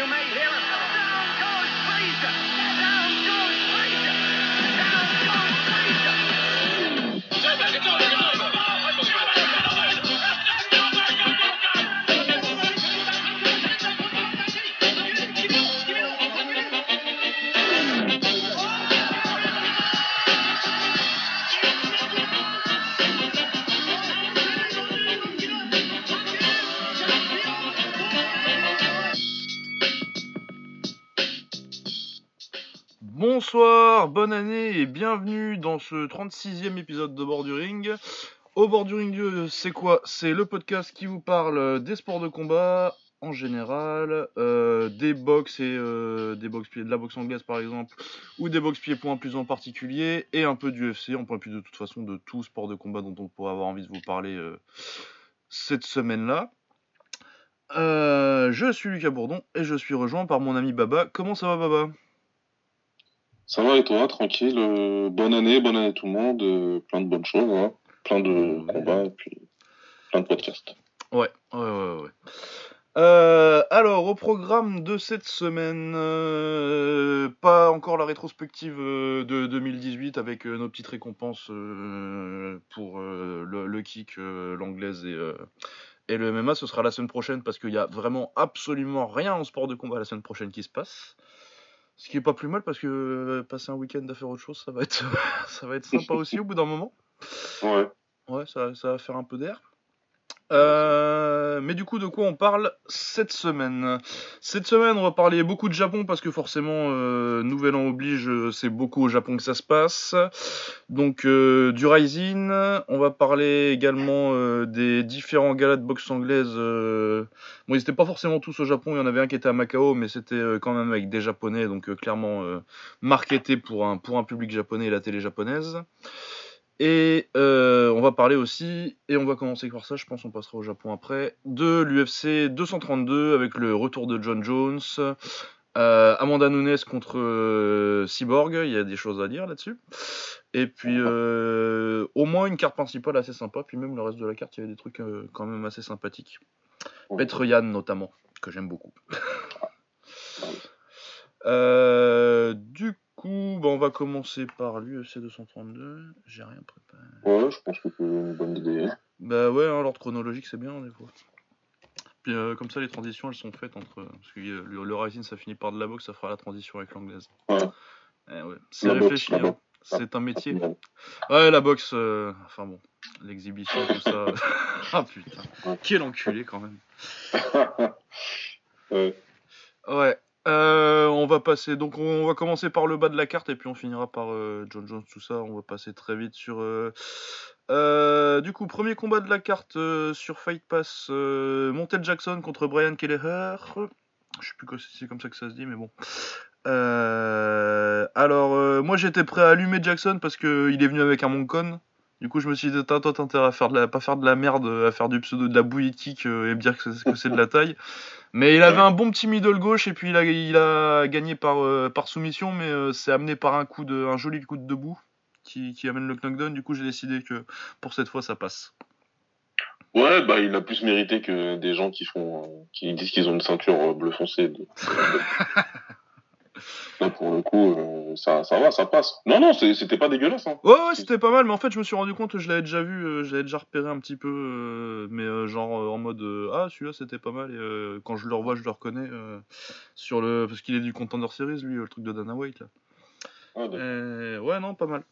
You may hear bonne année et bienvenue dans ce 36e épisode de Bord du Ring. Au Bord du Ring, euh, c'est quoi? C'est le podcast qui vous parle des sports de combat en général, euh, des box et euh, de la boxe anglaise par exemple, ou des box pieds points plus en particulier, et un peu du UFC, on pourrait plus de toute façon de tout sport de combat dont on pourrait avoir envie de vous parler euh, cette semaine-là. Euh, je suis Lucas Bourdon et je suis rejoint par mon ami Baba. Comment ça va Baba? Ça va et toi, tranquille. euh, bonne année, bonne année tout le monde. euh, plein de bonnes choses, hein, plein de combats et puis plein de podcasts. Ouais, ouais, ouais, ouais. Euh, alors, au programme de cette semaine, euh, pas encore la rétrospective euh, de 2018 avec nos petites récompenses pour le, le kick, l'anglaise et, et le MMA. Ce sera la semaine prochaine parce qu'il y a vraiment absolument rien en sport de combat la semaine prochaine qui se passe. Ce qui est pas plus mal parce que euh, passer un week-end à faire autre chose, ça va être, ça va être sympa aussi au bout d'un moment. Ouais. Ouais, ça, ça va faire un peu d'air. Euh, mais du coup, de quoi on parle cette semaine? Cette semaine, on va parler beaucoup de Japon parce que forcément, euh, Nouvel An oblige, euh, c'est beaucoup au Japon que ça se passe. Donc, euh, du Rising. On va parler également euh, des différents galas de boxe anglaise. Bon, ils n'étaient pas forcément tous au Japon. Il y en avait un qui était à Macao, mais c'était quand même avec des Japonais, donc clairement marketé pour un, pour un public japonais et la télé japonaise. Et euh, on va parler aussi, et on va commencer par ça, je pense on passera au Japon après, de l'UFC 232 avec le retour de John Jones, euh, Amanda Nunes contre euh, Cyborg, il y a des choses à dire là-dessus. Et puis au moins une carte principale assez sympa, puis même le reste de la carte, il y avait des trucs quand même assez sympathiques. Petre Yan notamment, que j'aime beaucoup. Euh, du coup, bah, on va commencer par l'UFC 232. J'ai rien préparé. Ouais, je pense que c'est une bonne idée. Bah ouais, hein, l'ordre chronologique c'est bien des fois. Puis euh, comme ça les transitions elles sont faites entre. Parce que euh, le, le Rising ça finit par de la boxe, ça fera la transition avec l'anglaise. Ouais. Eh ouais. C'est réfléchi, hein. c'est un métier. Ouais. La boxe, euh, enfin bon, l'exhibition, tout ça. ah putain, quel enculé quand même. Ouais. Ouais. Euh, on va passer, donc on va commencer par le bas de la carte et puis on finira par euh, John Jones, tout ça. On va passer très vite sur. euh, du coup, premier combat de la carte sur Fight Pass Montel Jackson contre Brian Kelleher. Je sais plus si c'est comme ça que ça se dit, mais bon. Alors, moi j'étais prêt à allumer Jackson parce que il est venu avec un Moncon. Du coup, je me suis dit, toi, t'as intérêt à faire de la, pas faire de la merde, à faire du pseudo, de la bouillie kick euh, et me dire que c'est, que c'est de la taille. Mais il avait un bon petit middle gauche et puis il a, il a gagné par, euh, par soumission, mais euh, c'est amené par un coup de, un joli coup de debout qui, qui amène le knockdown. Du coup, j'ai décidé que pour cette fois, ça passe. Ouais, bah il a plus mérité que des gens qui font, euh, qui disent qu'ils ont une ceinture euh, bleu foncé. de- Là, pour le coup, euh, ça, ça va, ça passe. Non, non, c'était pas dégueulasse. Hein. Ouais, ouais, c'était pas mal, mais en fait, je me suis rendu compte que je l'avais déjà vu, euh, je l'avais déjà repéré un petit peu, euh, mais genre en mode ah celui-là c'était pas mal et quand je le revois, je le reconnais sur le parce qu'il est du Contender Series lui, le truc de Dana White là. Euh, ouais, non, pas mal.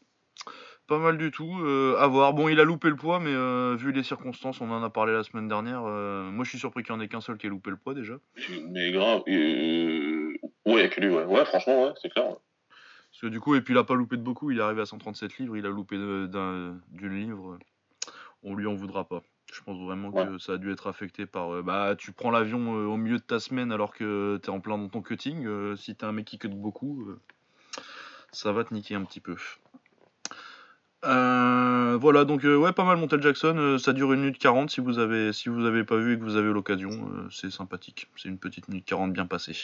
Pas mal du tout. À voir. Bon, il a loupé le poids, mais vu les circonstances, on en a parlé la semaine dernière. moi, je suis surpris qu'il n'y en ait qu'un seul qui ait loupé le poids déjà. Mais grave. Euh... Ouais, avec lui, ouais. Ouais, franchement, ouais, c'est clair. ouais. Parce que du coup, et puis il a pas loupé de beaucoup. Il est arrivé à 137 livres. Il a loupé d'une livre. On lui en voudra pas. Je pense vraiment que ça a dû être affecté par. euh, bah, tu prends l'avion euh, au milieu de ta semaine alors que t'es en plein dans ton cutting. euh, si t'es un mec qui cut beaucoup, ça va te niquer un petit peu. Voilà, donc ouais, pas mal Montel Jackson. ça dure une minute 40 si vous avez si vous avez pas vu et que vous avez l'occasion. c'est sympathique. C'est une petite minute 40 bien passée.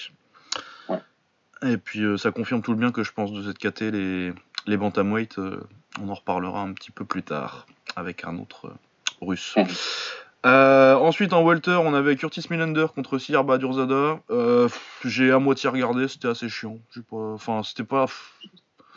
Et puis euh, ça confirme tout le bien que je pense de cette KT, les, les bantamweight. euh, on en reparlera un petit peu plus tard avec un autre euh, russe. Ensuite, en welter, on avait Curtis Millender contre Sir Badurzada. J'ai à moitié regardé, c'était assez chiant. Enfin, c'était pas.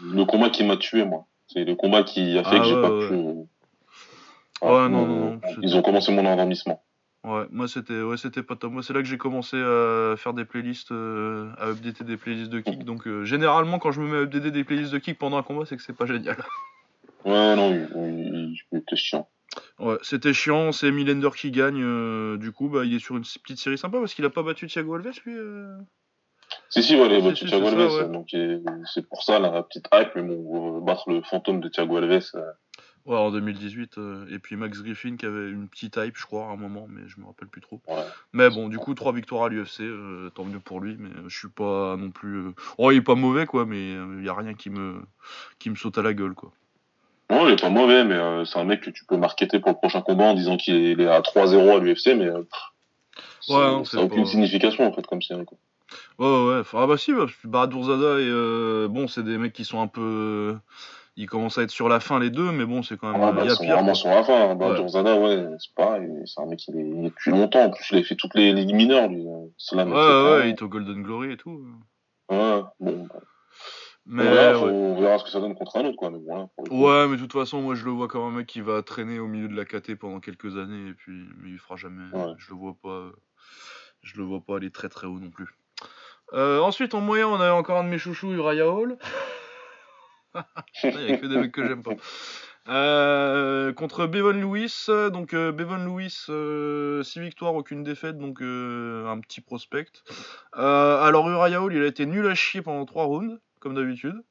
Le combat qui m'a tué, moi. C'est le combat qui a fait Ah que j'ai ouais, pas ouais. pu. Ouais, non, non, non, Ils ont commencé mon endormissement. Ouais, moi c'était, ouais, c'était pas top. Moi, c'est là que j'ai commencé à faire des playlists, euh, à updater des playlists de kick. Donc, euh, généralement, quand je me mets à updater des playlists de kick pendant un combat, c'est que c'est pas génial. Ouais, non, il, il, il était chiant. Ouais, c'était chiant. C'est Millender qui gagne. euh, du coup, bah, il est sur une petite série sympa parce qu'il a pas battu Thiago Alves, lui. Si, si, ouais, il a battu Thiago ça, Alves. ouais. Donc, c'est pour ça la petite hype. Mais bon, battre le fantôme de Thiago Alves. Ouais, en 2018. euh, et puis Max Griffin qui avait une petite hype, je crois, à un moment, mais je me rappelle plus trop. ouais. Mais bon, du coup, trois victoires à l'UFC, euh, tant mieux pour lui, mais euh, je suis pas non plus. Oh, il est pas mauvais, quoi, mais il y a rien qui me, qui me saute à la gueule, quoi. Non, il est pas mauvais, mais euh, c'est un mec que tu peux marketer pour le prochain combat en disant qu'il est, à 3-0 à l'UFC, mais pff, c'est- Ouais, non, ça c'est n'a aucune pas- signification en fait comme série. Quoi. Ouais, ouais, ouais. Enfin, ah bah si, bah, Baradurzada et. euh, bon, c'est des mecs qui sont un peu. Ils commencent à être sur la fin, les deux, mais bon, c'est quand même. Ah, bah, il y a ils sont pire. vraiment sur la fin. Hein. Bah, Ouais. Ouais, c'est pareil. C'est un mec qui est, depuis longtemps. En plus, il a fait toutes les ligues mineures, lui. euh, Ouais, ouais, il est au Golden Glory et tout. Ouais, bon. bah, Mais. faut- ouais. on verra ce que ça donne contre un autre, quoi. Mais le coup. Ouais, mais de toute façon, moi je le vois comme un mec qui va traîner au milieu de la KT pendant quelques années et puis mais il fera jamais. Je le vois pas. Je le vois pas aller très très haut non plus. Euh, ensuite, en moyen, on a encore un de mes chouchous, Uriah Hall. Il y a que des mecs que j'aime pas. Euh, contre Bevan Lewis, euh, donc euh, Bevan Lewis, 6 victoires, aucune défaite, donc euh, un petit prospect. Euh, alors Uriah Hall, il a été nul à chier pendant 3 rounds, comme d'habitude.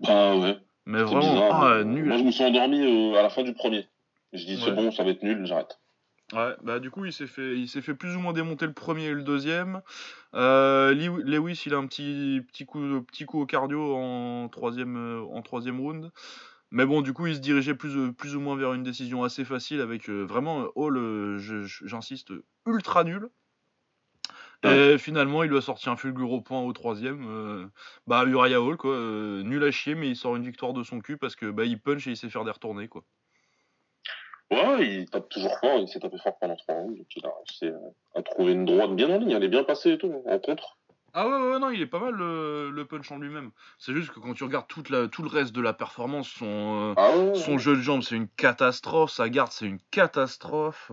Bah ouais. Mais C'est vraiment, bizarre. ah, euh, nul. Moi, je me suis endormi euh, à la fin du premier. Je dis, c'est Ouais. bon, ça va être nul, j'arrête. Ouais, bah du coup il s'est fait, il s'est fait plus ou moins démonter le premier et le deuxième. Euh, Lew- Lewis il a un petit, petit coup, petit coup au cardio en troisième, euh, en troisième round. Mais bon, du coup il se dirigeait plus, euh, plus ou moins vers une décision assez facile avec euh, vraiment Hall, euh, j'insiste, ultra nul. Et finalement, il lui a sorti un fulgure au point au troisième. euh, bah, Uriah Hall, quoi. nul à chier, mais il sort une victoire de son cul parce que bah, il punch et il sait faire des retournées, quoi. Ouais, il tape toujours fort, il s'est tapé fort pendant trois rounds, donc il a réussi à, trouver une droite bien en ligne, elle est bien passée et tout, en contre. Ah ouais, ouais, non, il est pas mal le, le punch en lui-même. C'est juste que quand tu regardes toute la, tout le reste de la performance, son, euh, Ah ouais, son ouais. jeu de jambes, c'est une catastrophe. Sa garde, c'est une catastrophe.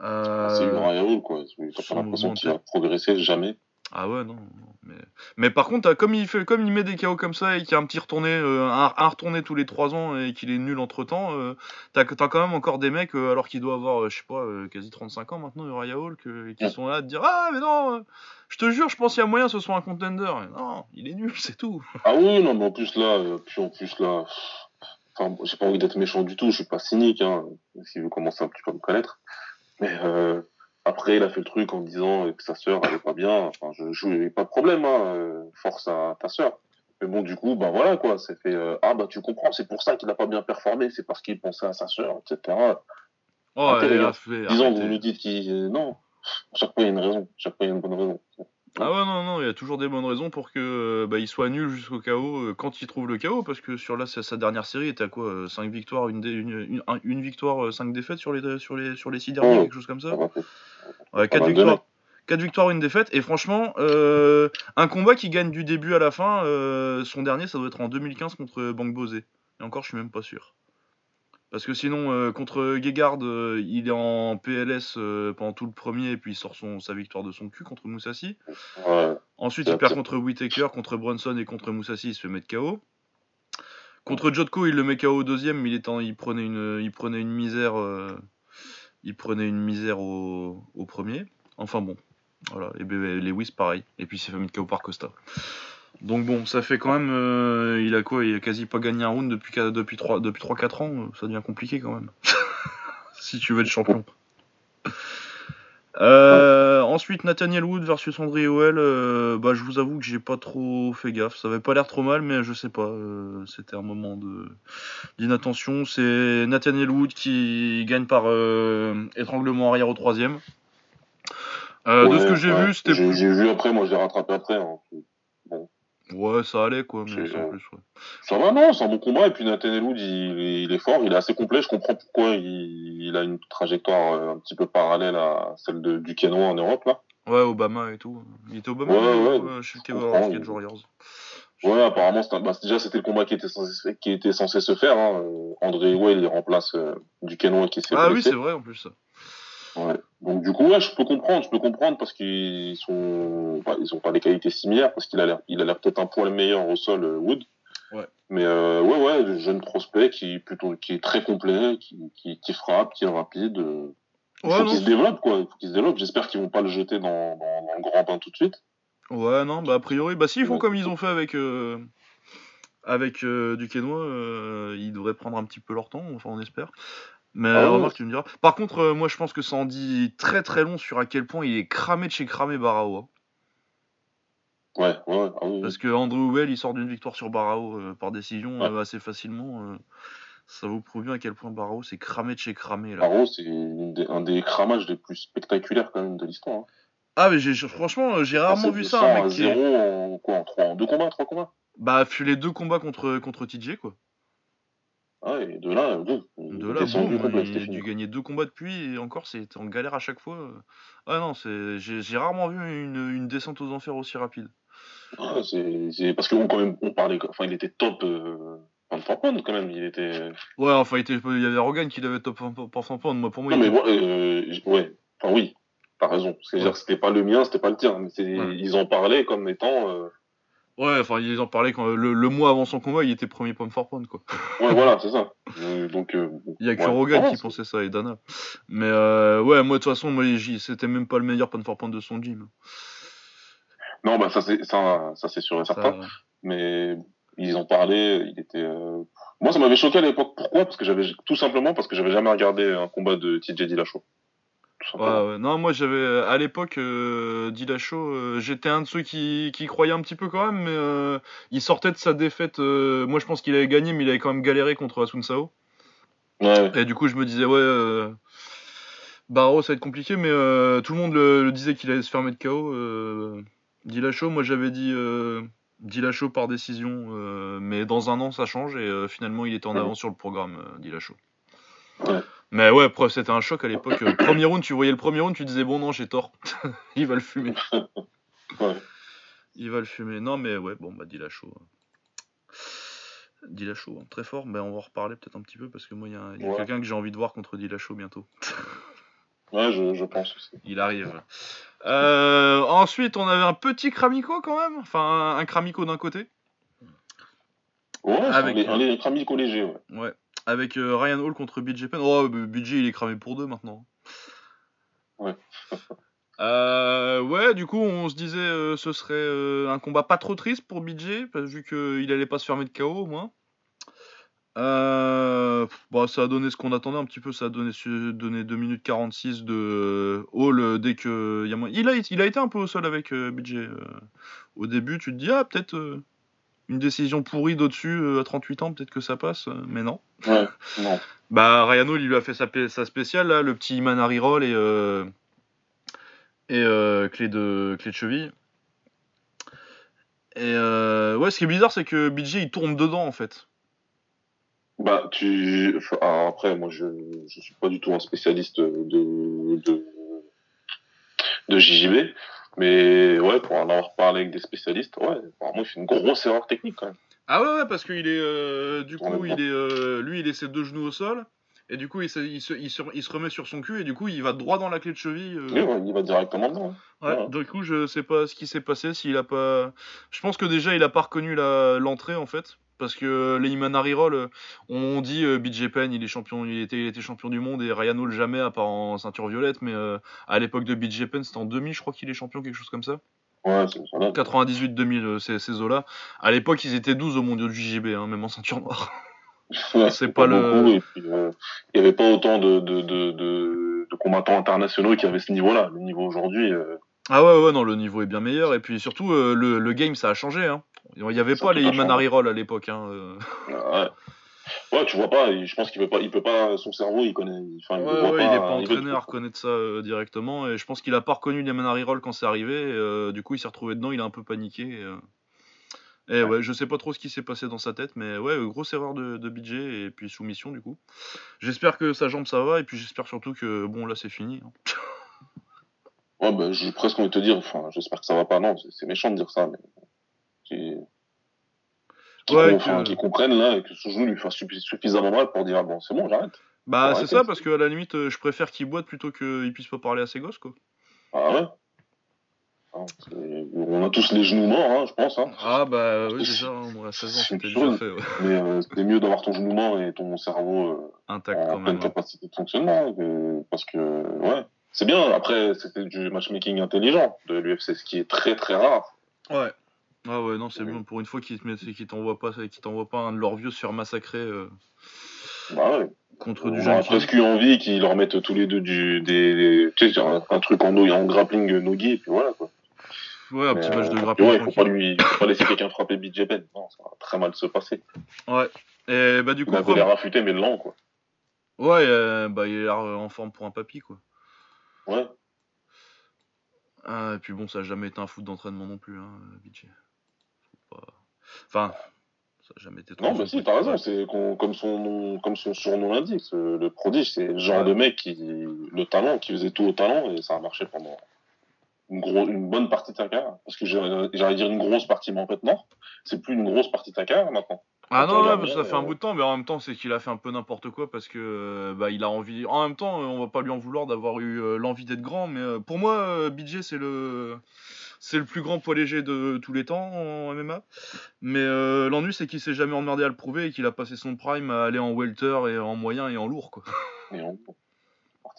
Euh, Ah, C'est Uriah Hall, quoi. T'as pas l'impression qu'il va progresser jamais. Ah ouais, non. Mais, mais par contre, t'as- comme il, fait, comme il met des KO comme ça et qu'il y a un petit retourné, euh, un, un retourné tous les 3 ans et qu'il est nul entre temps, euh, t'as quand même encore des mecs, euh, alors qu'il doit avoir, euh, je sais pas, euh, quasi 35 ans maintenant, Uriah Hall, que, qui sont là à te dire Ah, mais non, euh, je te jure, je pense qu'il y a moyen que ce soit un contender. Et non, il est nul, c'est tout. Ah oui, non, mais en plus là, euh, puis en plus là, enfin, j'ai pas envie d'être méchant du tout, je suis pas cynique, hein, si vous commencez un petit peu à me connaître. Mais euh, après, il a fait le truc en disant que sa sœur allait pas bien. Enfin, je, je pas de problème, hein, euh, force à ta sœur. Mais bon, du coup, bah voilà quoi, c'est fait. euh, ah bah tu comprends, c'est pour ça qu'il a pas bien performé, c'est parce qu'il pensait à sa sœur, etc. Oh, fait. Disons, vous nous dites qu'il euh, non. Chaque fois, il y a une raison. Chaque fois, il y a une bonne raison. Ah ouais, non, non, il y a toujours des bonnes raisons pour que bah, il soit nul jusqu'au KO euh, quand il trouve le KO, parce que sur là, sa, sa dernière série était à quoi 5 victoires, une, dé- une, une, un- une victoire, 5 défaites sur les, sur les, sur les 6 derniers, Oh. quelque chose comme ça va peut-être- Ouais, pas 4 mal de victoires. mecs. 4 victoires, une défaite, et franchement, euh, un combat qui gagne du début à la fin, euh, son dernier, ça doit être en 2015 contre Bank Bosé. Et encore, je suis même pas sûr. Parce que sinon, euh, contre Gegard, il est en PLS pendant tout le premier, et puis il sort son, sa victoire de son cul contre Moussassi. Ouais. Ensuite, il perd contre Whitaker, contre Brunson et contre Moussassi, il se fait mettre KO. Contre Jotko, il le met KO au deuxième, mais il, est en- il, prenait, une, il prenait une misère, il prenait une misère au, premier. Enfin bon, voilà. Et ben, Lewis, pareil. Et puis il s'est fait KO par Costa. Donc bon, ça fait quand même. euh, il a quoi? Il a quasi pas gagné un round depuis, depuis 3-4 depuis 3-4 ans. Ça devient compliqué quand même. si tu veux être champion. Euh, ensuite, Nathaniel Wood versus André Howell. euh, bah, je vous avoue que j'ai pas trop fait gaffe. Ça avait pas l'air trop mal, mais je sais pas. euh, C'était un moment de d'inattention. C'est Nathaniel Wood qui gagne par euh, étranglement arrière au troisième. De ce que j'ai ouais. vu, c'était J'ai vu après, moi je l'ai rattrapé après. hein. Ouais, ça allait quoi, mais sans euh, plus. Ouais. Ça va, non, c'est un bon combat. Et puis Nathan Elwood, il, est- il est fort, il est assez complet. Je comprends pourquoi il, il a une trajectoire euh, un petit peu parallèle à celle de, du Kenoa en Europe, là. Ouais, Obama et tout. Il était Obama Ouais, ouais, ou, chez Cage ouais. Warriors. Ouais, apparemment, un- bah, déjà, c'était le combat qui était censé, qui était censé se faire. Hein. Euh, André Well, il remplace euh, du Kenoa qui s'est Ah oui, c'est vrai en plus ça. Ouais. Donc du coup, ouais, je peux comprendre, je peux comprendre parce qu'ils sont, ils ont pas des qualités similaires parce qu'il a l'air, il a l'air peut-être un poil meilleur au sol, euh, Wood. Ouais. Mais euh, ouais, ouais, le jeune prospect qui est plutôt, qui est très complet, qui, qui, qui frappe, qui est rapide. euh, il Ouais, faut qu'il se développe, quoi. Il faut qu'il se développe. J'espère qu'ils vont pas le jeter dans, dans, dans le grand bain tout de suite. Ouais, non, bah a priori, bah s'ils font Ouais. comme ils ont fait avec euh, avec euh, du euh, ils devraient prendre un petit peu leur temps, enfin on espère. Mais Ah remarque, tu me diras. Par contre, euh, moi je pense que ça en dit très très long sur à quel point il est cramé de chez cramé Barao. hein. Ouais, ouais. Ah, oui. Parce que Andrew Well il sort d'une victoire sur Barao euh, par décision Ouais. euh, assez facilement. ça vous prouve bien à quel point Barao c'est cramé de chez cramé là. Paro, c'est un des cramages les plus spectaculaires quand même de l'histoire. Hein. Ah mais franchement j'ai rarement vu ça 100 un mec qui est- 0 en quoi, en trois, en deux combats, trois combats. Bah fut les deux combats contre contre TJ quoi. Ah, et de là, boum, il De est là, descendu boum, complet, il c'était a dû gagner deux combats depuis et encore c'était en galère à chaque fois. Ah non, c'est j'ai rarement vu une, une descente aux enfers aussi rapide. Ah, c'est, c'est parce qu'on quand même, on parlait, enfin, il était top, euh, pound quand même, il était. Ouais, enfin il, était- il y avait Rogan qui l'avait top pound. Moi pour moi, Non, il mais était- euh, ouais, enfin, oui, t'as raison. C'est-à-dire Ouais. que c'était pas le mien, c'était pas le tien, mais c'est, Ouais. ils en parlaient comme étant, euh, ouais, enfin ils en parlaient quand le, le mois avant son combat, il était premier pound for pound quoi. ouais, voilà, c'est ça. Euh, donc, euh, Il y a que ouais. Rogan Ah, qui pensait ça et Dana. Mais euh, ouais, moi de toute façon, moi c'était même pas le meilleur pound for pound de son gym. Non, bah, ça, c'est, ça, ça, c'est sûr et certain. Ça- mais ils en parlaient, il était. euh, Moi, ça m'avait choqué à l'époque. Pourquoi? Parce que j'avais tout simplement parce que j'avais jamais regardé un combat de TJ Dillashaw. Ouais, ouais. Non, moi j'avais à l'époque euh, Dillashaw, euh, j'étais un de ceux qui, qui croyaient un petit peu quand même, mais euh, il sortait de sa défaite. euh, moi je pense qu'il avait gagné, mais il avait quand même galéré contre Asun Sao. Ouais, Et du coup je me disais ouais, euh, Barrow ça va être compliqué, mais euh, tout le monde le, le disait qu'il allait se fermer de KO. Euh, Dillashaw, moi j'avais dit euh, Dillashaw par décision, euh, mais dans un an ça change et euh, finalement il était en avance sur le programme euh. Ouais. Mais ouais, preuve, c'était un choc à l'époque. Euh, Premier round, tu voyais le premier round, tu disais bon non, j'ai tort. il va le fumer. ouais. Il va le fumer. Non mais ouais, bon bah Dillashaw. euh. Dillashaw, hein, très fort. Ben, on va en reparler peut-être un petit peu parce que moi il y a, il y a Ouais. quelqu'un que j'ai envie de voir contre Dillashaw bientôt. Ouais, je, je pense aussi. Il arrive. Euh, ensuite, on avait un petit Kramiko quand même. Enfin, un, un Kramiko d'un côté. Ouais, Avec- un, Kramiko léger, ouais. Ouais. Avec euh, Ryan Hall contre BJ Penn. Oh, BJ il est cramé pour deux maintenant. Ouais. Euh, ouais, du coup, on se disait euh, ce serait euh, un combat pas trop triste pour BJ, parce- vu qu'il allait pas se fermer de KO au moins. Bah, ça a donné ce qu'on attendait un petit peu, ça a donné, donné 2 minutes 46 de Hall dès que. y a il, a, il a été un peu au sol avec BJ. au début, tu te dis, ah, peut-être une décision pourrie d'au-dessus euh, à 38 ans, peut-être que ça passe, euh, mais non. Ouais, non. Bah, Hall, il lui a fait sa, sa spéciale, là, le petit Manari Roll et, euh, et euh, clé, de, clé de cheville. Et euh, ouais, ce qui est bizarre, c'est que BJ il tourne dedans en fait. Bah, tu. enfin, alors après, moi, je, je suis pas du tout un spécialiste de, de, de JJB. Mais ouais, pour en avoir parlé avec des spécialistes, ouais, apparemment, fait une grosse erreur technique quand même. Ah ouais, ouais, parce qu'il est. euh, du coup, il est, euh, lui, il est ses deux genoux au sol. Et du coup, il se, il, se, il, se, il se remet sur son cul. Et du coup, il va droit dans la clé de cheville. euh. Ouais, il va directement dedans. hein. Ouais, Ouais. du coup, je sais pas ce qui s'est passé, s'il a pas. Je pense que déjà, il a pas reconnu la- l'entrée en fait. Parce que les Imanari Roll, euh, on dit euh, BJ Penn, il est champion, il était, il était champion du monde et Ryan Hall jamais, à part en ceinture violette. Mais euh, à l'époque de BJ Penn, c'était en 2000, je crois qu'il est champion, quelque chose comme ça. Ouais, c'est ça. là. 98-2000, euh, ces, ces eaux-là. À l'époque, ils étaient 12 au mondial du JB, hein, même en ceinture noire. Ouais, c'est pas le- beaucoup, Et puis, euh, il y avait pas autant de, de, de, de, de combattants internationaux qui avaient ce niveau-là. Le niveau aujourd'hui, euh, Ah ouais, ouais, non, le niveau est bien meilleur. Et puis surtout, euh, le, le game, ça a changé. Hein. Il n'y avait Ça pas les tout Imanari Roll à l'époque. Hein. euh. ouais. Ouais, tu vois pas. Je pense qu'il peut pas. Il peut pas. Son cerveau, il connaît. Enfin, il Ouais, voit ouais, pas. il est pas veut- entraîné à reconnaître ça euh, directement et je pense qu'il a pas reconnu les Manari Roll quand c'est arrivé. et, du coup, il s'est retrouvé dedans, il a un peu paniqué. et, Et ouais, je sais pas trop ce qui s'est passé dans sa tête, mais ouais, grosse erreur de, de BJ et puis soumission du coup. J'espère que sa jambe ça va et puis j'espère surtout que bon là c'est fini. hein. Ouais, bah, j'ai presque envie de te dire, enfin, j'espère que ça va pas, non, c'est- méchant de dire ça, mais. Qui, Ouais, enfin, comprennent là et que ce genou lui fasse suffi- suffisamment mal pour dire, ah, bon, c'est bon, j'arrête. Bah c'est ça parce que à la limite euh, je préfère qu'il boite plutôt qu'il puisse pas parler à ses gosses quoi. Ah ouais? C'est- On a tous les genoux morts, hein, je pense, hein. Ah bah oui déjà, moi à 16 ans C'est c'était déjà fait, ouais. Mais euh, c'est mieux d'avoir ton genou mort et ton cerveau euh, intact en quand pleine même. capacité de fonctionnement. parce que, ouais, c'est bien. Après, c'était du matchmaking intelligent de l'UFC, ce qui est très très rare. Ouais. Ah ouais non c'est Oui. bon pour une fois qu'ils te mettent- qu'ils t'envoient pas qu'ils t'envoient pas un de leurs vieux se faire massacrer euh, Bah ouais. contre du On aurait presque eu envie qu'ils leur mettent tous les deux du, des, des- tu sais, un, un truc en, en grappling nogi, et puis voilà, quoi. Ouais un petit match de euh, grappling Ouais, faut pas lui, faut pas laisser quelqu'un frapper BJ Penn. Non, ça va très mal se passer. Ouais. Et bah du coup Il avait l'air affûté, mais lent, quoi. Ouais, euh, bah il a l'air en forme pour un papy quoi. Ouais. Ah, et puis bon, ça a jamais été un foot d'entraînement non plus, hein, pas- Enfin, ça a jamais été trop. Non, bah si, t'as raison. C'est comme son nom, comme son surnom l'indique, le prodige, c'est le genre Ouais. de mec qui, le talent, qui faisait tout au talent, et ça a marché pendant une, gros, une bonne partie de carrière. Parce que j'allais dire une grosse partie, mais en fait non. C'est plus une grosse partie de ta carrière maintenant. Ah non, on ouais, parce que ça fait un euh, bout de temps, mais en même temps, c'est qu'il a fait un peu n'importe quoi parce que euh, bah il a envie. En même temps, euh, on va pas lui en vouloir d'avoir eu l'envie d'être grand, mais pour moi, BJ c'est le c'est le plus grand poids léger de tous les temps en MMA. Mais euh, l'ennui, c'est qu'il s'est jamais emmerdé à le prouver et qu'il a passé son prime à aller en welter et en moyen et en lourd quoi. Et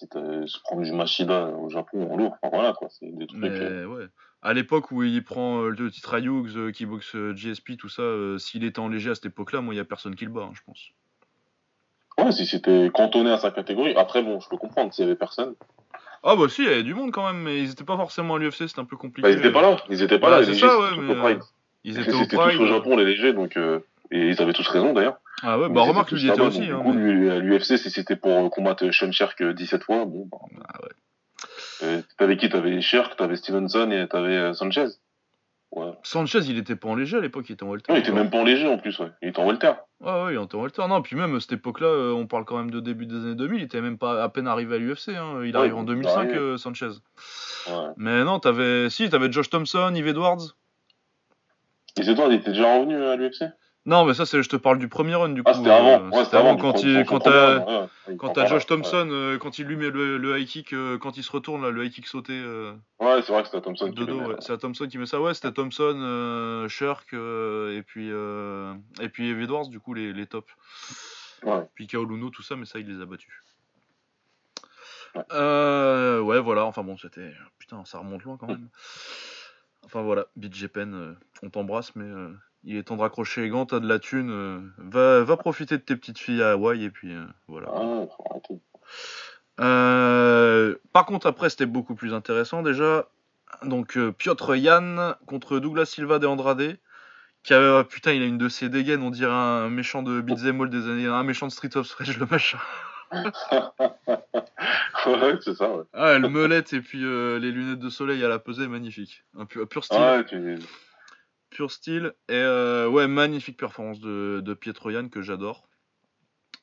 partie de se prendre du Machida au Japon en lourd. Enfin, voilà, quoi. C'est des trucs. Mais euh, ouais. À l'époque où il prend euh, le titre à Hughes, euh, qui boxe euh, GSP, tout ça, euh, s'il était en léger à cette époque-là, moi, il y a personne qui le bat, hein, je pense. Ouais, si c'était cantonné à sa catégorie. Après, bon, je peux comprendre s'il y avait personne. Ah bah si, il y avait du monde quand même, mais ils étaient pas forcément à l'UFC, c'était un peu compliqué. Bah, ils étaient pas là. Ils étaient pas là. ça, ouais, mais, tout au Pride. Ils étaient au tous au Japon, les légers, donc. euh, Et ils avaient tous raison d'ailleurs. Ah ouais, bah remarque, lui était aussi. Hein, Du coup, mais- lui, à l'UFC, si c'était pour combattre Sean Sherk 17 fois, bon, bah, Ah ouais. euh, t'avais qui? T'avais Sherk, t'avais Stevenson et t'avais euh, Sanchez. Ouais. Sanchez, il était pas en léger à l'époque, il était en welter. Non, il était même pas en léger en plus, ouais. Il était en welter. Ouais, ouais, il était en welter. Non, puis même à cette époque-là, euh, on parle quand même de début des années 2000, il était même pas à peine arrivé à l'UFC. Hein. Il Ouais, arrive en il est 2005, arrivé. euh, Sanchez. Ouais. Mais non, t'avais. Si, t'avais Josh Thompson, Yves Edwards. Et c'est toi, il était déjà revenu à l'UFC Non, mais ça, c'est, je te parle du premier run, du coup. Ah, c'était avant. euh, Ouais, c'était avant quand, il, quand t'as, ouais, ouais, Josh Thompson, euh, quand il lui met le, le high kick, euh, quand il se retourne, là, le high kick sauté euh, Ouais, c'est vrai que c'était Thompson qui dos, met, c'est à Thompson qui met ça. Ouais, c'était Thompson, Shirk, et puis, et puis Edwards, du coup, les, les tops. Ouais. Puis Kaoluno, tout ça, mais ça, il les a battus. Ouais. Ouais, voilà, enfin bon, c'était. Putain, ça remonte loin quand même. Enfin voilà, BJ Penn, on t'embrasse, mais il est temps de raccrocher les gants, t'as de la thune, euh, va, va profiter de tes petites filles à Hawaï, et puis euh, voilà. Ah. Euh, par contre, après, c'était beaucoup plus intéressant déjà. Donc, Piotr Yann contre Douglas Silva de Andrade. Qui a, putain, il a une de ses dégaines, on dirait un méchant de Beat'em All des années, un méchant de Street of Rage, le machin. ouais, c'est ça, ouais. Ah, le meulette et puis les lunettes de soleil à la pesée, magnifique. Un pur, pur style. Ouais, tu... Pur style. Et euh, ouais, magnifique performance de, de Pietro Yann que j'adore.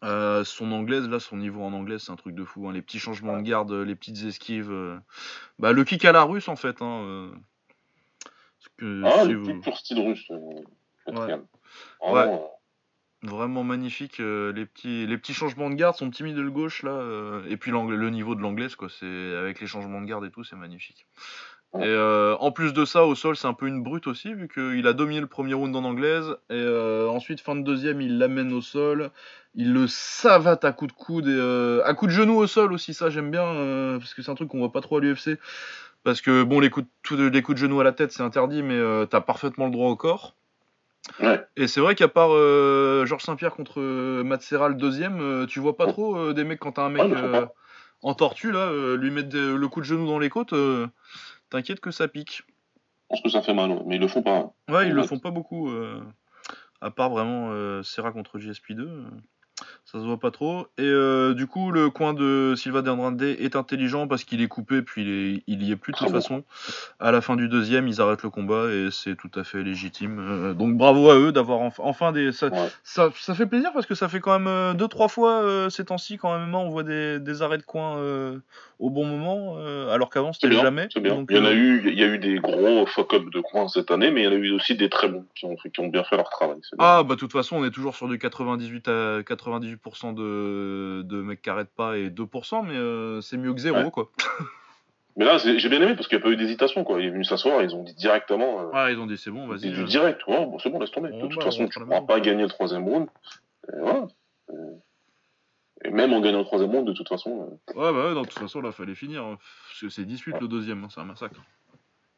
Euh, son anglaise, là, son niveau en anglais, c'est un truc de fou. hein. Les petits changements de garde, les petites esquives. euh, Bah, le kick à la russe, en fait. Hein, que Ah, si le vous- pur style russe. Ouais. Vraiment, magnifique. les, petits, les petits changements de garde, son petit middle gauche, là. et puis le niveau de l'anglaise, quoi. C'est, avec les changements de garde et tout, c'est magnifique. Et euh, en plus de ça, au sol, c'est un peu une brute aussi, vu qu'il a dominé le premier round en anglaise. Et euh, ensuite, fin de deuxième, il l'amène au sol. Il le savate à coups de coude et euh, à coups de genou au sol aussi. Ça, j'aime bien, euh, parce que c'est un truc qu'on voit pas trop à l'UFC. Parce que, bon, les coups de, les coups de genou à la tête, c'est interdit, mais euh, t'as parfaitement le droit au corps. Ouais. Et c'est vrai qu'à part euh, Georges Saint-Pierre contre Matt Serra le deuxième, euh, tu vois pas trop euh, des mecs quand t'as un mec euh, en tortue là, euh, lui mettre le coup de genou dans les côtes, euh, t'inquiète que ça pique. Je pense que ça fait mal, mais ils le font pas. hein. Ouais, ils le font pas beaucoup, euh, à part vraiment euh, Serra contre GSP2. euh. Ça se voit pas trop. Et euh, du coup, le coin de Silva de Andrade est intelligent parce qu'il est coupé, puis il, est, il y est plus de Très toute bon. façon. À la fin du deuxième, ils arrêtent le combat et c'est tout à fait légitime. Donc bravo à eux d'avoir enf- enfin des. Ça, Ouais. ça, ça fait plaisir parce que ça fait quand même euh, deux, trois fois ces temps-ci, quand même, on voit des, des arrêts de coin au bon moment, euh, alors qu'avant C'est c'était jamais. c'est bien. Donc, il y en a euh, eu, il y a eu des gros fuck-up de coins cette année, mais il y en a eu aussi des très bons qui ont, qui ont bien fait leur travail. c'est bien. Ah bah de toute façon on est toujours sur du 98 à 98% de, de mecs qui arrêtent pas et 2% mais euh, c'est mieux que zéro Ouais. quoi. Mais là, c'est- j'ai bien aimé parce qu'il n'y a pas eu d'hésitation, quoi. Il est venu s'asseoir, ils ont dit directement, euh, Ah ils ont dit c'est bon c'est vas-y. du euh. direct. Ouais, bon, c'est bon, laisse tomber. Bon, de toute bah, façon, on tu ne pourras pas gagner le troisième round. Et voilà. Et- même en gagnant le troisième round, de toute façon. Ouais bah ouais, de toute façon là fallait finir hein. parce que c'est 18 le deuxième, hein, c'est un massacre.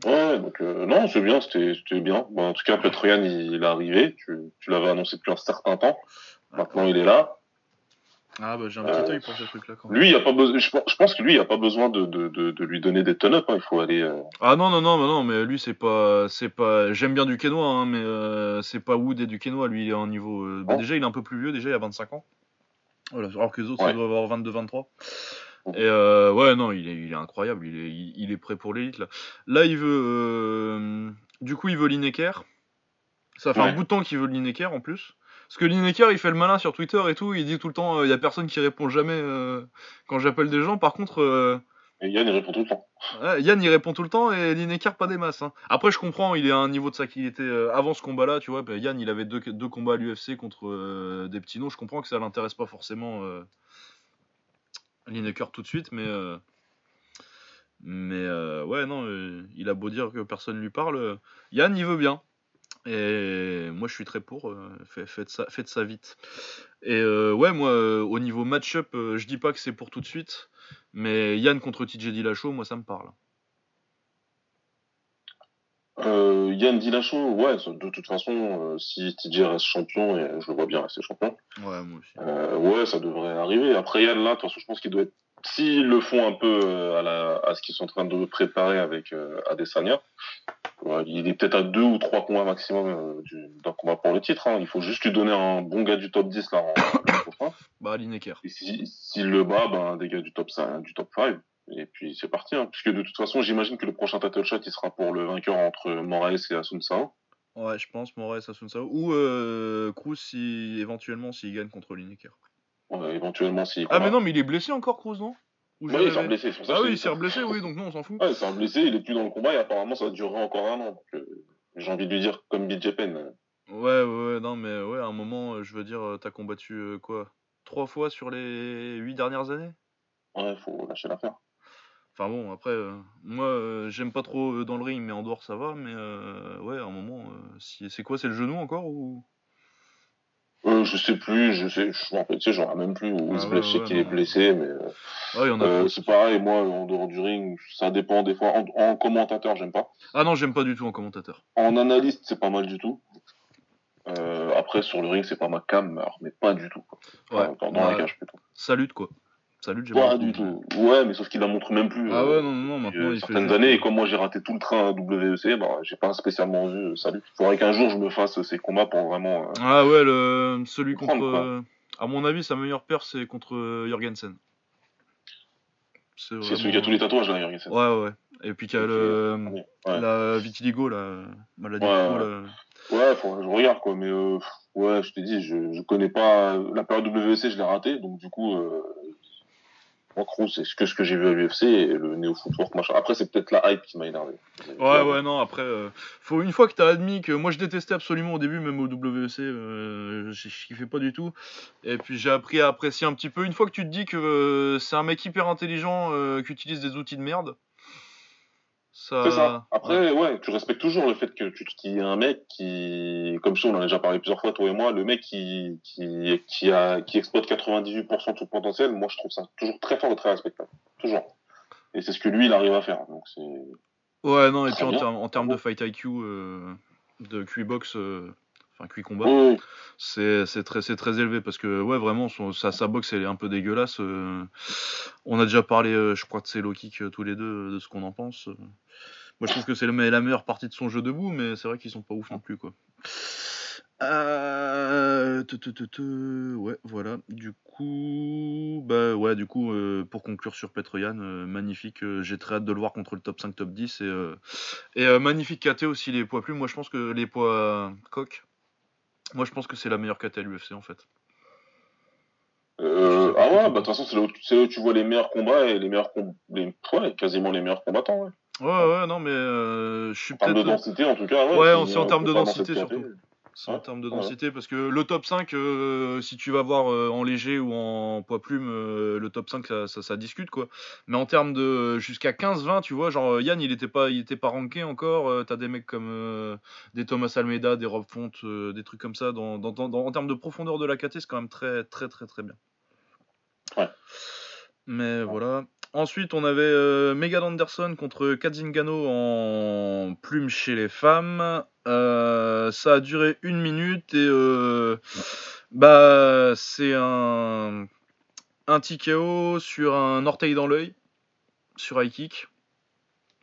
euh, Ouais, donc euh, non, c'est bien, c'était bien. Bon, en tout cas, Petroyan, il, il est arrivé. Tu, tu l'avais annoncé depuis un certain temps. Maintenant, il est là. Ah bah j'ai un Euh, petit œil pour ce truc là quand même. Lui, il a pas besoin. Je, pense- que lui, il a pas besoin de, de, de, de lui donner des turn-up. Hein. Il faut aller. euh, Ah non non non mais non mais lui c'est pas c'est pas j'aime bien du hein, mais euh, c'est pas Wood et du Kenoa lui il est en niveau euh, bah, déjà il est un peu plus vieux déjà il a 25 ans. Voilà, alors que les autres Ouais. ça doit avoir 22 23. Mhm. Et euh, ouais non, il est il est incroyable, il est il, il est prêt pour l'élite là. Là, il veut euh, du coup il veut Lineker. Ça fait un bout de temps qu'il veut Lineker en plus. Parce que Lineker, il fait le malin sur Twitter et tout, il dit tout le temps, il y a personne qui répond jamais euh, quand j'appelle des gens. Par contre, euh, Yann, il répond tout le temps. Yann il répond tout le temps et Lineker pas des masses. hein. Après je comprends, il est à un niveau de ça qu'il était euh, avant ce combat-là, tu vois. bah, Yann il avait deux, combats à l'UFC contre euh, des petits noms. Je comprends que ça l'intéresse pas forcément euh, Lineker tout de suite, mais mais ouais non, il a beau dire que personne lui parle, Yann il veut bien. Et moi je suis très pour, fait- faites, ça, faites ça vite. Et ouais, moi au niveau match-up, je dis pas que c'est pour tout de suite, mais Yann contre TJ Dillashaw, moi ça me parle. Euh, Yann Dillashaw, ouais, de toute façon, euh, si TJ reste champion, et je le vois bien rester champion, Ouais, moi aussi. euh, ouais, ça devrait arriver. Après Yann, là, de toute façon, je pense qu'il doit être. S'ils le font un peu à, la, à ce qu'ils sont en train de préparer avec Adesanya, ouais, il est peut-être à deux ou trois combats maximum du- d'un combat pour le titre. hein. Il faut juste lui donner un bon gars du top 10 là en, en prochain. Bah, Lineker. Et si- s'il le bat, ben, des gars du top 5, du top 5. Et puis c'est parti. Hein. Puisque de toute façon, j'imagine que le prochain title shot, il sera pour le vainqueur entre Moraes et Asunsao. Ouais, je pense, Moraes Asunsao. Ou euh, Cruz, si, éventuellement, s'il gagne contre Lineker. Ouais, éventuellement, s'il Ah, mais non, mais il est blessé encore, Cruz, non? Oui, il s'est blessé. pour ça Ah oui, il s'est blessé, oui, donc non, on s'en fout. Ouais, il s'est blessé, il est plus dans le combat et apparemment ça va durer encore un an. Donc, euh, j'ai envie de lui dire comme BJ Penn. Ouais, ouais, ouais, non, mais ouais, à un moment, euh, je veux dire, euh, t'as combattu euh, quoi Trois fois sur les huit dernières années? Ouais, faut lâcher l'affaire. Enfin bon, après, euh, moi, euh, j'aime pas trop euh, dans le ring, mais en dehors, ça va. Mais euh, ouais, à un moment, euh, si... c'est quoi C'est le genou encore ou? Euh, je sais plus, je sais, je, en fait, tu sais, j'en ai même plus où il Ah se ouais, blesse, je sais ouais, qu'il non. est blessé, mais euh, il y en a euh, c'est pareil, moi, en dehors du ring, ça dépend des fois. En, en commentateur, j'aime pas. Ah non, j'aime pas du tout en commentateur. En analyste, c'est pas mal du tout. Euh, après, sur le ring, c'est pas ma cam, alors, mais pas du tout. quoi. Ouais. Enfin, dans, dans la Ouais. cage plutôt. Salut, quoi. Salut, j'aime Pas du tout. Ouais, mais sauf qu'il la montre même plus. Ah euh, ouais, non, non, maintenant euh, il certaines années, et comme moi j'ai raté tout le train à WEC, bah, j'ai pas spécialement vu euh, salut. Faudrait qu'un jour je me fasse ces combats pour vraiment. Ah ouais, le... celui contre. Euh, À mon avis, sa meilleure paire, c'est contre Jorgensen. C'est vraiment- celui qui a tous les tatouages là, Jurgensen. Ouais, ouais. Et puis qu'il y a le. Ouais. La vitiligo, la maladie Ouais, ouais. là. Ouais, je regarde quoi, mais euh, ouais, je t'ai dit, je, je connais pas la période WEC, je l'ai raté, donc du coup, euh, moi Cruz, c'est que ce que j'ai vu à l'UFC et le néo footwork machin. Après, c'est peut-être la hype qui m'a énervé. Ouais, ouais, non, après, euh, faut une fois que t'as admis que moi je détestais absolument au début, même au WEC, euh, je kiffais pas du tout. Et puis j'ai appris à apprécier un petit peu. Une fois que tu te dis que euh, c'est un mec hyper intelligent qui utilise des outils de merde, ça. C'est ça. Après, ouais. tu respectes toujours le fait que tu qu'il y ait un mec qui, comme ça, on en a déjà parlé plusieurs fois, toi et moi, le mec qui, qui, qui a, qui exploite 98% de son potentiel, moi, je trouve ça toujours très fort et très respectable. Toujours. Et c'est ce que lui, il arrive à faire. Donc, c'est, Ouais, non, et puis en, termes- en termes de fight IQ, euh, de QI box, euh, enfin QI combat, oui. c'est très, c'est très élevé parce que, ouais, vraiment, son, sa, sa boxe elle est un peu dégueulasse. euh. on a déjà parlé, euh, je crois, de ses low kicks euh, tous les deux, de ce qu'on en pense. Moi, je trouve que c'est la meilleure partie de son jeu debout, mais c'est vrai qu'ils sont pas ouf non plus, quoi. Euh, tu, tu, tu, tu, ouais, voilà. Du coup, bah ouais, du coup, euh, pour conclure sur Petroyan, euh, magnifique. J'ai très hâte de le voir contre le top 5, top 10 et, et magnifique KT aussi les poids plumes. Moi, je pense que les poids coq. Moi, je pense que c'est la meilleure à l'UFC en fait. Euh, ah ouais, bah de toute façon, c'est là, où tu- c'est là où tu vois les meilleurs combats et les meilleurs com- les, ouais, quasiment les meilleurs combattants. Ouais. Ouais, ouais, non, mais euh, je suis En termes de peut-être. densité, en tout cas. Ouais, Ouais, en on termes de densité, surtout. En termes de ouais. densité, parce que le top 5, euh, si tu vas voir euh, en léger ou en poids plume, euh, le top 5, ça, ça, ça discute, quoi. Mais en termes de jusqu'à 15-20, tu vois, genre Yann, il était pas, il était pas ranké encore. T'as des mecs comme des Thomas Almeida, des Rob Font, des trucs comme ça. Dans, dans, dans- dans- en termes de profondeur de la KT, c'est quand même très, très, très, très bien. Ouais. Mais voilà. Ensuite, on avait euh, Megan Anderson contre Katzingano en plume chez les femmes. Euh, ça a duré une minute et euh, bah c'est un un TKO sur un orteil dans l'œil sur high kick.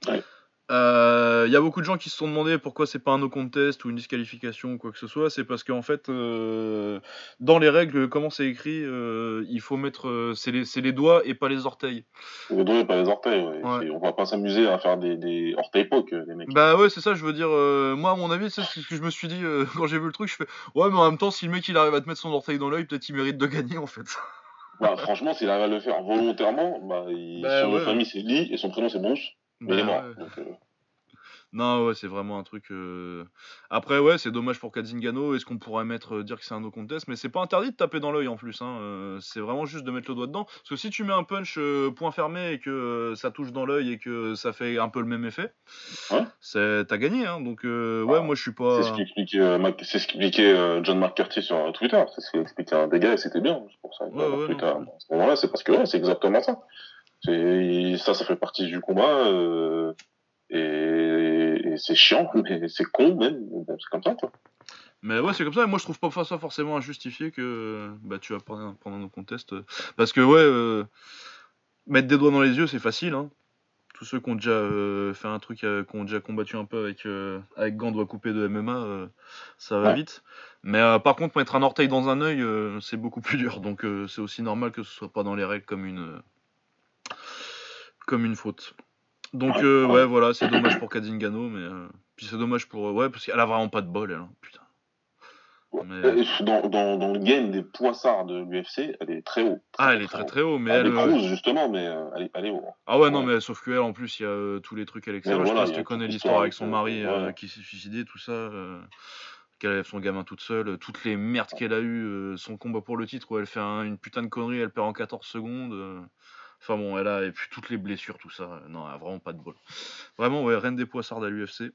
Ouais. Euh, Il y a beaucoup de gens qui se sont demandé pourquoi c'est pas un no contest ou une disqualification ou quoi que ce soit. C'est parce qu'en fait, euh, dans les règles, comment c'est écrit, euh, il faut mettre, euh, c'est les, les doigts et pas les orteils. Le dos et pas les orteils. Ouais. Ouais. On va pas s'amuser à faire des, des orteils poke, les mecs. Bah ouais, c'est ça, je veux dire, euh, moi à mon avis, c'est ce que je me suis dit euh, quand j'ai vu le truc, je fais, ouais, mais en même temps, si le mec il arrive à te mettre son orteil dans l'œil, peut-être il mérite de gagner en fait. Bah, franchement, s'il arrive à le faire volontairement, bah, il... Bah, son ouais. famille c'est Lee et son prénom c'est Bruce, mais il est Bah mort. euh, Non, ouais, c'est vraiment un truc. euh, Après, ouais, c'est dommage pour Katzingano. Est-ce qu'on pourrait mettre, euh, dire que c'est un no contest? Mais c'est pas interdit de taper dans l'œil en plus. Hein. euh, C'est vraiment juste de mettre le doigt dedans. Parce que si tu mets un punch point fermé et que ça touche dans l'œil et que ça fait un peu le même effet, Ouais. t'as gagné. Hein. Donc, euh, ouais, Ah, moi je suis pas. C'est ce qu'expliquait Mac- ce John McCarthy sur Twitter. C'est ce qu'il expliquait des gars et c'était bien. C'est pour ça. Ouais, à ce moment-là, c'est parce que ouais, c'est exactement ça. Ça, ça fait partie du combat euh, et, et c'est chiant, mais c'est con même. Bon, c'est comme ça quoi. Mais ouais, c'est comme ça. Et moi, je trouve pas ça forcément injustifié que bah, tu vas prendre prendre un contest. euh, Parce que, ouais, euh, mettre des doigts dans les yeux, c'est facile. Hein. Tous ceux qui ont déjà euh, fait un truc, qui ont déjà combattu un peu avec, avec gants doigts coupés de MMA, ça va Ouais. vite. Mais par contre, mettre un orteil dans un œil, c'est beaucoup plus dur. Donc, c'est aussi normal que ce soit pas dans les règles comme une, comme une faute. Donc, Ouais, euh, ouais. voilà, c'est dommage pour Kazingano, mais euh, puis c'est dommage pour. euh, ouais, parce qu'elle a vraiment pas de bol, elle. hein, Putain. Mais- Dans, dans, dans le game des poissards de l'UFC, elle est très haut. Ah, elle est très très haut, mais Elle elle. est justement, mais elle, est, elle est haut. Ah ouais, non, mais sauf qu'elle, en plus, il y a euh, tous les trucs à l'extérieur. Je sais pas si a tu connais l'histoire avec son mari ouais. qui s'est suicidé, tout ça. qu'elle élève son gamin toute seule, toutes les merdes qu'elle a eues, son combat pour le titre où elle fait un- une putain de connerie, elle perd en 14 secondes. Enfin bon, elle a et puis toutes les blessures, tout ça. euh, Non, elle a vraiment pas de bol. Vraiment, ouais, reine des poissards à l'UFC.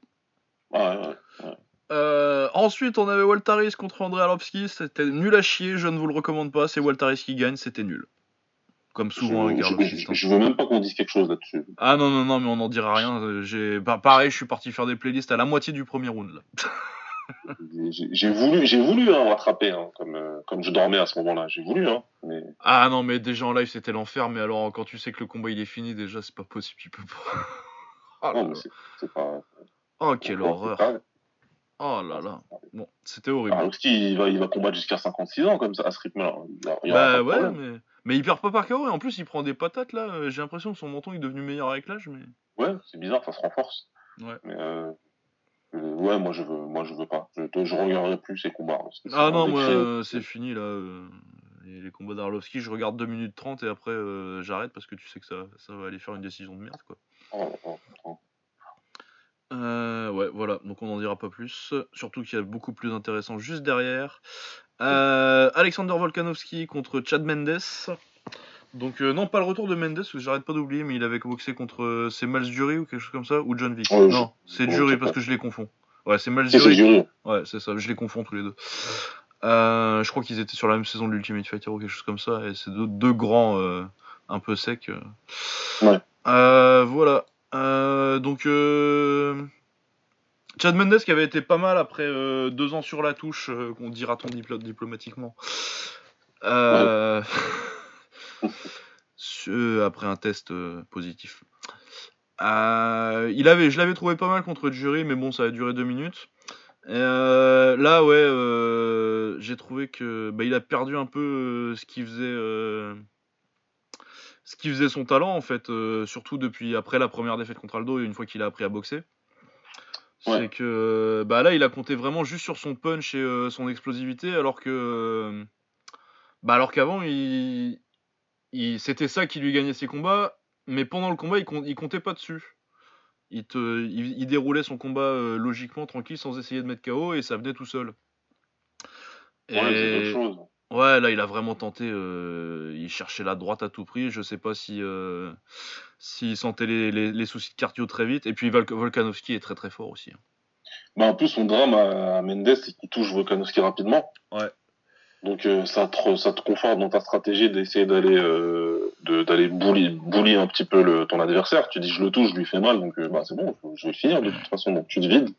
Ouais, ouais. Euh, ensuite, on avait Waltaris contre André Arlovski. C'était nul à chier, je ne vous le recommande pas. C'est Waltaris qui gagne, c'était nul. Comme souvent avec je, je, Arlovski. je, je veux même pas qu'on dise quelque chose là-dessus. Ah non, non, non, mais on n'en dira rien. J'ai... bah, pareil, je suis parti faire des playlists à la moitié du premier round. Là. J'ai voulu, j'ai voulu hein, rattraper, hein, comme, euh, comme je dormais à ce moment-là. J'ai voulu, hein, mais Ah non, mais déjà en live, c'était l'enfer. Mais alors, quand tu sais que le combat il est fini, déjà, c'est pas possible. Tu peux pas. oh, non, mais c'est pas. Oh, quelle horreur. pas- Oh là là. Bon, c'était horrible. Il va, il va combattre jusqu'à 56 ans comme ça à ce rythme-là. Bah ouais, problème. mais... mais il perd pas par KO et en plus il prend des patates là. Euh, J'ai l'impression que son menton est devenu meilleur avec l'âge. Mais... Ouais, c'est bizarre, ça se renforce. Ouais. Mais euh, euh, ouais, moi je veux, moi je veux pas. Je, je regarderai plus ces combats. c'est Ah non, moi euh, c'est fini là. euh, Les, les combats d'Arlovski, je regarde 2 minutes 30 et après j'arrête parce que tu sais que ça, ça va aller faire une décision de merde quoi. Oh, oh, oh. Ouais, voilà, donc on n'en dira pas plus. Surtout qu'il y a beaucoup plus intéressant juste derrière. Alexander Volkanovski contre Chad Mendes. Donc, euh, non, pas le retour de Mendes, que j'arrête pas d'oublier, mais il avait boxé contre. euh, c'est Miles Jury ou quelque chose comme ça Ou John Vick Ouais, Non, je- c'est Jury parce que je les confonds. Ouais, c'est Miles Jury. jury. Ouais, c'est ça, je les confonds tous les deux. Euh, je crois qu'ils étaient sur la même saison de l'Ultimate Fighter ou quelque chose comme ça, et c'est deux, deux grands euh, un peu secs. euh. Ouais. Euh, voilà. Euh, donc, euh, Chad Mendes qui avait été pas mal après deux ans sur la touche, qu'on dira-t-on diplo- diplomatiquement. Euh, après un test euh, positif. Euh, il avait, je l'avais trouvé pas mal contre Jury, mais bon, ça a duré deux minutes. Et, euh, là, ouais, euh, j'ai trouvé que bah, il a perdu un peu ce qui faisait ce qui faisait son talent en fait, surtout depuis après la première défaite contre Aldo et une fois qu'il a appris à boxer. Ouais. C'est que bah là, il a compté vraiment juste sur son punch et son explosivité, alors que bah alors qu'avant, il- c'était ça qui lui gagnait ses combats, mais pendant le combat, il, com- il comptait pas dessus. Il, te, il, il déroulait son combat euh, logiquement, tranquille, sans essayer de mettre KO, et ça venait tout seul. Ouais, Et- chose. Ouais, là, il a vraiment tenté. euh, il cherchait la droite à tout prix. Je sais pas si euh, s'il sentait les, les- les soucis de cardio très vite. Et puis Volk- Volkanovski est très très fort aussi. hein. Bah, en plus, son drame à, à Mendes, c'est qu'il touche Volkanovski rapidement. Ouais. Donc, euh, ça, te, ça te conforte dans ta stratégie d'essayer d'aller euh, de- d'aller bully, bully un petit peu le, ton adversaire. Tu dis, je le touche, je lui fais mal, donc euh, bah, c'est bon, je vais le finir de toute façon. Donc, tu te vides.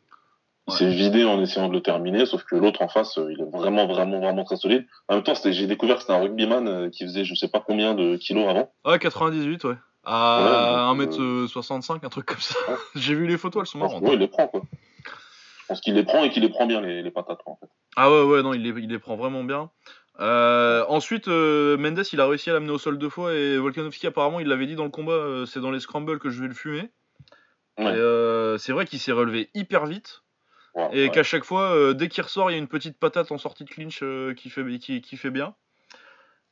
Il Ouais. s'est vidé en essayant de le terminer, sauf que l'autre en face, euh, il est vraiment, vraiment, vraiment très solide. En même temps, j'ai découvert que c'était un rugbyman qui faisait je sais pas combien de kilos avant. Ouais, 98, ouais. À Ouais, donc, 1m65, un truc comme ça. Ouais. J'ai vu les photos, elles sont marrantes. Ouais, il les prend, quoi. Pense qu'il les prend et qu'il les prend bien, les, les patates, en fait. Ah ouais, ouais, non, il les, il les prend vraiment bien. Euh, ensuite, euh, Mendes, il a réussi à l'amener au sol deux fois et Volkanovski, apparemment, il l'avait dit dans le combat, euh, c'est dans les scrambles que je vais le fumer. Ouais. C'est vrai qu'il s'est relevé hyper vite Ouais, et ouais. qu'à chaque fois, dès qu'il ressort, il y a une petite patate en sortie de clinch qui, fait, qui, qui fait bien.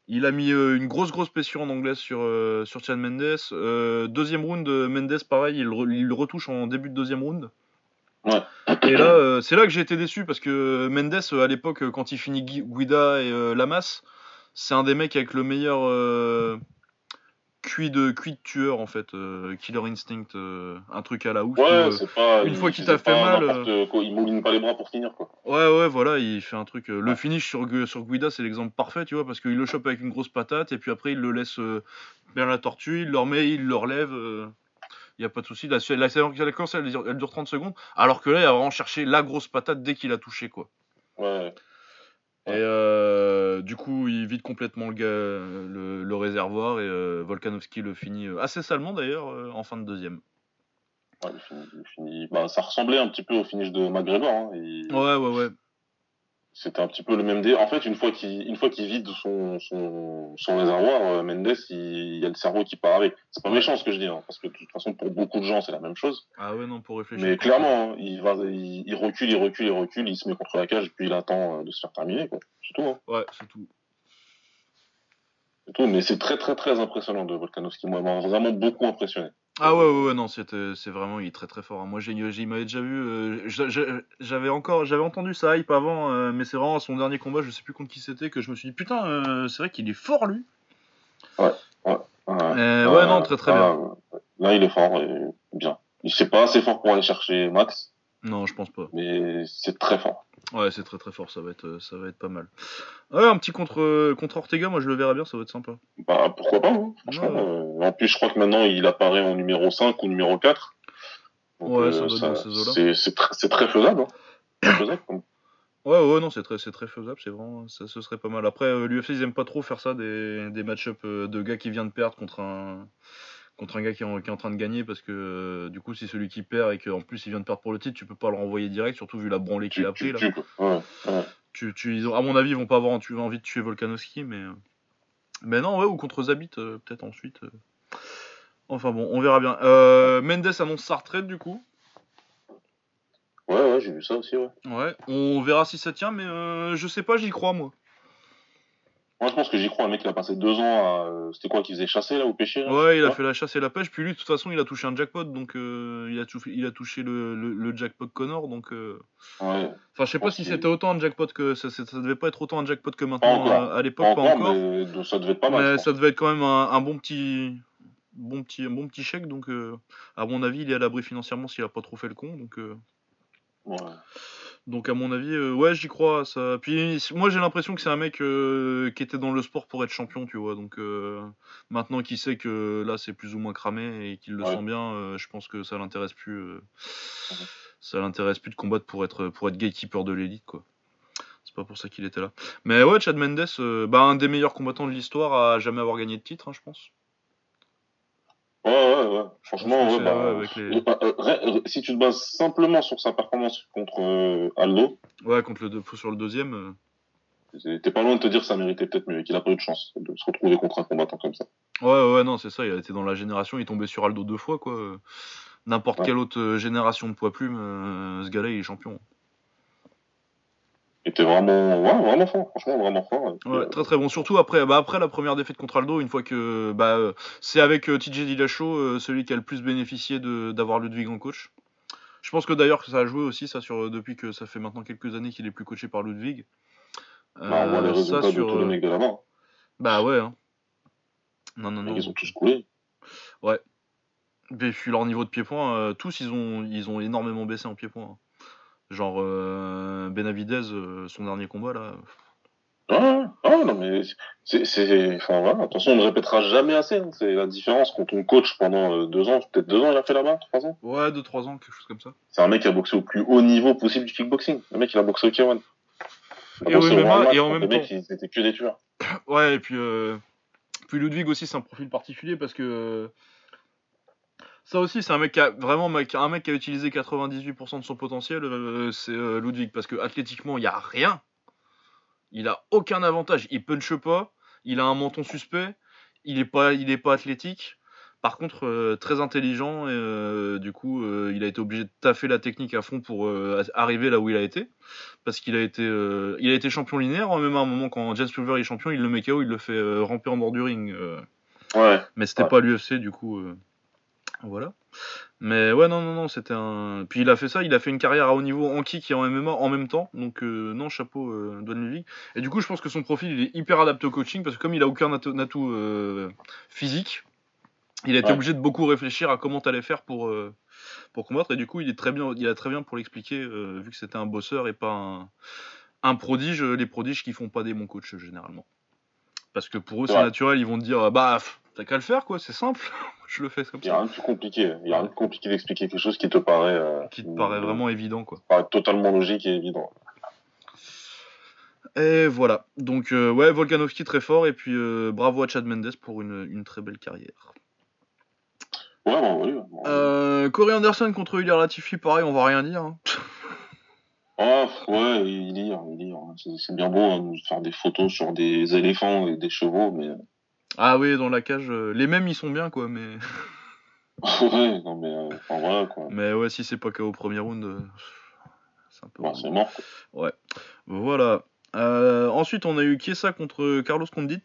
Il a mis une grosse grosse pression en anglaise sur, sur Chad Mendes. Deuxième round, Mendes, pareil, il, re- il retouche en début de deuxième round. Ouais. Et là, euh, c'est là que j'ai été déçu parce que Mendes, euh, à l'époque, euh, quand il finit Gui- Guida et euh, Lamas, c'est un des mecs avec le meilleur euh, cuit de cuit de tueur en fait, Killer Instinct, un truc à la ouf. Ouais, c'est pas. une il- fois qu'il t'a fait mal, Quoi, il mouline pas les bras pour finir, quoi. Ouais, ouais, voilà, il fait un truc. le finish sur, sur Guida, c'est l'exemple parfait, tu vois, parce qu'il le chope avec une grosse patate, et puis après, il le laisse vers la tortue, il le remet, il le relève. Il n'y a pas de souci. La, la, la course, elle, dure- elle dure 30 secondes, alors que là, il a vraiment cherché la grosse patate dès qu'il a touché, quoi. Ouais. Et euh, du coup, il vide complètement le, gars, le, le réservoir, et euh, Volkanovski le finit euh, assez salement, d'ailleurs, euh, en fin de deuxième. Ouais, il finit, il finit- Bah, ça ressemblait un petit peu au finish de McGregor. Hein. Ouais, ouais, ouais. C'était un petit peu le même dé. En fait, une fois qu'il une fois qu'il vide son, son, son réservoir, euh, Mendes, il, il y a le cerveau qui part avec. C'est pas méchant ce que je dis, hein, parce que de toute façon, pour beaucoup de gens, c'est la même chose. Ah ouais, non, pour réfléchir. Mais clairement, hein, il, va, il, il recule, il recule, il recule, il se met contre la cage, puis il attend euh, de se faire terminer. quoi. C'est tout. Hein. Ouais, c'est tout. Tout. Mais c'est très, très, très impressionnant de Volkanovski. Moi, m'a vraiment beaucoup impressionné. Ah ouais, ouais, ouais, non, c'était- c'est vraiment, il est très très fort. hein. Moi, il m'avait déjà vu, euh, j'a- j'a- j'avais encore, j'avais entendu sa hype avant, euh, mais c'est vraiment à son dernier combat, je sais plus contre qui c'était, que je me suis dit, putain, euh, c'est vrai qu'il est fort lui. Ouais. Euh, ouais, non, très très bien. Là, il est fort et bien. Il c'est pas assez fort pour aller chercher Max, Non, je pense pas. mais c'est très fort. Ouais, c'est très très fort, ça va être, euh, ça va être pas mal. Ouais, un petit contre, euh, contre Ortega, moi je le verrais bien, ça va être sympa. Bah, pourquoi pas, hein, franchement. Ouais. euh, en plus, je crois que maintenant, il apparaît en numéro 5 ou numéro 4. Donc, Ouais, ça doit être dans ces eaux-là. c'est, c'est, tr- c'est très faisable. Hein. Faisable, comme- Ouais, ouais, non, c'est très, c'est très faisable, c'est vraiment, ça, ce serait pas mal. Après, l'UFC, ils aiment pas trop faire ça, des, des match-up euh, de gars qui vient de perdre contre un, contre un gars qui est en, qui est en train de gagner, parce que euh, du coup, si celui qui perd et qu'en plus il vient de perdre pour le titre, tu peux pas le renvoyer direct, surtout vu la branlée qu'il a pris là. tu, quoi. Ouais, ouais. Tu, tu, ils ont- à mon avis, ils vont pas avoir tu- envie de tuer Volkanovski, mais. euh, Mais non, ouais, ou contre Zabit, euh, peut-être ensuite. euh. Enfin bon, on verra bien. Mendes annonce sa retraite du coup. Ouais, ouais, j'ai vu ça aussi, ouais. Ouais, on verra si ça tient, mais je sais pas, j'y crois moi. Moi, je pense que j'y crois. Un mec, il a passé deux ans à. euh, C'était quoi, qu'il faisait chasser, là, ou pêcher là, Ouais, il a fait la chasse et la pêche, puis lui, de toute façon, il a touché un jackpot, donc euh, il, a touché, il a touché le, le, le jackpot Connor, donc. euh, Ouais, Enfin, je sais pas si c'était autant un jackpot que. Ça, ça, devait pas être autant un jackpot que maintenant euh, à l'époque, pas pas encore, mais de- ça devait être pas mal. Mais ça devait être quand même un, un bon petit. Bon petit, un bon petit chèque, donc euh, à mon avis, il est à l'abri financièrement s'il a pas trop fait le con. Donc, euh, Ouais. Donc à mon avis, euh, ouais, j'y crois. Ça. Puis moi, j'ai l'impression que c'est un mec euh, qui était dans le sport pour être champion, tu vois. Donc euh, maintenant qu'il sait que là, c'est plus ou moins cramé et qu'il le Ouais. sent bien, je pense que ça l'intéresse plus. Ça l'intéresse plus de combattre pour être pour être gatekeeper de l'élite, quoi. C'est pas pour ça qu'il était là. Mais ouais, Chad Mendes, bah, un des meilleurs combattants de l'histoire à jamais avoir gagné de titre, hein, je pense. Ouais, ouais, ouais. Franchement, ouais, bah, les- euh, euh, si tu te bases simplement sur sa performance contre euh, Aldo, Ouais, contre le deux- sur le deuxième. euh. t'es pas loin de te dire que ça méritait peut-être mieux et qu'il a pas eu de chance de se retrouver contre un combattant comme ça. Ouais, ouais, non, c'est ça. Il a été dans la génération. Il est tombé sur Aldo deux fois, quoi. N'importe Ouais. quelle autre génération de poids plume, ce gars-là, il est champion. Il était vraiment, ouais, vraiment fort, franchement, vraiment fort. Ouais, euh, très très bon. Surtout après, bah, après la première défaite contre Aldo, une fois que bah, euh, c'est avec euh, TJ Dillashaw euh, celui qui a le plus bénéficié de- d'avoir Ludwig en coach. Je pense que d'ailleurs que ça a joué aussi ça sur depuis que ça fait maintenant quelques années qu'il est plus coaché par Ludwig. bah, on voit les Euh, ça de sur tous les euh, mecs de là-bas. bah ouais. hein. Non non non. Ils ont tous coulé. Et puis leur niveau de pied-point, euh, tous ils ont ils ont énormément baissé en pied-point. hein. Genre euh, Benavidez, euh, son dernier combat là. Ah, ah, non, mais c'est, enfin, voilà. Attention, on ne répétera jamais assez. hein. C'est la différence quand on coach pendant euh, deux ans, peut-être deux ans, il a fait là-bas, trois ans. Ouais, 2-3 ans, quelque chose comme ça. C'est un mec qui a boxé au plus haut niveau possible du kickboxing. Le mec, il a boxé au K1. Et MMA, et en même les mecs, ils étaient que des tueurs. Ouais, et puis, puis Ludwig aussi, c'est un profil particulier parce que ça aussi, c'est un mec qui a vraiment mec- un mec qui a utilisé 98% de son potentiel, euh, c'est euh, Ludwig parce que athlétiquement, il y a rien. Il a aucun avantage. Il punche pas, il a un menton suspect, il est pas, il est pas athlétique. Par contre, euh, très intelligent, et, du coup, il a été obligé de taffer la technique à fond pour arriver là où il a été. Parce qu'il a été, il a été champion linéaire, hein, même à un moment quand James Pulver est champion, il le met KO, il le fait ramper en dehors du ring. Ouais. mais c'était Ouais. pas l'UFC, du coup. Voilà. Mais ouais, non, non, non, c'était un. Puis il a fait ça, il a fait une carrière à haut niveau en kick et en MMA en même temps. Donc, euh, non, chapeau, euh, Don. Et du coup, je pense que son profil, il est hyper adapté au coaching parce que comme il a aucun atout, atout, euh, physique, il a été Ouais. obligé de beaucoup réfléchir à comment t'allais faire pour, euh, pour combattre. Et du coup, il est très bien, il a très bien pour l'expliquer, vu que c'était un bosseur et pas un, un prodige. Les prodiges qui font pas des bons coachs généralement. Parce que pour eux, c'est naturel, ils vont te dire, bah, pff, t'as qu'à le faire, quoi, c'est simple. je le fais comme Il y a ça. rien de plus compliqué. Il a rien de compliqué d'expliquer quelque chose qui te paraît, euh, Qui te paraît vraiment évident, quoi. paraît totalement logique et évident. Et voilà. Donc, euh, ouais, Volkanovski très fort. Et puis, euh, bravo à Chad Mendes pour une, une très belle carrière. Ouais, bon, oui. bon. Euh, Corey Anderson contre Ilir Latifi, pareil, on va rien dire. hein. Ah, ouais, il lire, il lire. C'est c'est bien beau hein, de faire des photos sur des éléphants et des chevaux, mais Ah oui, dans la cage, euh, les mêmes ils sont bien, quoi. Mais, ouais, non mais euh, enfin voilà quoi. mais ouais, si c'est pas KO au premier round, euh, c'est un peu. Bon, c'est mort. quoi. Voilà. Euh, ensuite, on a eu Chiesa contre Carlos Condit.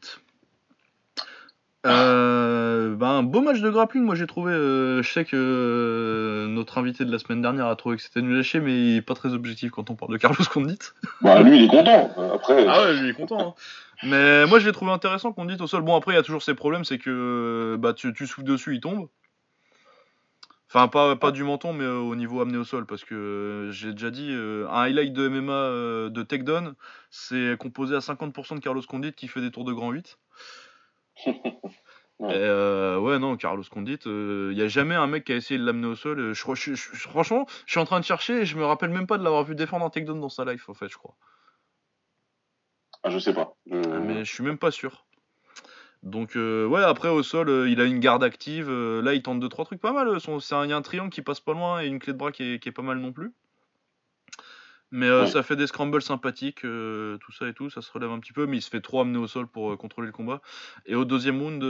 Euh, ben, un beau match de grappling, moi j'ai trouvé. euh, je sais que euh, notre invité de la semaine dernière a trouvé que c'était nul à chier, mais il est pas très objectif quand on parle de Carlos Condit. Bah lui il est content. Après, Ah ouais, lui il est content. hein. Mais moi je l'ai trouvé intéressant Condit au sol. Bon, après il y a toujours ces problèmes, c'est que bah, tu, tu souffles dessus, il tombe. Enfin, pas, pas du menton, mais euh, au niveau amené au sol, parce que euh, j'ai déjà dit, euh, un highlight de MMA euh, de takedown, c'est composé à 50% de Carlos Condit qui fait des tours de grand 8. Ouais. Euh, ouais, non, Carlos Condit, il n'y a jamais un mec qui a essayé de l'amener au sol. euh, Je, crois- je- je- franchement, je suis en train de chercher et je me rappelle même pas de l'avoir vu défendre un takedown dans sa life, en fait, je crois. ah, je sais pas. Ah, mais je suis même pas sûr. Donc euh, ouais, après au sol, euh, il a une garde active. euh, là, il tente deux trois trucs pas mal. euh, son- c'est un- Il y a un triangle qui passe pas loin et une clé de bras qui est, qui est pas mal non plus. Mais euh, Ouais. ça fait des scrambles sympathiques, euh, tout ça et tout, ça se relève un petit peu, mais il se fait trop amener au sol pour euh, contrôler le combat. Et au deuxième round,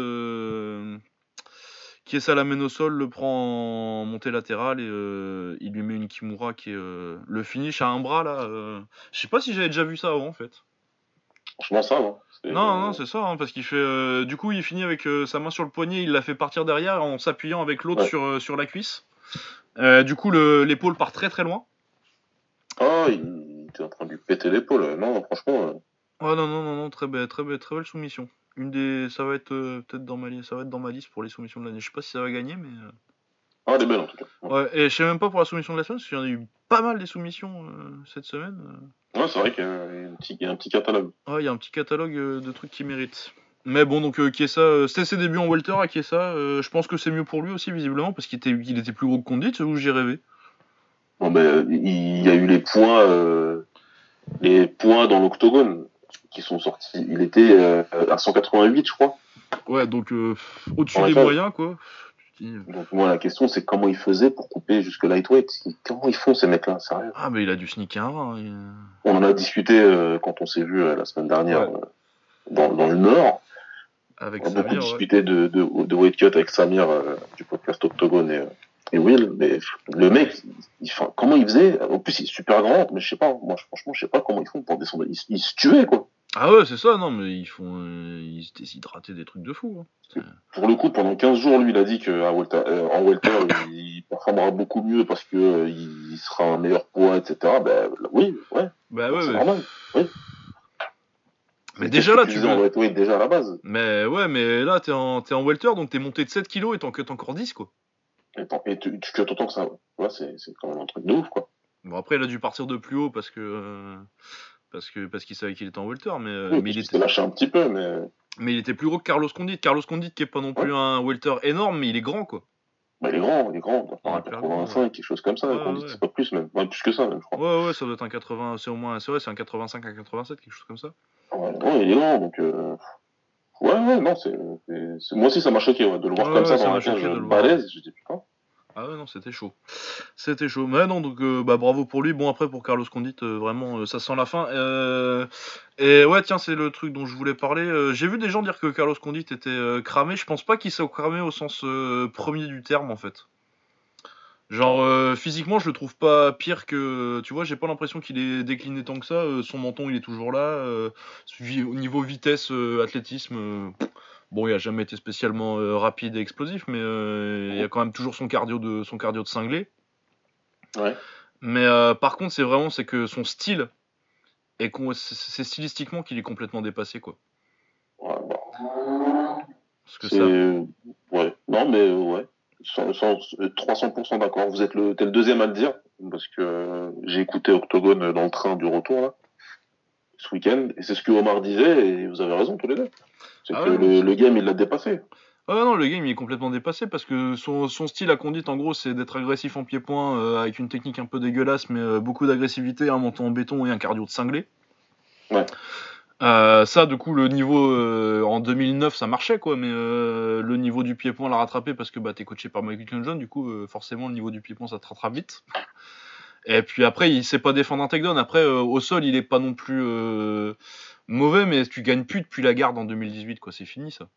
qui est ça l'amène au sol, le prend en montée latérale et il lui met une Kimura qui est le finish à un bras là. Je sais pas si j'avais déjà vu ça avant en fait. Franchement ça. C'est- Non, non, c'est ça, hein, parce qu'il fait. euh, du coup, il finit avec euh, sa main sur le poignet, il la fait partir derrière en s'appuyant avec l'autre Ouais. sur, euh, sur la cuisse. Du coup, le- l'épaule part très très loin. Il était en train de lui péter l'épaule. Non, franchement. euh, non, non, non, non, très belle, très belle, très belle soumission. Une des. Ça va être euh, peut-être dans ma liste, ça va être dans ma liste pour les soumissions de l'année. Je sais pas si ça va gagner, mais. euh, Ah, elle est belle en tout cas. Ouais, et je sais même pas pour la soumission de la semaine, parce qu'il y en a eu pas mal des soumissions euh, cette semaine. euh. Ouais, c'est vrai qu'il y a un petit, il y a un petit catalogue. Ouais, il y a un petit catalogue euh, de trucs qui méritent. Mais bon, donc euh, Chiesa, euh, c'était ses débuts en welter à Chiesa. euh, je pense que c'est mieux pour lui aussi, visiblement, parce qu'il était, il était plus gros que Condit, ou j'ai rêvé. Bon, ben, il y a eu les points, euh, les points dans l'octogone qui sont sortis. Il était euh, à 188, je crois. Ouais, donc euh, au-dessus des moyens, quoi. dis. Donc moi la question c'est comment ils faisaient pour couper jusque lightweight? Comment ils font ces mecs-là? Sérieux Ah, mais il a dû sneaker il- On en a discuté euh, quand on s'est vu euh, la semaine dernière Ouais. euh, dans, dans le Nord. Avec On a beaucoup ouais. discuté de, de, de weight cut avec Samir euh, du podcast Octogone et, euh, et Will. Mais le mec, il, comment il faisait En plus il est super grand, mais je sais pas. Moi franchement je sais pas comment ils font pour descendre. Ils, ils se tuaient quoi. Ah ouais, c'est ça, non, mais ils font. euh, ils se déshydrataient des trucs de fou. hein. Pour le coup, pendant 15 jours, lui, il a dit qu'en welter, euh, en welter, il performera beaucoup mieux parce que euh, il sera un meilleur poids, etc. Ben oui, ouais, Bah ouais, c'est ouais. normal. Mais C'est déjà que là, tu faisais en veux. welterweight déjà à la base. Mais ouais, mais là, t'es en, en welter, donc t'es monté de 7 kilos et t'en cut encore 10, quoi. Et, tu, tu autant que ça. Ouais, c'est c'est quand même un truc de ouf, quoi. Bon, après, il a dû partir de plus haut parce que. euh, Parce que parce qu'il savait qu'il était en welter, mais, euh, Oui, mais, il était, lâché un petit peu, mais mais il était plus gros que Carlos Condit. Carlos Condit qui est pas non plus un welter énorme, mais il est grand quoi. bah, il est grand, il est grand. Il doit faire Ouais, un clairement, 85, quelque chose comme ça. Ouais, qu'on dit, ouais. C'est pas plus, même. Ouais, plus que ça, même, je crois. Ouais, ouais, ça doit être un 80, c'est au moins, c'est vrai, c'est un 85, un 87, quelque chose comme ça. Ouais, ouais, il est grand, donc. Euh... Ouais, ouais, non, c'est. Moi aussi, ça m'a choqué ouais, de le voir comme ça ça dans m'a choqué de le voir. balèze. Dit, putain. Ah ouais, non, c'était chaud. C'était chaud. Mais non, donc euh, bah, bravo pour lui. Bon, après, pour Carlos Condit, euh, vraiment, euh, ça sent la fin. Et ouais, tiens, c'est le truc dont je voulais parler. J'ai vu des gens dire que Carlos Condit était cramé. Je pense pas qu'il soit cramé au sens premier du terme, en fait. Genre, physiquement, je le trouve pas pire que. Tu vois, j'ai pas l'impression qu'il est décliné tant que ça. Son menton, il est toujours là. Au niveau vitesse, athlétisme. Bon, il a jamais été spécialement euh, rapide et explosif, mais euh, il y a quand même toujours son cardio de son cardio de cinglé. Ouais. Mais euh, par contre, c'est vraiment c'est que son style est con- c'est stylistiquement qu'il est complètement dépassé quoi. Ouais, bah, Parce que ça, ouais, non mais ouais, Sans- sans- euh, 300% d'accord. Vous êtes le, t'es le deuxième à le dire parce que euh, j'ai écouté Octogone dans le train du retour là ce week-end et c'est ce que Omar disait et vous avez raison tous les deux. C'est Ah que ouais, le, game il l'a dépassé. Ah non, le game il est complètement dépassé parce que son, son style à conduite en gros c'est d'être agressif en pied-point euh, avec une technique un peu dégueulasse mais euh, beaucoup d'agressivité, un menton en béton et un cardio de cinglé. Ouais. Euh, ça, du coup, le niveau euh, en 2009, ça marchait quoi, mais euh, le niveau du pied-point l'a rattrapé parce que bah, t'es coaché par Michael John, du coup, forcément, le niveau du pied-point ça te rattrape vite. Et puis après, il sait pas défendre un takedown. Après, euh, au sol, il est pas non plus euh, mauvais, mais tu gagnes plus depuis la garde en 2018, quoi. C'est fini ça.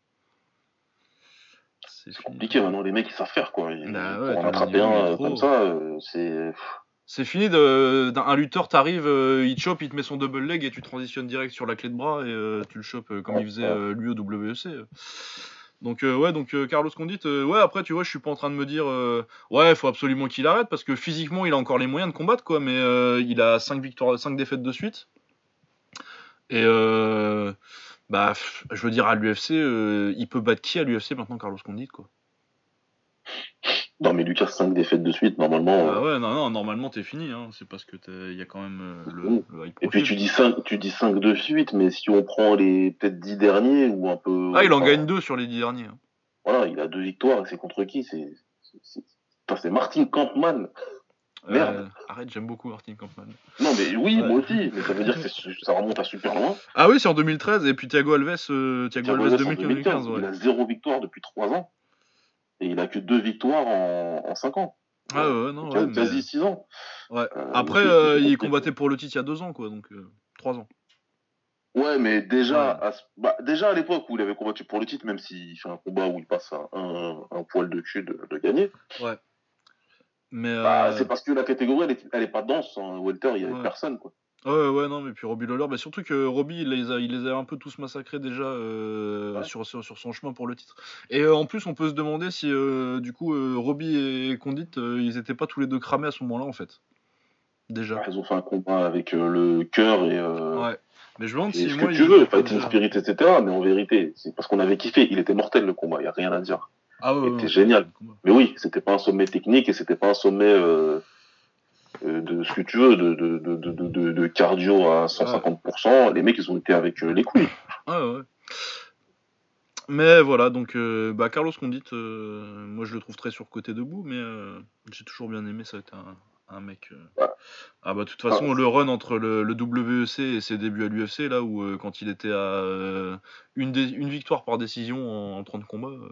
C'est. Compliqué maintenant les mecs ils savent faire quoi. Ils- Bah ouais, pour en attraper un euh, comme ça euh, c'est C'est fini de- d'un un lutteur, t'arrives, euh, il te chope, il te met son double leg et tu transitionnes direct sur la clé de bras et euh, tu le chopes comme il faisait euh, lui au WEC. Donc euh, ouais, donc euh, Carlos Condit, euh, ouais après tu vois, je suis pas en train de me dire ouais, faut absolument qu'il arrête parce que physiquement il a encore les moyens de combattre quoi, mais il a 5 victoires, 5 défaites de suite. Et bah je veux dire à l'UFC, il peut battre qui à l'UFC maintenant Carlos Condit quoi? Non mais Lucas 5 défaites de suite normalement. Ah euh, ouais, non non, normalement t'es fini hein, c'est parce que il y a quand même euh, le, Oui. le high Et puis tu dis 5 tu dis 5 de suite mais si on prend les peut-être 10 derniers ou un peu Ah, il en enfin, gagne deux sur les dix derniers. hein. Voilà, il a deux victoires et c'est contre qui? C'est Martin Kampmann. Merde. Euh, arrête, j'aime beaucoup Martin Kampmann. Non mais oui, Ouais. moi aussi, mais ça veut dire que ça remonte à super loin. Ah oui, c'est en 2013, et puis Thiago Alves, euh, Thiago Thiago Alves Alves en 2015, 2015, ouais. Il a zéro victoire depuis 3 ans. Et il a que deux victoires en, en 5 ans. Ah ouais, non, ouais, Quasi 6 ans. Ouais. Euh, Après, euh, il compliqué. combattait pour le titre il y a deux ans, quoi, donc euh, trois ans. Ouais, mais déjà, Ouais. à, bah, déjà à l'époque où il avait combattu pour le titre, même s'il fait un combat où il passe à un, un poil de cul de, de gagner, Mais bah, euh, c'est parce que la catégorie, elle est, elle est pas dense. En welter, il y avait Ouais. personne. Quoi. Ouais, ouais, non, mais puis Robbie Lawler, bah, surtout que Robbie, il les a, il les a un peu tous massacrés déjà euh, Ouais. sur, sur, sur son chemin pour le titre. Et euh, en plus, on peut se demander si, euh, du coup, Robbie et Condit, ils étaient pas tous les deux cramés à ce moment-là, en fait. Déjà. Ils ont fait un combat avec le cœur et, Ouais. Mais je me demande si ce moi. que tu veux, étaient pas déjà- Spirit, etc. Mais en vérité, c'est parce qu'on avait kiffé. Il était mortel le combat, il n'y a rien à dire. Ah ouais, ouais, était ouais, génial. Mais oui, c'était pas un sommet technique et c'était pas un sommet de ce que tu veux, de, de, de, de, cardio à 150%. Les mecs, ils ont été avec euh, les couilles. Ah ouais. Mais voilà, donc euh, bah, Carlos Condit, euh, moi je le trouve très surcoté debout, mais euh, j'ai toujours bien aimé, ça a été un, un mec. euh, Ouais. Ah bah de toute façon, le run entre le, le WEC et ses débuts à l'UFC, là où euh, quand il était à euh, une, une victoire par décision en, en 30 combats, euh,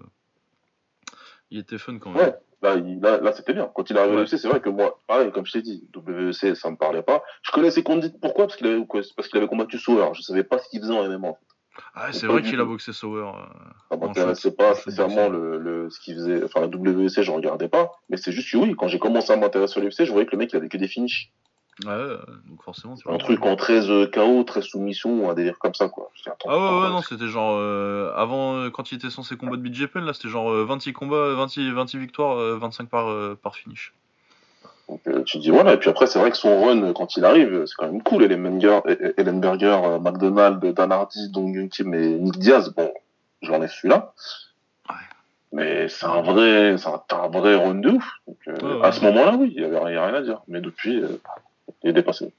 Il était fun quand même. Ouais, là, il- là, là c'était bien. Quand il est arrivé Ouais. à l'UFC, c'est vrai que moi, pareil, comme je t'ai dit, WEC, ça me parlait pas. Je connaissais Condit, pourquoi? Parce qu'il avait, parce qu'il avait combattu Sauer. Je savais pas ce qu'il faisait en MMA. en fait. Ah, c'est vrai qu'il a boxé Sauer. euh. Ça En m'intéressait shoot, pas boxing. le, le, ce qu'il faisait. Enfin, la WEC, je regardais pas. Mais c'est juste que oui, quand j'ai commencé à m'intéresser à l'UFC, je voyais que le mec, il avait que des finishes. Ouais, euh, donc forcément, Un truc en 13 KO, 13 soumissions, un délire comme ça, quoi. Ah ouais, ouais, non, c'était genre. euh, avant, euh, quand il était censé combattre BJPL, là, c'était genre euh, 26 combats, 26, 26 victoires, euh, 25 par, euh, par finish. Donc, euh, tu te dis voilà, et puis après, c'est vrai que son run, euh, quand il arrive, euh, c'est quand même cool. Ellenberger, Ellenberger euh, McDonald, Dan Hardy, Dong Yun Kim et Nick Diaz, bon, j'en ai celui-là. Ouais. Mais c'est un vrai, c'est un, un vrai run de ouf. Donc, euh, Ouais, à ce moment-là, oui, il y avait rien à dire. Mais depuis, euh, est dépassé.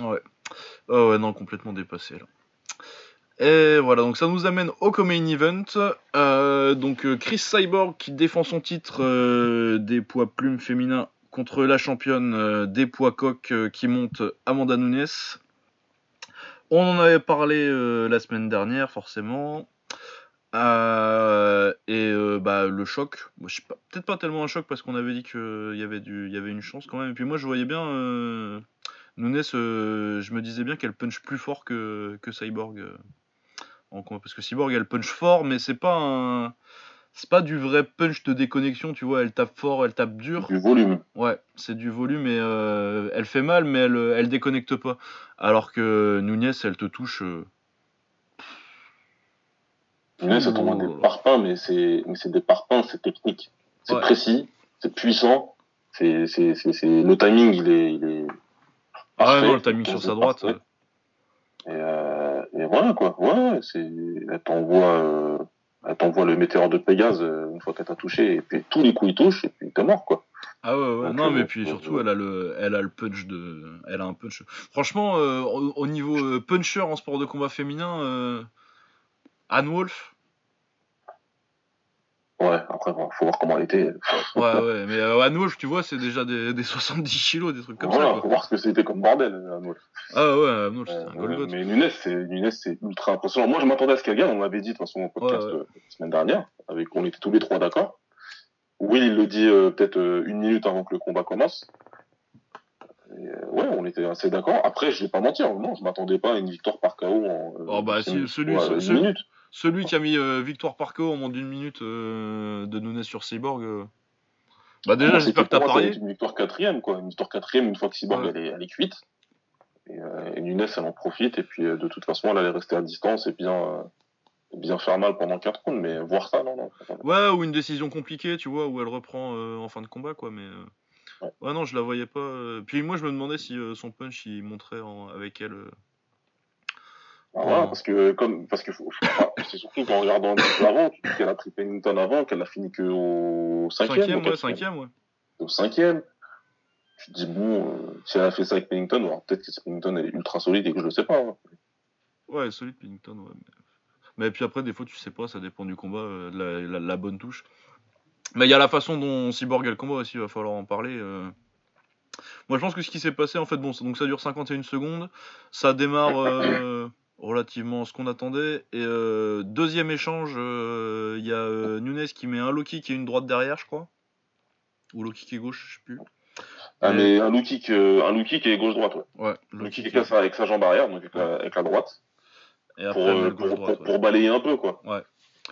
Ouais. Ouais, non, complètement dépassé là. Et voilà, donc ça nous amène au co-main event. Euh, donc euh, Chris Cyborg qui défend son titre euh, des poids plumes féminins contre la championne des poids coq qui monte Amanda Nunes. On en avait parlé la semaine dernière, forcément. Euh, et euh, bah, le choc, je peut-être pas tellement un choc parce qu'on avait dit qu'il y, avait du- il y avait une chance quand même. Et puis moi je voyais bien euh, Nunes, euh, je me disais bien qu'elle punch plus fort que, que Cyborg. en parce que Cyborg elle punch fort, mais c'est pas un. C'est pas du vrai punch de déconnexion, tu vois, elle tape fort, elle tape dur. Du volume. Ouais, c'est du volume et elle fait mal, mais elle, elle déconnecte pas. Alors que Nunez, elle te touche. Là, t'envoie des parpaings, mais c'est, mais c'est des parpaings, c'est technique. C'est Ouais. précis, c'est puissant, c'est, c'est, c'est, c'est, le timing, il est, il est. Ah ouais, non, le timing sur sa droite. Et, euh, et voilà, quoi. Ouais, c'est, elle t'envoie, euh, elle t'envoie le météore de Pégase, euh, une fois qu'elle t'a touché, et puis tous les coups ils touchent, et puis t'es mort, quoi. Ah ouais, ouais. Donc, non, mais puis euh, surtout, elle a le, elle a le punch de, elle a un punch. Franchement, au, au niveau puncher en sport de combat féminin, Anne Wolf, Ouais, après, bon, faut voir comment elle était. ouais, ouais, mais euh, Anne Wolf, tu vois, c'est déjà des, des 70 kilos, des trucs comme voilà, ça. faut Quoi. voir ce que c'était comme bordel, euh, Anne Wolf. Ah ouais, Anne Wolf, c'est Euh, un Golgoth. mais Nunes, c'est Nunes, c'est ultra impressionnant. Moi, je m'attendais à ce qu'elle gagne. On l'avait dit de toute façon au podcast Ouais, ouais. euh, la semaine dernière, avec on était tous les trois d'accord. Oui, il le dit euh, peut-être euh, une minute avant que le combat commence. Euh, ouais, on était assez d'accord. Après, je vais pas mentir, non, je m'attendais pas à une victoire par KO en. euh, Oh, bah, si, celui- ouais, ce- minute. Celui qui a mis euh, victoire par KO en moins d'une minute euh, de Nunes sur Cyborg. euh, Bah déjà, j'espère que t'as parié. Une victoire quatrième, quoi. Une victoire quatrième, une fois que Cyborg Ouais. elle, est, elle est cuite. Et, et Nunes, elle en profite. Et puis, de toute façon, elle allait rester à distance et bien, bien faire mal pendant quatre rounds. Mais voir ça, non, non. Ouais, ou une décision compliquée, tu vois, où elle reprend euh, en fin de combat, quoi, mais... euh, Ouais. Ouais, non, je la voyais pas... euh, Puis moi, je me demandais si euh, son punch, il montrait en- avec elle... euh, Ah, Ouais. parce que, comme, parce que c'est surtout qu'en regardant un peu avant, tu dis qu'elle a pris Pennington avant, qu'elle a fini que au cinquième. Cinquième, ouais, cinquième, ouais. Au cinquième. Tu te dis, bon, euh, si elle a fait ça avec Pennington, alors peut-être que Pennington elle est ultra solide et que je le sais pas. hein. Ouais, solide Pennington, ouais. Mais... mais puis après, des fois, tu sais pas, ça dépend du combat, euh, de la, la- la bonne touche. Mais il y a la façon dont Cyborg a le combat aussi, il va falloir en parler. euh. Moi, je pense que ce qui s'est passé, en fait, bon, ça- donc ça dure 51 secondes, ça démarre euh, relativement ce qu'on attendait, et euh, deuxième échange, il y a Nunes qui met un low kick et une droite derrière, je crois. Ou low kick et gauche, je sais plus. Ah, Mais- mais un low kick, un low kick et gauche-droite, ouais. Ouais, low low kick kick. avec sa, avec sa jambe arrière, donc avec la, avec la droite, Et après, pour, gauche-droite, pour, ouais. pour balayer un peu, quoi. Ouais,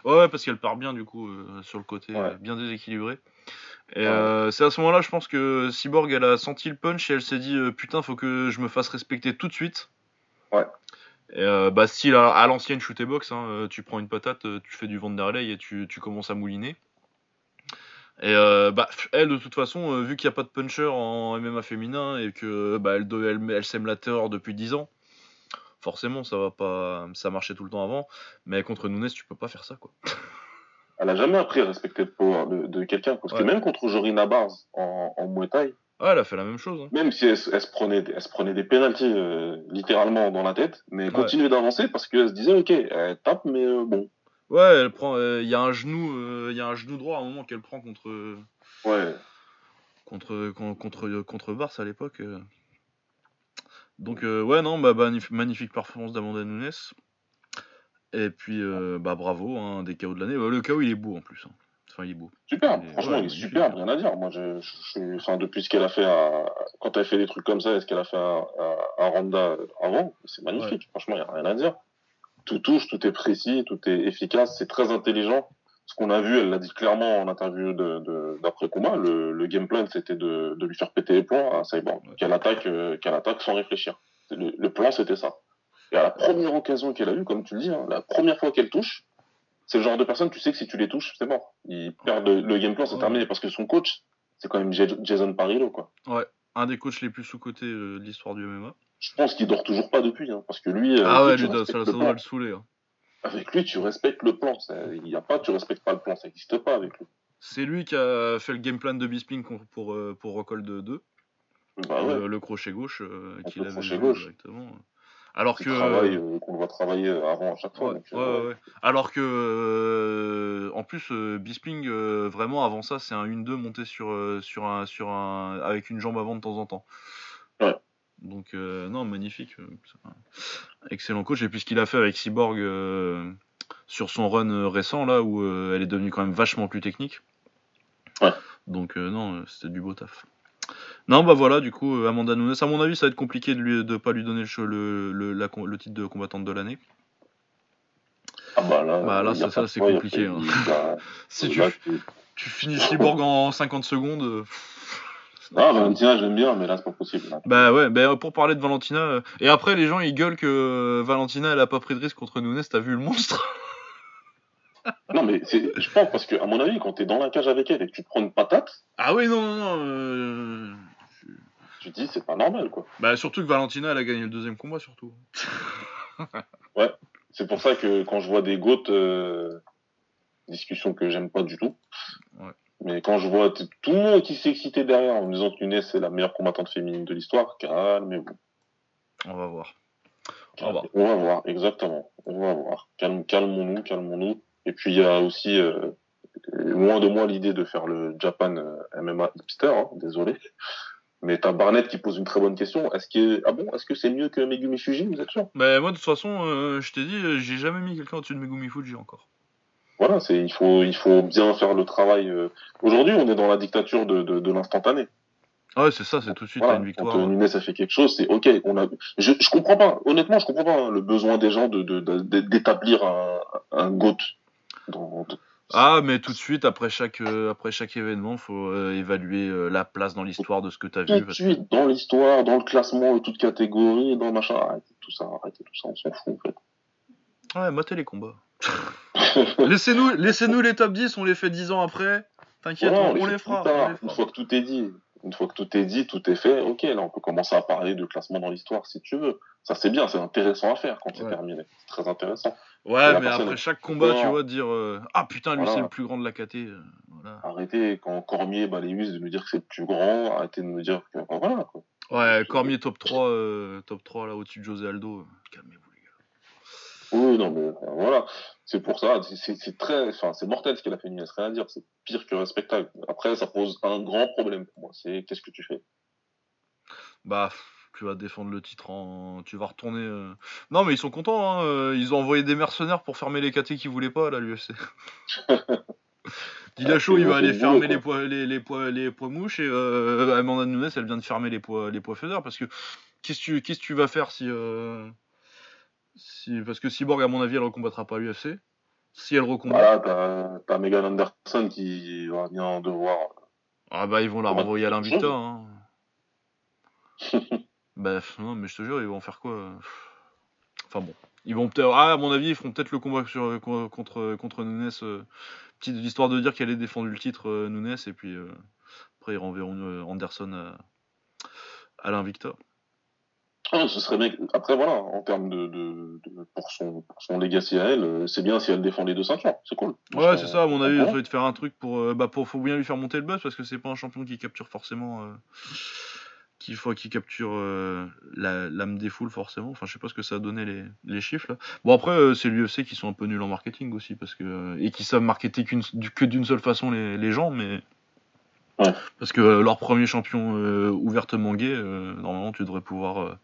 ouais, parce qu'elle part bien du coup euh, sur le côté, Ouais. euh, bien déséquilibré. Et Ouais. euh, c'est à ce moment-là, je pense que Cyborg, elle a senti le punch et elle s'est dit putain, faut que je me fasse respecter tout de suite. Ouais. Et euh, bah, style à, à l'ancienne shoot box, hein, tu prends une patate, tu fais du Vanderlei et tu, tu commences à mouliner. Et bah, elle, de toute façon, vu qu'il n'y a pas de puncher en MMA féminin et que bah, elle, elle, elle sème la terreur depuis 10 ans, forcément, ça va pas, ça marchait tout le temps avant. Mais contre Nunes, tu peux pas faire ça, quoi. Elle a jamais appris à respecter le power de, de quelqu'un. Parce que même contre Jorina Barnes en, en Muay Thai, Ouais, elle a fait la même chose. hein. même si elle, se- elle se prenait, elle se prenait des pénalties euh, littéralement dans la tête, mais elle Ouais. continuait d'avancer parce qu'elle se disait, ok, elle tape, mais euh, bon. Ouais, elle prend. Il y a un genou, euh, il y a un genou droit à un moment qu'elle prend contre Ouais. contre con- contre contre à l'époque. Donc euh, ouais non bah magnifique, magnifique performance d'Amanda Nunes. Et puis euh, bah bravo, hein, des KO de l'année. Ouais, le KO il est beau en plus. hein. Enfin, il est beau. Superbe, franchement, ouais, il est superbe, rien à dire. Moi, je, je, je- enfin, depuis ce qu'elle a fait à, quand elle fait des trucs comme ça et ce qu'elle a fait à, à, à Ronda avant, c'est magnifique. Franchement, il n'y a rien à dire. Tout touche, tout est précis, tout est efficace, c'est très intelligent. Ce qu'on a vu, elle l'a dit clairement en interview de, de, d'après combat, le, le game plan, c'était de, de lui faire péter les plombs à Cyborg, Ouais. qu'elle attaque, euh, qu'elle attaque sans réfléchir. Le, le plan, c'était ça. Et à la première occasion qu'elle a eue, comme tu le dis, hein, la première fois qu'elle touche, c'est le genre de personne, tu sais que si tu les touches, c'est mort. Ils perdent le, le game plan, c'est Ouais. terminé. Parce que son coach, c'est quand même Ja- Jason Parillo, quoi. Un des coachs les plus sous-cotés euh, de l'histoire du MMA. Je pense qu'il dort toujours pas depuis, hein, parce que lui, euh, ah ouais, lui, ça, ça le doit le saouler. hein. Avec lui, tu respectes le plan. Ça- Il y a pas, tu respectes pas le plan, ça n'existe pas avec lui. C'est lui qui a fait le game plan de Bisping pour, pour, euh, Rockhold 2, Bah ouais. le, le crochet gauche euh, qu'il le avait crochet gauche. directement. Alors Qui que. euh, qu'on doit travailler avant à chaque fois. Ouais, donc, ouais, euh. Alors que, euh, en plus, euh, Bisping, euh, vraiment, avant ça, c'est un 1-2 monté sur, euh, sur un, sur un, avec une jambe avant de temps en temps. Ouais. Donc, euh, non, magnifique. Excellent coach. Et puis, ce qu'il a fait avec Cyborg euh, sur son run euh, récent, là, où euh, elle est devenue quand même vachement plus technique. Ouais. Donc, euh, non, c'était du beau taf. Non, bah voilà, du coup, Amanda Nunes, à mon avis, ça va être compliqué de de pas lui donner le, le, le, la con- le titre de combattante de l'année. Ah bah là, Bah là, ça, ça, c'est compliqué, hein. Si tu- tu finis Cyborg en 50 secondes. Ah, Valentina, j'aime bien, mais là, c'est pas possible. là. Bah ouais, bah pour parler de Valentina. euh, Et après, les gens ils gueulent que euh, Valentina elle a pas pris de risque contre Nunes, t'as vu le monstre? Non, mais je pense, parce que, à mon avis, quand t'es dans la cage avec elle et que tu prends une patate, Ah oui, non, non, non. euh, tu te dis, c'est pas normal, quoi. Bah surtout que Valentina elle a gagné le deuxième combat surtout. C'est pour ça que quand je vois des goats, euh, discussion que j'aime pas du tout. Ouais. Mais quand je vois tout le monde qui s'est excité derrière en me disant que Nunes est la meilleure combattante féminine de l'histoire, calmez-vous. On va voir. On va voir. On va voir, exactement. On va voir. Calme, calmons-nous, calmons-nous. Et puis il y a aussi euh, loin de moi l'idée de faire le Japan euh, MMA hipster, hein, désolé. Mais t'as Barnett qui pose une très bonne question. Est-ce que ah bon, est-ce que c'est mieux que Megumi Fuji, vous êtes sûr? Bah moi de toute façon, euh, je t'ai dit, euh, j'ai jamais mis quelqu'un au-dessus de Megumi Fuji encore. Voilà, c'est il faut il faut bien faire le travail. euh. Aujourd'hui, on est dans la dictature de, de, de l'instantané. Ah ouais, c'est ça, c'est tout de suite Voilà, une quand victoire. euh, Nunes a fait quelque chose, c'est ok. On a, je, je comprends pas. Honnêtement, je comprends pas hein, le besoin des gens de de- de- d'établir un, un goat. Dans, de- Ah mais tout de suite après chaque euh, après chaque événement, faut euh, évaluer euh, la place dans l'histoire de ce que t'as tout vu. de parce que- suite dans l'histoire, dans le classement de toute catégorie, dans machin. Arrêtez tout ça, arrêtez tout ça, on s'en fout en fait. Ouais, matez les combats. laissez-nous laissez-nous les top 10, on les fait 10 ans après. T'inquiète, on, les fera. tard. on les Une fois que tout est dit, une fois que tout est dit, tout est fait, ok, là on peut commencer à parler de classement dans l'histoire si tu veux. Ça c'est bien, c'est intéressant à faire quand c'est Ouais. terminé. C'est très intéressant. Ouais, mais après chaque combat, tu vois, dire euh, Ah putain, lui Voilà. c'est le plus grand de la KT. euh, voilà. Arrêtez quand Cormier Us de me dire que c'est le plus grand, arrêtez de me dire que enfin, voilà quoi. Ouais, Cormier top 3, euh, top 3 là au-dessus de José Aldo. Calmez-vous. Oui, non mais enfin, voilà, c'est pour ça, c'est- très, enfin c'est mortel ce qu'elle a fait Nunes, rien à dire, c'est pire que respectable. Après ça pose un grand problème pour moi, c'est qu'est-ce que tu fais? Bah, tu vas défendre le titre en. Tu vas retourner. euh. Non, mais ils sont contents, hein. euh, Ils ont envoyé des mercenaires pour fermer les KT qu'ils voulaient pas, là, l'UFC. Dillashaw, il va aller le fermer les poids, les, les poids, les poids mouches et euh, Amanda Nunes, elle vient de fermer les poids, les poids parce que qu'est-ce que tu, qu'est-ce que tu vas faire si, euh, si, parce que Cyborg, à mon avis, elle recombattra pas à l'UFC. Si elle recombat, Voilà, t'as t'as Megan Anderson qui va bien devoir. ah bah ils vont la renvoyer à l'Invicta. Hein. bah non, mais je te jure, ils vont faire quoi Enfin bon, ils vont peut-être, ah, à mon avis, ils feront peut-être le combat sur, con- contre contre Nunes, euh, petite histoire de dire qu'elle ait défendu le titre euh, Nunes et puis euh, après ils renverront Anderson à, à l'Invicta. Ah, ce serait bien. Après voilà, en termes de, de, de- pour son pour son legacy à elle, euh, c'est bien si elle défend les deux ceintures, c'est cool. Ouais, c'est ça, à mon avis, il faudrait te faire un truc pour. euh, bah, pour, faut bien lui faire monter le buzz parce que c'est pas un champion qui capture forcément. Euh, qui, faut, qui capture euh, l'âme des foules forcément. Enfin, je sais pas ce que ça a donné les, les chiffres là. Bon, après, euh, c'est l'UFC qui sont un peu nuls en marketing aussi parce que. et qui savent marketer que d'une seule façon les, les gens, mais. Ouais. Parce que euh, leur premier champion euh, ouvertement gay, euh, normalement tu devrais pouvoir euh,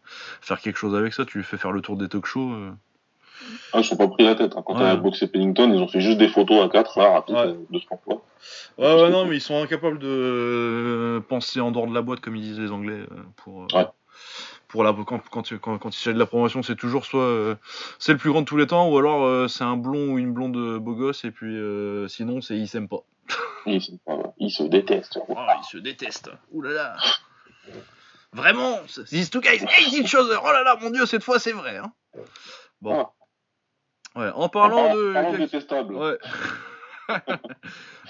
faire quelque chose avec ça. Tu lui fais faire le tour des talk shows. Ah, ils sont pas pris la tête. hein. Quand Ouais. a boxé Pennington, ils ont fait juste des photos à 4, là, Ouais. euh, de ce qu'on voit. Ouais, ouais, non, mais ils sont incapables de penser en dehors de la boîte, comme ils disent les Anglais. Pour, Ouais. Pour la, quand, quand, quand, quand il s'agit de la promotion, c'est toujours soit euh, c'est le plus grand de tous les temps, ou alors euh, c'est un blond ou une blonde beau gosse, et puis euh, sinon, c'est ils s'aiment pas. Ils, ah ils se détestent. ils se détestent. Ouh là là. Vraiment, these two guys hate each other. Oh là là, mon dieu, cette fois c'est vrai. Hein. Bon. Ouais, en parlant de. Ouais.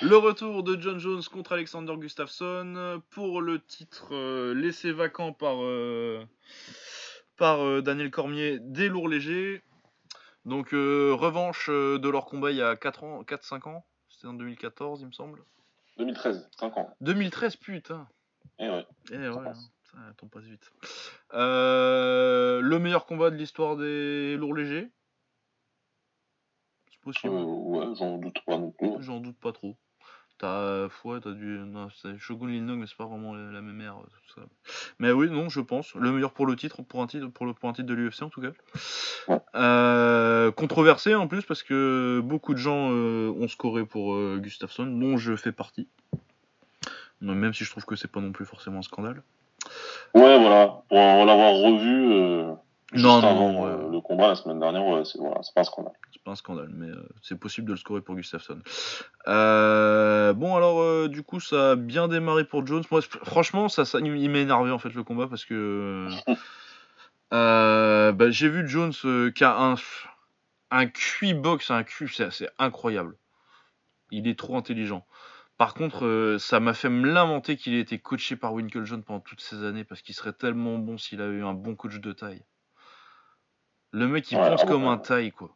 Le retour de John Jones contre Alexander Gustafsson pour le titre euh, laissé vacant par, euh, par euh, Daniel Cormier des lourds légers. Donc revanche de leur combat il y a 4 ans, 4-5 ans. C'était en 2014 il me semble. 2013, 5 ans. 2013 putain. Eh ouais. Eh ouais, hein, ça tombe pas vite. Le meilleur combat de l'histoire des lourds légers. Euh, ouais, j'en doute pas non plus. J'en doute pas trop. T'as euh, ouais, t'as du non, c'est Shogun Lindong mais c'est pas vraiment la, même ère euh, tout ça. Mais oui, non, je pense le meilleur pour le titre pour un titre pour le pour un titre de l'UFC en tout cas. Ouais. Euh, controversé en plus parce que beaucoup de gens euh, ont scoré pour euh, Gustafsson dont je fais partie. Même si je trouve que c'est pas non plus forcément un scandale. Ouais, voilà. Pour l'avoir revu Non, non, avant ouais. euh, le combat la semaine dernière, ouais, c'est voilà, pas un scandale. C'est pas un scandale, mais euh, c'est possible de le scorer pour Gustafsson. Euh, bon, alors, du coup, ça a bien démarré pour Jones. Moi, franchement, ça, ça il m'a énervé en fait le combat parce que bah, j'ai vu Jones qui a un, un QI box, un QI, c'est c'est incroyable. Il est trop intelligent. Par contre, euh, ça m'a fait me lamenter qu'il ait été coaché par Winklejohn pendant toutes ces années parce qu'il serait tellement bon s'il avait eu un bon coach de taille. Le mec, il Ouais, pense ah bon, comme ouais. un taille, quoi.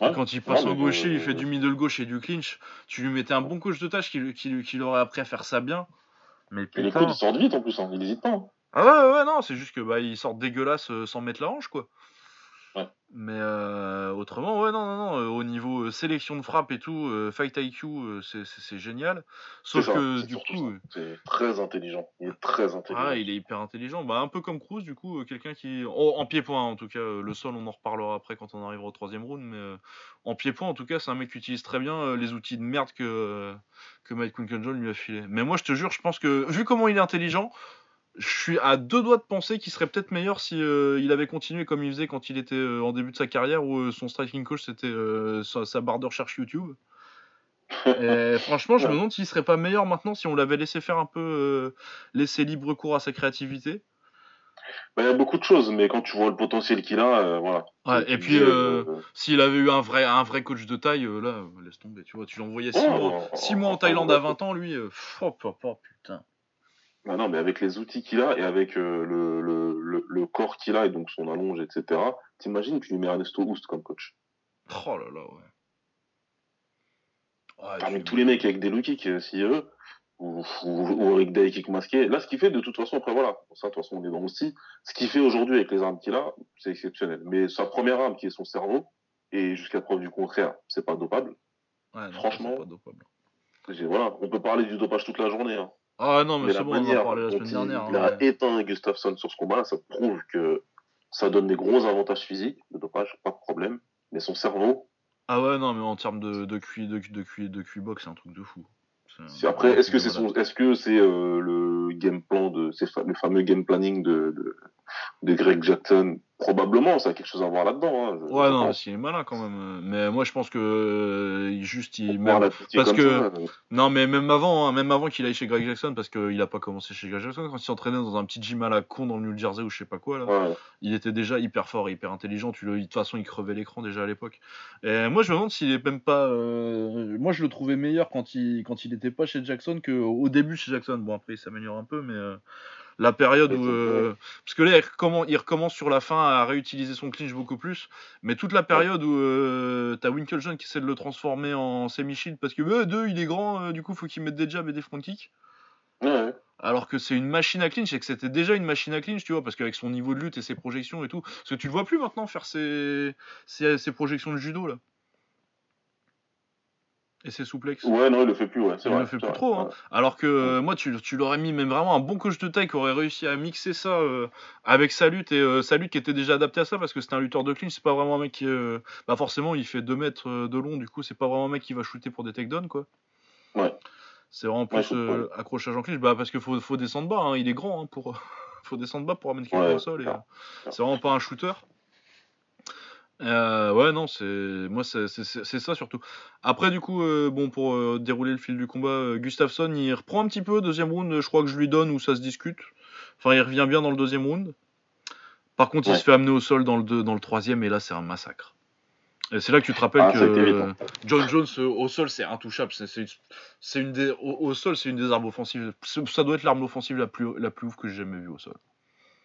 Ouais. Quand il passe Ouais, en mais, gaucher, euh, il fait du middle gauche et du clinch. Tu lui mettais un bon coach de tâche qui, qui, l'aurait appris à faire ça bien. Mais Et les putain. codes, ils sortent vite en plus, hein. ils hésitent pas. hein. Ah ouais, ouais, ouais, non, c'est juste que bah il sort dégueulasse euh, sans mettre la hanche, quoi. Ouais. Mais euh, autrement, ouais, non, non, non, euh, au niveau euh, sélection de frappe et tout, fight IQ, c'est- génial. Sauf ça, que du coup, c'est très intelligent. Il est très intelligent. ah, il est hyper intelligent. Bah, un peu comme Cruz, du coup, quelqu'un qui. oh, en pied-point, en tout cas. Le sol, on en reparlera après quand on arrivera au troisième round. Mais en pied-point, en tout cas, c'est un mec qui utilise très bien les outils de merde que, que Mike Winklejohn lui a filé. Mais moi, je te jure, je pense que, vu comment il est intelligent, je suis à deux doigts de penser qu'il serait peut-être meilleur si euh, il avait continué comme il faisait quand il était euh, en début de sa carrière où euh, son striking coach c'était sa, sa barre de recherche YouTube. Et franchement, je me demande s'il serait pas meilleur maintenant si on l'avait laissé faire un peu, laisser libre cours à sa créativité. Bah, il y a beaucoup de choses, mais quand tu vois le potentiel qu'il a, voilà. Ouais, et puis, S'il avait eu un vrai, un vrai coach de taille, là, laisse tomber. Tu vois, tu l'envoyais 6 Oh, mois, six mois en Thaïlande à oh. 20 ans, lui. oh, putain. Bah non, mais avec les outils qu'il a et avec euh, le, le, le, le corps qu'il a et donc son allonge, etc. T'imagines, tu lui mets Ernesto Houst comme coach. Oh là là, ouais. Ouais, Parmi tous les mecs avec des low kicks, si eux, ou, ou, ou avec des kicks masqués. Là, ce qu'il fait, de toute façon, après voilà, ça, de toute façon, on est dans aussi. Ce qu'il fait aujourd'hui avec les armes qu'il a, c'est exceptionnel. Mais sa première arme, qui est son cerveau, et jusqu'à preuve du contraire, c'est pas dopable. Ouais, non, franchement, pas dopable. Voilà, on peut parler du dopage toute la journée. Hein. Ah non, mais, c'est bon, on en a parlé la semaine il, dernière. il hein, a ouais. éteint Gustafsson sur ce combat, ça prouve que ça donne des gros avantages physiques, le dopage, pas de problème. Mais son cerveau, Ah ouais, non, mais en termes de, de QI, de, de, QI, de QI box, c'est un truc de fou. Après, est-ce que c'est de son, est-ce que c'est euh, le game plan de, le fameux game planning de, de, de Greg Jackson Probablement, ça a quelque chose à voir là-dedans. Hein, je- Ouais, je non, mais pense. s'il est malin quand même. Mais moi, je pense que euh, il- juste, il, même, parce que ça, non, mais même avant, hein, même avant qu'il aille chez Greg Jackson, parce qu'il a pas commencé chez Greg Jackson quand il s'entraînait dans un petit gym à la con dans le New Jersey ou je sais pas quoi là. ouais. Il était déjà hyper fort hyper intelligent. Tu le, de toute façon, il crevait l'écran déjà à l'époque. Et moi, je me demande s'il est même pas. euh, Moi, je le trouvais meilleur quand il quand il était pas chez Jackson que au début chez Jackson. Bon, après, il s'améliore un peu, mais euh, la période où euh, parce que là, il recommence, il recommence sur la fin à réutiliser son clinch beaucoup plus. Mais toute la période où euh, t'as Winklejohn qui essaie de le transformer en semi-shield parce que euh, deux, il est grand, euh, du coup, faut qu'il mette des jabs et des front kicks. Ouais. Alors que c'est une machine à clinch et que c'était déjà une machine à clinch, tu vois, parce qu'avec son niveau de lutte et ses projections et tout. Parce que tu le vois plus maintenant faire ses, ses, ses projections de judo là. Et ses souplexes. Ouais, non, il le fait plus, ouais. c'est Il vrai, le fait plus vrai, trop, hein. ouais. Alors que euh, moi, tu, tu l'aurais mis même vraiment un bon coach de taille qui aurait réussi à mixer ça euh, avec sa lutte et euh, sa lutte qui était déjà adaptée à ça parce que c'était un lutteur de clinch. C'est pas vraiment un mec qui. euh, bah forcément, il fait 2 mètres de long, du coup, c'est pas vraiment un mec qui va shooter pour des takedowns, quoi. Ouais. C'est vraiment Ouais, plus comprends. accrochage en clinch. Bah, parce qu'il faut, faut descendre bas, hein, il est grand hein, pour. faut descendre bas pour amener quelqu'un Ouais, au sol. et, c'est vraiment pas un shooter. Euh, ouais, non, c'est moi, c'est ça surtout. Après, du coup, euh, bon, pour euh, dérouler le fil du combat, Gustafsson, il reprend un petit peu. Deuxième round, je crois que je lui donne où ça se discute. Enfin, il revient bien dans le deuxième round. Par contre, il se fait amener au sol dans le, deux- dans le troisième, et là, c'est un massacre. Et c'est là que tu te rappelles Ah, que. John Jones au sol, c'est intouchable. C'est c'est une des, au, au sol, c'est une des armes offensives. Ça doit être l'arme offensive la plus, la plus ouf que j'ai jamais vue au sol.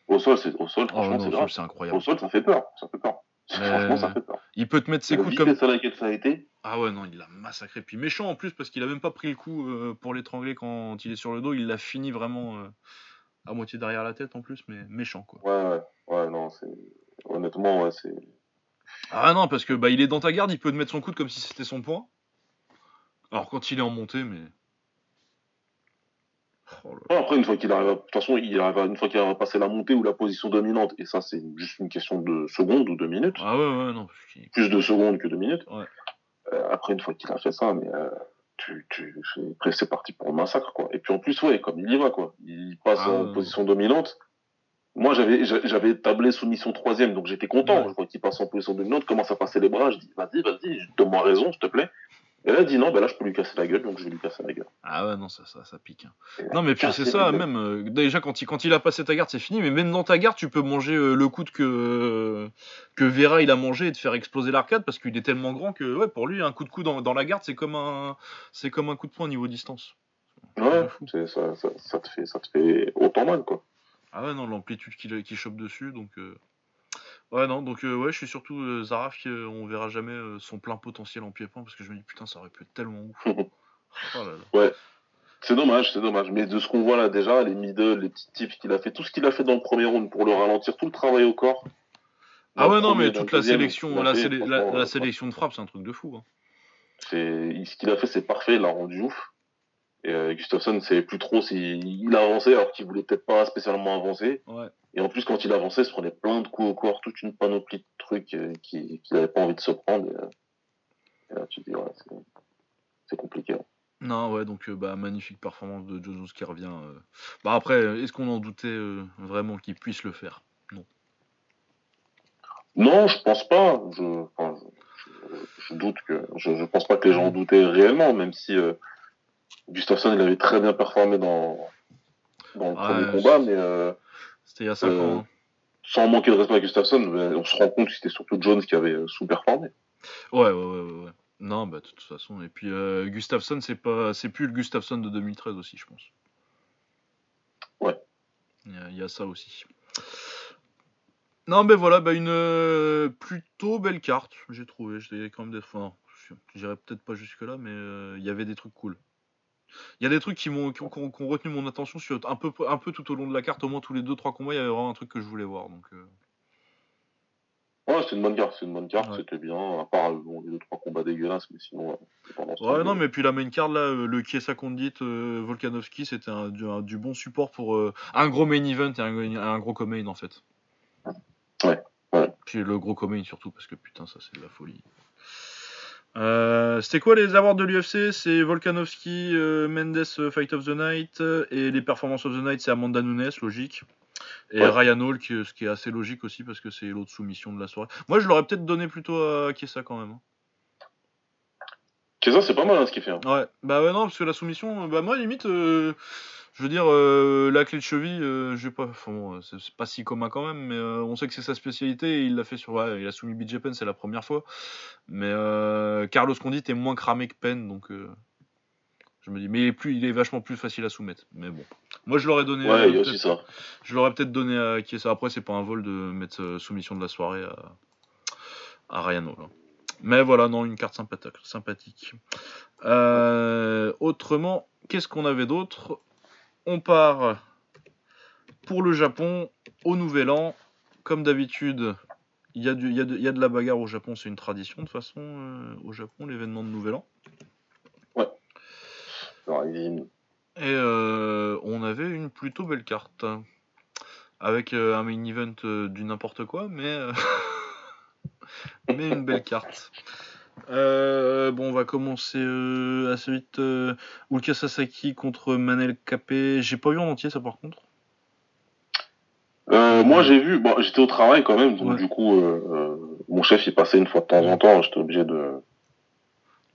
Au sol, c'est, au sol, Oh franchement, c'est incroyable. Au sol, ça fait peur. Ça fait peur. Mais- Franchement, ça fait peur. Il peut te mettre ses La coudes comme. laquelle ça a été? Ah ouais, non, il l'a massacré. Puis méchant en plus, parce qu'il a même pas pris le coup euh, pour l'étrangler quand il est sur le dos. Il l'a fini vraiment euh, à moitié derrière la tête en plus, mais méchant quoi. Ouais, ouais. Ouais, non, c'est. Honnêtement, ouais, c'est. Ah non, parce que bah il est dans ta garde, il peut te mettre son coude comme si c'était son poing. Alors quand il est en montée, mais. Oh là Après, une fois qu'il arrive, à... de toute façon, il arrive à... une fois qu'il arrive à passer la montée ou la position dominante, et ça, c'est juste une question de secondes ou de minutes, Ah ouais, ouais, non. plus de secondes que de minutes. Ouais. Euh, après, une fois qu'il a fait ça, mais euh, tu, tu, c'est- après, c'est parti pour le massacre, quoi. Et puis en plus, ouais, comme il y va, quoi. Il passe Ah, en ouais. position dominante. Moi, j'avais, j'a- j'avais tablé soumission troisième, donc j'étais content. Ouais. Je vois qu'il passe en position dominante, commence à passer les bras. Je dis, vas-y, vas-y, donne-moi raison, s'il te plaît. Et là, il dit, non, ben là, je peux lui casser la gueule, donc je vais lui casser la gueule. Ah ouais, non, ça, ça, ça pique. hein. Non, mais puis c'est ça, même. euh, déjà, quand il, quand il a passé ta garde, c'est fini. Mais même dans ta garde, tu peux manger euh, le coude que, que Vera il a mangé et te faire exploser l'arcade parce qu'il est tellement grand que, ouais, pour lui, un coup de coude dans, dans la garde, c'est comme un, c'est comme un coup de poing au niveau distance. Ouais, de c'est, ça, ça, ça te fait, ça te fait autant mal, quoi. Ah ouais, non, l'amplitude qu'il qu'il chope dessus, donc. Ouais, non, donc euh, ouais, je suis surtout euh, Zaraf, qui, euh, on verra jamais son plein potentiel en pied-point parce que je me dis putain, ça aurait pu être tellement ouf. Oh là là. C'est dommage, c'est dommage. Mais de ce qu'on voit là déjà, les middle, les petits tips qu'il a fait, tout ce qu'il a fait dans le premier round pour le ralentir, tout le travail au corps. Ah ouais, non, mais toute la sélection, la, fait, sélé- la- franchement, la sélection de frappe, c'est un truc de fou. hein. C'est ce qu'il a fait, c'est parfait, il l'a rendu ouf. Et euh, Gustafsson, c'est plus trop s'il il a avancé alors qu'il voulait peut-être pas spécialement avancer. Ouais. Et en plus, quand il avançait, il se prenait plein de coups au corps, toute une panoplie de trucs euh, qui- qu'il avait pas envie de se prendre. Et, euh, et là, tu te dis, ouais, c'est- compliqué. hein. Non, ouais, donc euh, bah, magnifique performance de Jones qui revient. Bah après, est-ce qu'on en doutait vraiment qu'il puisse le faire? Non, je pense pas. Je, enfin, je, je- je doute que, je, je pense pas que les gens en doutaient réellement, même si Gustafsson, il avait très bien performé dans, dans le Ouais, premier combat, mais euh, C'était il y a 5 Euh, ans. hein. sans manquer de respect à Gustafsson, on se rend compte que c'était surtout Jones qui avait euh, sous-performé. Ouais, ouais, ouais, ouais. Non, bah de toute façon. Et puis euh, Gustafsson, c'est pas, c'est plus le Gustafsson de 2013 aussi, je pense. Ouais. Il y a, il y a ça aussi. Non, mais voilà, bah une euh, plutôt belle carte, j'ai trouvé. J'ai quand même des, j'irai peut-être pas jusque là, mais euh, il y avait des trucs cool. Il y a des trucs qui m'ont, qui ont, qui ont- qui ont retenu mon attention sur un peu, un peu tout au long de la carte, au moins tous les 2-3 combats, il y avait vraiment un truc que je voulais voir. Donc, euh, Ouais, c'était une bonne carte, c'est une bonne carte, Ouais. c'était bien, à part bon, les deux trois combats dégueulasses, mais sinon, euh, c'est Ouais, non, mais puis la main card, là, euh, le Kiesa Condit, euh, Volkanovski, c'était un, du, un- du bon support pour euh, un gros main event et un, un gros co-main, en fait. Ouais, ouais. Puis le gros co-main, surtout, parce que putain, ça, c'est de la folie. Euh, C'était quoi les awards de l'UFC C'est Volkanovski, euh, Mendes euh, Fight of the Night, et les Performances of the Night, c'est Amanda Nunes, logique. Et Ouais. Ryan Hall, qui- ce qui est assez logique aussi, parce que c'est l'autre soumission de la soirée. Moi, je l'aurais peut-être donné plutôt à Kiesa quand même. hein. Kesa, c'est pas mal hein, ce qu'il fait. hein. Ouais, bah ouais, non, parce que la soumission, bah moi, limite, euh, je veux dire, euh, la clé de cheville, euh, j'ai pas, bon, euh, c'est pas si commun quand même, mais euh, on sait que c'est sa spécialité, et il l'a fait sur, ouais, il a soumis BJ Penn, c'est la première fois, mais Carlos Condit est moins cramé que Penn, donc je me dis, mais il est, plus, il est vachement plus facile à soumettre, mais bon. Moi, je l'aurais donné, Ouais, il y a aussi peut-être- ça. je l'aurais peut-être donné à qui est ça. Après, c'est pas un vol de mettre soumission de la soirée à, à Ryan Hall. hein. Mais voilà, non, une carte sympathique. sympathique. Autrement, qu'est-ce qu'on avait d'autre? On part pour le Japon au Nouvel An. Comme d'habitude, il y, a y, de- il y a de la bagarre au Japon, c'est une tradition de toute façon euh, au Japon, l'événement de Nouvel An. Rising. Et euh, on avait une plutôt belle carte. Avec euh, un main event du n'importe quoi, mais, mais une belle carte. Euh, bon, on va commencer euh, assez vite. Euh, Ulka Sasaki contre Manel Capé. J'ai pas eu en entier ça par contre. Euh, moi, j'ai vu, bon, j'étais au travail quand même, donc Ouais. du coup, mon chef, il passait une fois de temps en temps, j'étais obligé de,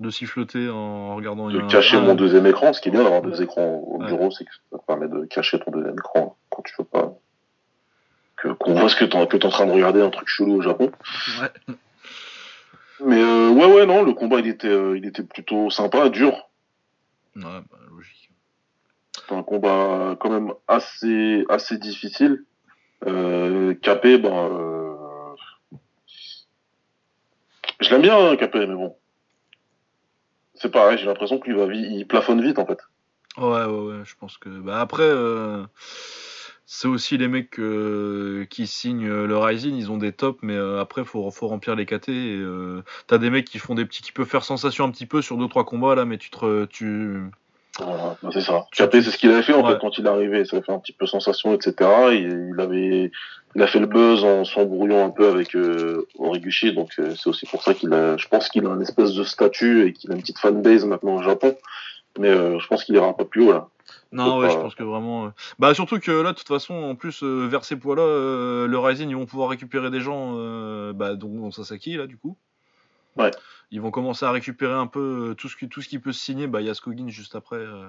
De siffloter en regardant. de un- cacher ah, mon deuxième écran. Ce qui est bien d'avoir deux écrans au Ouais. bureau, c'est que ça te permet de cacher ton deuxième écran quand tu veux pas que qu'on voit ce que t'es que t'es en train de regarder un truc chelou au Japon. Ouais. Mais euh, ouais, ouais, non, le combat il était, euh, il était plutôt sympa, dur. Ouais, bah, logique. C'était un combat quand même assez, assez difficile. Euh, Capé, ben, euh... je l'aime bien, hein, Capé, mais bon. C'est pareil, j'ai l'impression qu'il va, il plafonne vite en fait. Ouais, ouais, ouais, je pense que. Bah, après, euh, c'est aussi les mecs euh, qui signent euh, le Rising, ils ont des tops, mais euh, après, faut, faut remplir les KT. Euh, T'as des mecs qui font des petits, qui peuvent faire sensation un petit peu sur 2-3 combats là, mais tu te. Tu... Voilà, c'est ça. Capé, c'est ce qu'il avait fait en Ouais. fait quand il est arrivé. Ça a fait un petit peu sensation, etc. Il, il avait, il a fait le buzz en s'embrouillant un peu avec euh, Origuchi, donc c'est aussi pour ça qu'il a, je pense qu'il a un espèce de statut et qu'il a une petite fanbase maintenant au Japon. Mais je pense qu'il ira pas plus haut là. Non, ouais, pas- je pense que vraiment. euh, Bah, surtout que là, de toute façon, en plus, euh, vers ces poids-là, euh, le Rising, ils vont pouvoir récupérer des gens, euh, bah, dont Sasaki, là, du coup. Ouais. Ils vont commencer à récupérer un peu tout ce qui, tout ce qui peut se signer. Bah, il y a Skogin juste après. euh,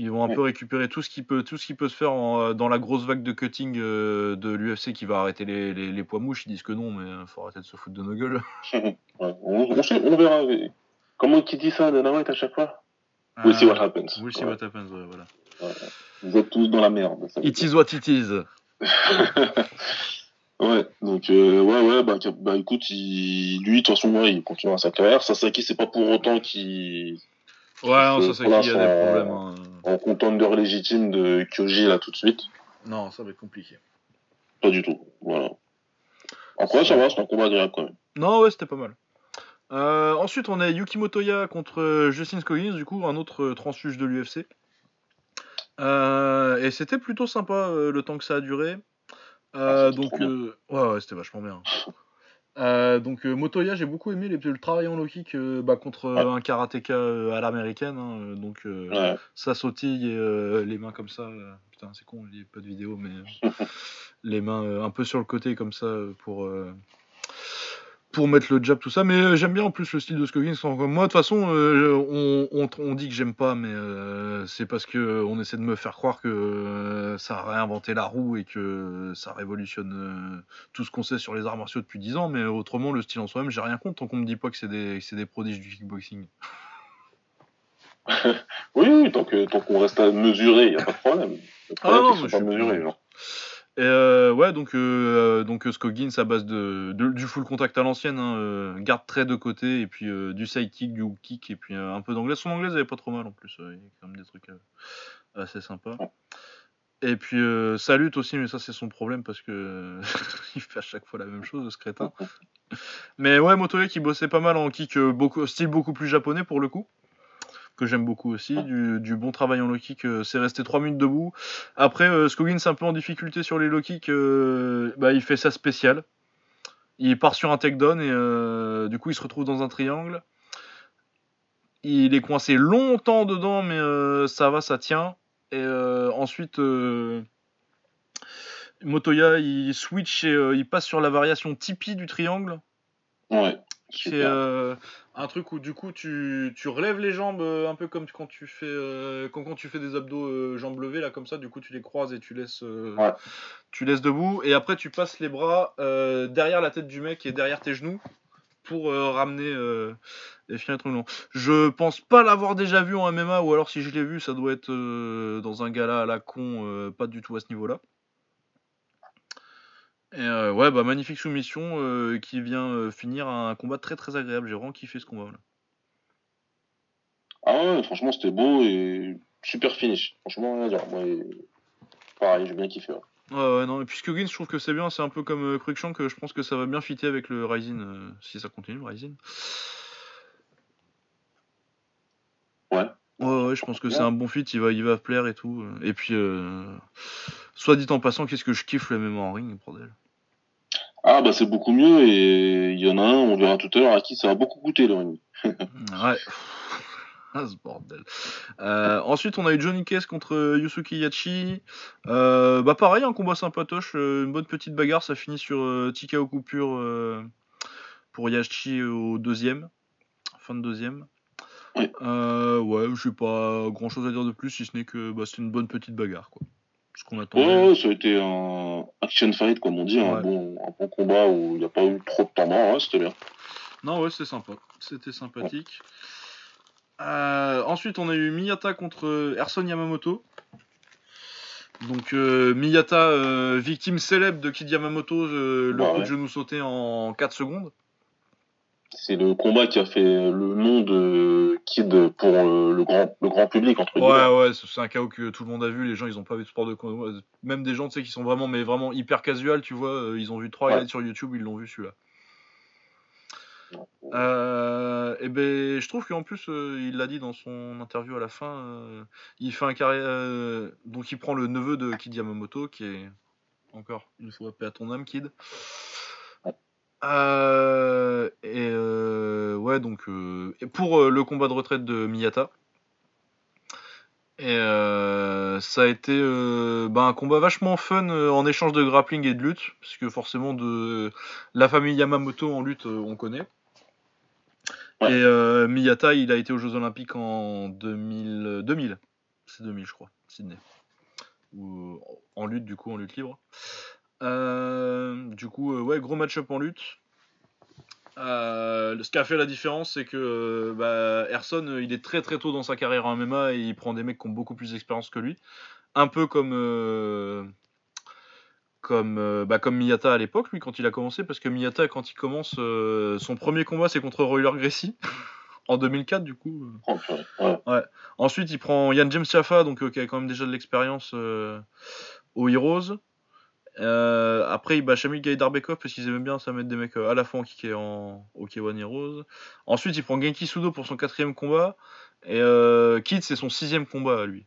Ils vont un Ouais. peu récupérer tout ce qui peut, tout ce qui peut se faire en, dans la grosse vague de cutting euh, de l'UFC qui va arrêter les, les, les poids mouches. Ils disent que non, mais faut arrêter de se foutre de nos gueules. Ouais, on, on verra. Comment qui dit ça, Dana White, à chaque fois? We'll see what happens. We'll see Ouais. what happens, ouais, voilà. Vous êtes tous dans la merde. ça It is what it is. ouais, donc euh, ouais, ouais, bah, bah écoute, il, lui, de toute façon, il continuera sa carrière. Sasaki, c'est pas pour autant qu'il Ouais, non, Euh, pour qu'il y a des problèmes. hein. en contender légitime de Kyoji là tout de suite. Non, ça va être compliqué. Pas du tout. Voilà. Après, ça va, c'est un combat agréable quand même. Non, ouais, c'était pas mal. Euh, ensuite, on a Yuki Motoya contre euh, Justin Scoggins, du coup, un autre euh, transfuge de l'UFC. Euh, et c'était plutôt sympa euh, le temps que ça a duré. Ah, donc, ouais, ouais, c'était vachement bien. Donc, Motoya, j'ai beaucoup aimé les- le travail en low kick bah, contre Ouais. un karatéka à l'américaine. hein, donc, Ouais. ça sautille et les mains comme ça. putain, c'est con, il n'y a pas de vidéo, mais les mains un peu sur le côté comme ça pour. Pour mettre le jab, tout ça, mais euh, j'aime bien en plus le style de Scoggins. Moi, de toute façon, euh, on, on, on dit que j'aime pas, mais euh, c'est parce que on essaie de me faire croire que ça a réinventé la roue et que ça révolutionne tout ce qu'on sait sur les arts martiaux depuis 10 ans, mais autrement, le style en soi-même, j'ai rien contre tant qu'on me dit pas que c'est des, des prodiges du kickboxing. Oui, oui, tant qu'on reste à mesurer, il n'y a pas de problème. Le problème, non, mais je suis- mesurés, genre. Et euh, ouais, donc, euh, donc euh, Scoggins à base de, du full contact à l'ancienne, hein, euh, garde très de côté, et puis euh, du side kick, du hook kick, et puis euh, un peu d'anglais. Son anglais, elle est pas trop mal en plus, euh, il y a quand même des trucs euh, assez sympas. Et puis euh, ça lutte aussi, mais ça c'est son problème parce que il fait à chaque fois la même chose, ce crétin. Mais ouais, Motoya qui bossait pas mal en kick, euh, style beaucoup plus japonais pour le coup. Que j'aime beaucoup aussi, du, du bon travail en low kick, euh, c'est resté 3 minutes debout. Après, euh, Scoggins un peu en difficulté sur les low kicks, euh, bah, il fait ça spécial. Il part sur un takedown et du coup il se retrouve dans un triangle. Il est coincé longtemps dedans, mais ça va, ça tient. Et ensuite, Motoya il switch et euh, il passe sur la variation Tipeee du triangle. Ouais. C'est euh, un truc où du coup tu, tu relèves les jambes euh, un peu comme quand tu fais euh, quand, quand tu fais des abdos euh, jambes levées là comme ça du coup tu les croises et tu laisses Ouais. tu laisses debout et après tu passes les bras derrière la tête du mec et derrière tes genoux pour ramener euh, et finir le truc long. Je pense pas l'avoir déjà vu en MMA ou alors si je l'ai vu ça doit être dans un gala à la con pas du tout à ce niveau là. Et euh, ouais, bah magnifique soumission euh, qui vient euh, finir un combat très très agréable. J'ai vraiment kiffé ce combat là. Ah ouais, franchement, c'était beau et super finish. Franchement, rien à dire. Moi, et- pareil, j'ai bien kiffé. ouais. Ouais, ouais, non, et puis je trouve que c'est bien. C'est un peu comme Cruikshank, que je pense que ça va bien fitter avec le Ryzen euh, si ça continue, le Ryzen. Ouais. Ouais, ouais, je pense que c'est un bon fit, il va, il va plaire et tout. Et puis, euh, soit dit en passant, qu'est-ce que je kiffe le MMA en ring, bordel. Ah bah c'est beaucoup mieux et il y en a un, on verra tout à l'heure, à qui ça va beaucoup coûter le ring. Ouais. Ah, ce bordel. Euh, ensuite, on a eu Johnny Case contre Yusuke Yachi. Euh, bah, pareil, un combat sympatoche, euh, une bonne petite bagarre. Ça finit sur euh, TKO coupure euh, pour Yachi au deuxième. Fin de deuxième. Ouais. Ouais, j'ai pas grand chose à dire de plus, si ce n'est que bah, c'est une bonne petite bagarre, quoi. Ce qu'on attendait. Ouais, ouais, ça a été un action fight comme on dit, Ouais. un, bon, un bon combat où il n'y a pas eu trop de temps, ouais, c'était bien. Non, ouais, c'était sympa. C'était sympathique. Euh, ensuite, on a eu Miyata contre Erson Yamamoto. Donc, euh, Miyata, euh, victime célèbre de Kid Yamamoto, le Bah coup de genou sauté en 4 secondes. C'est le combat qui a fait le nom de Kid pour euh, le, grand, le grand public, entre guillemets. Ouais, ouais, c'est un chaos que tout le monde a vu. Les gens, ils ont pas vu de sport de combat. Même des gens, tu sais, qui sont vraiment, mais vraiment hyper casual, tu vois. euh, Ils ont vu trois Ouais. sur YouTube, ils l'ont vu celui-là. Euh, et ben, je trouve qu'en plus, euh, il l'a dit dans son interview à la fin, euh, il fait un carré, euh, donc il prend le neveu de Kid Yamamoto, qui est encore une fois paix à ton âme, Kid. Euh, et euh, ouais, donc euh, et pour le combat de retraite de Miyata. Et ça a été bah, un combat vachement fun en échange de grappling et de lutte, parce que forcément de la famille Yamamoto en lutte, on connaît. Ouais. Et Miyata, il a été aux Jeux Olympiques en 2000, euh, 2000. c'est 2000 je crois, Sydney, Ou, en lutte du coup, en lutte libre. Euh, du coup, euh, ouais, gros match-up en lutte. Euh, ce qui a fait la différence, c'est que bah, Erson, il est très très tôt dans sa carrière en MMA et il prend des mecs qui ont beaucoup plus d'expérience que lui. Un peu comme, euh, comme, euh, bah, comme Miyata à l'époque, lui, quand il a commencé. Parce que Miyata, quand il commence, son premier combat, c'est contre Royler Gracie. en 2004, du coup. Ouais. Ensuite, il prend Yann James Jaffa, donc qui a quand même déjà de l'expérience aux Heroes. Euh, après, il bat Shamil Gaïdarbekov parce qu'ils aimaient bien ça mettre des mecs euh, à la fois en kick et en One. Ensuite, il prend Genki Sudo pour son quatrième combat. Et euh, Kid, c'est son sixième combat à lui.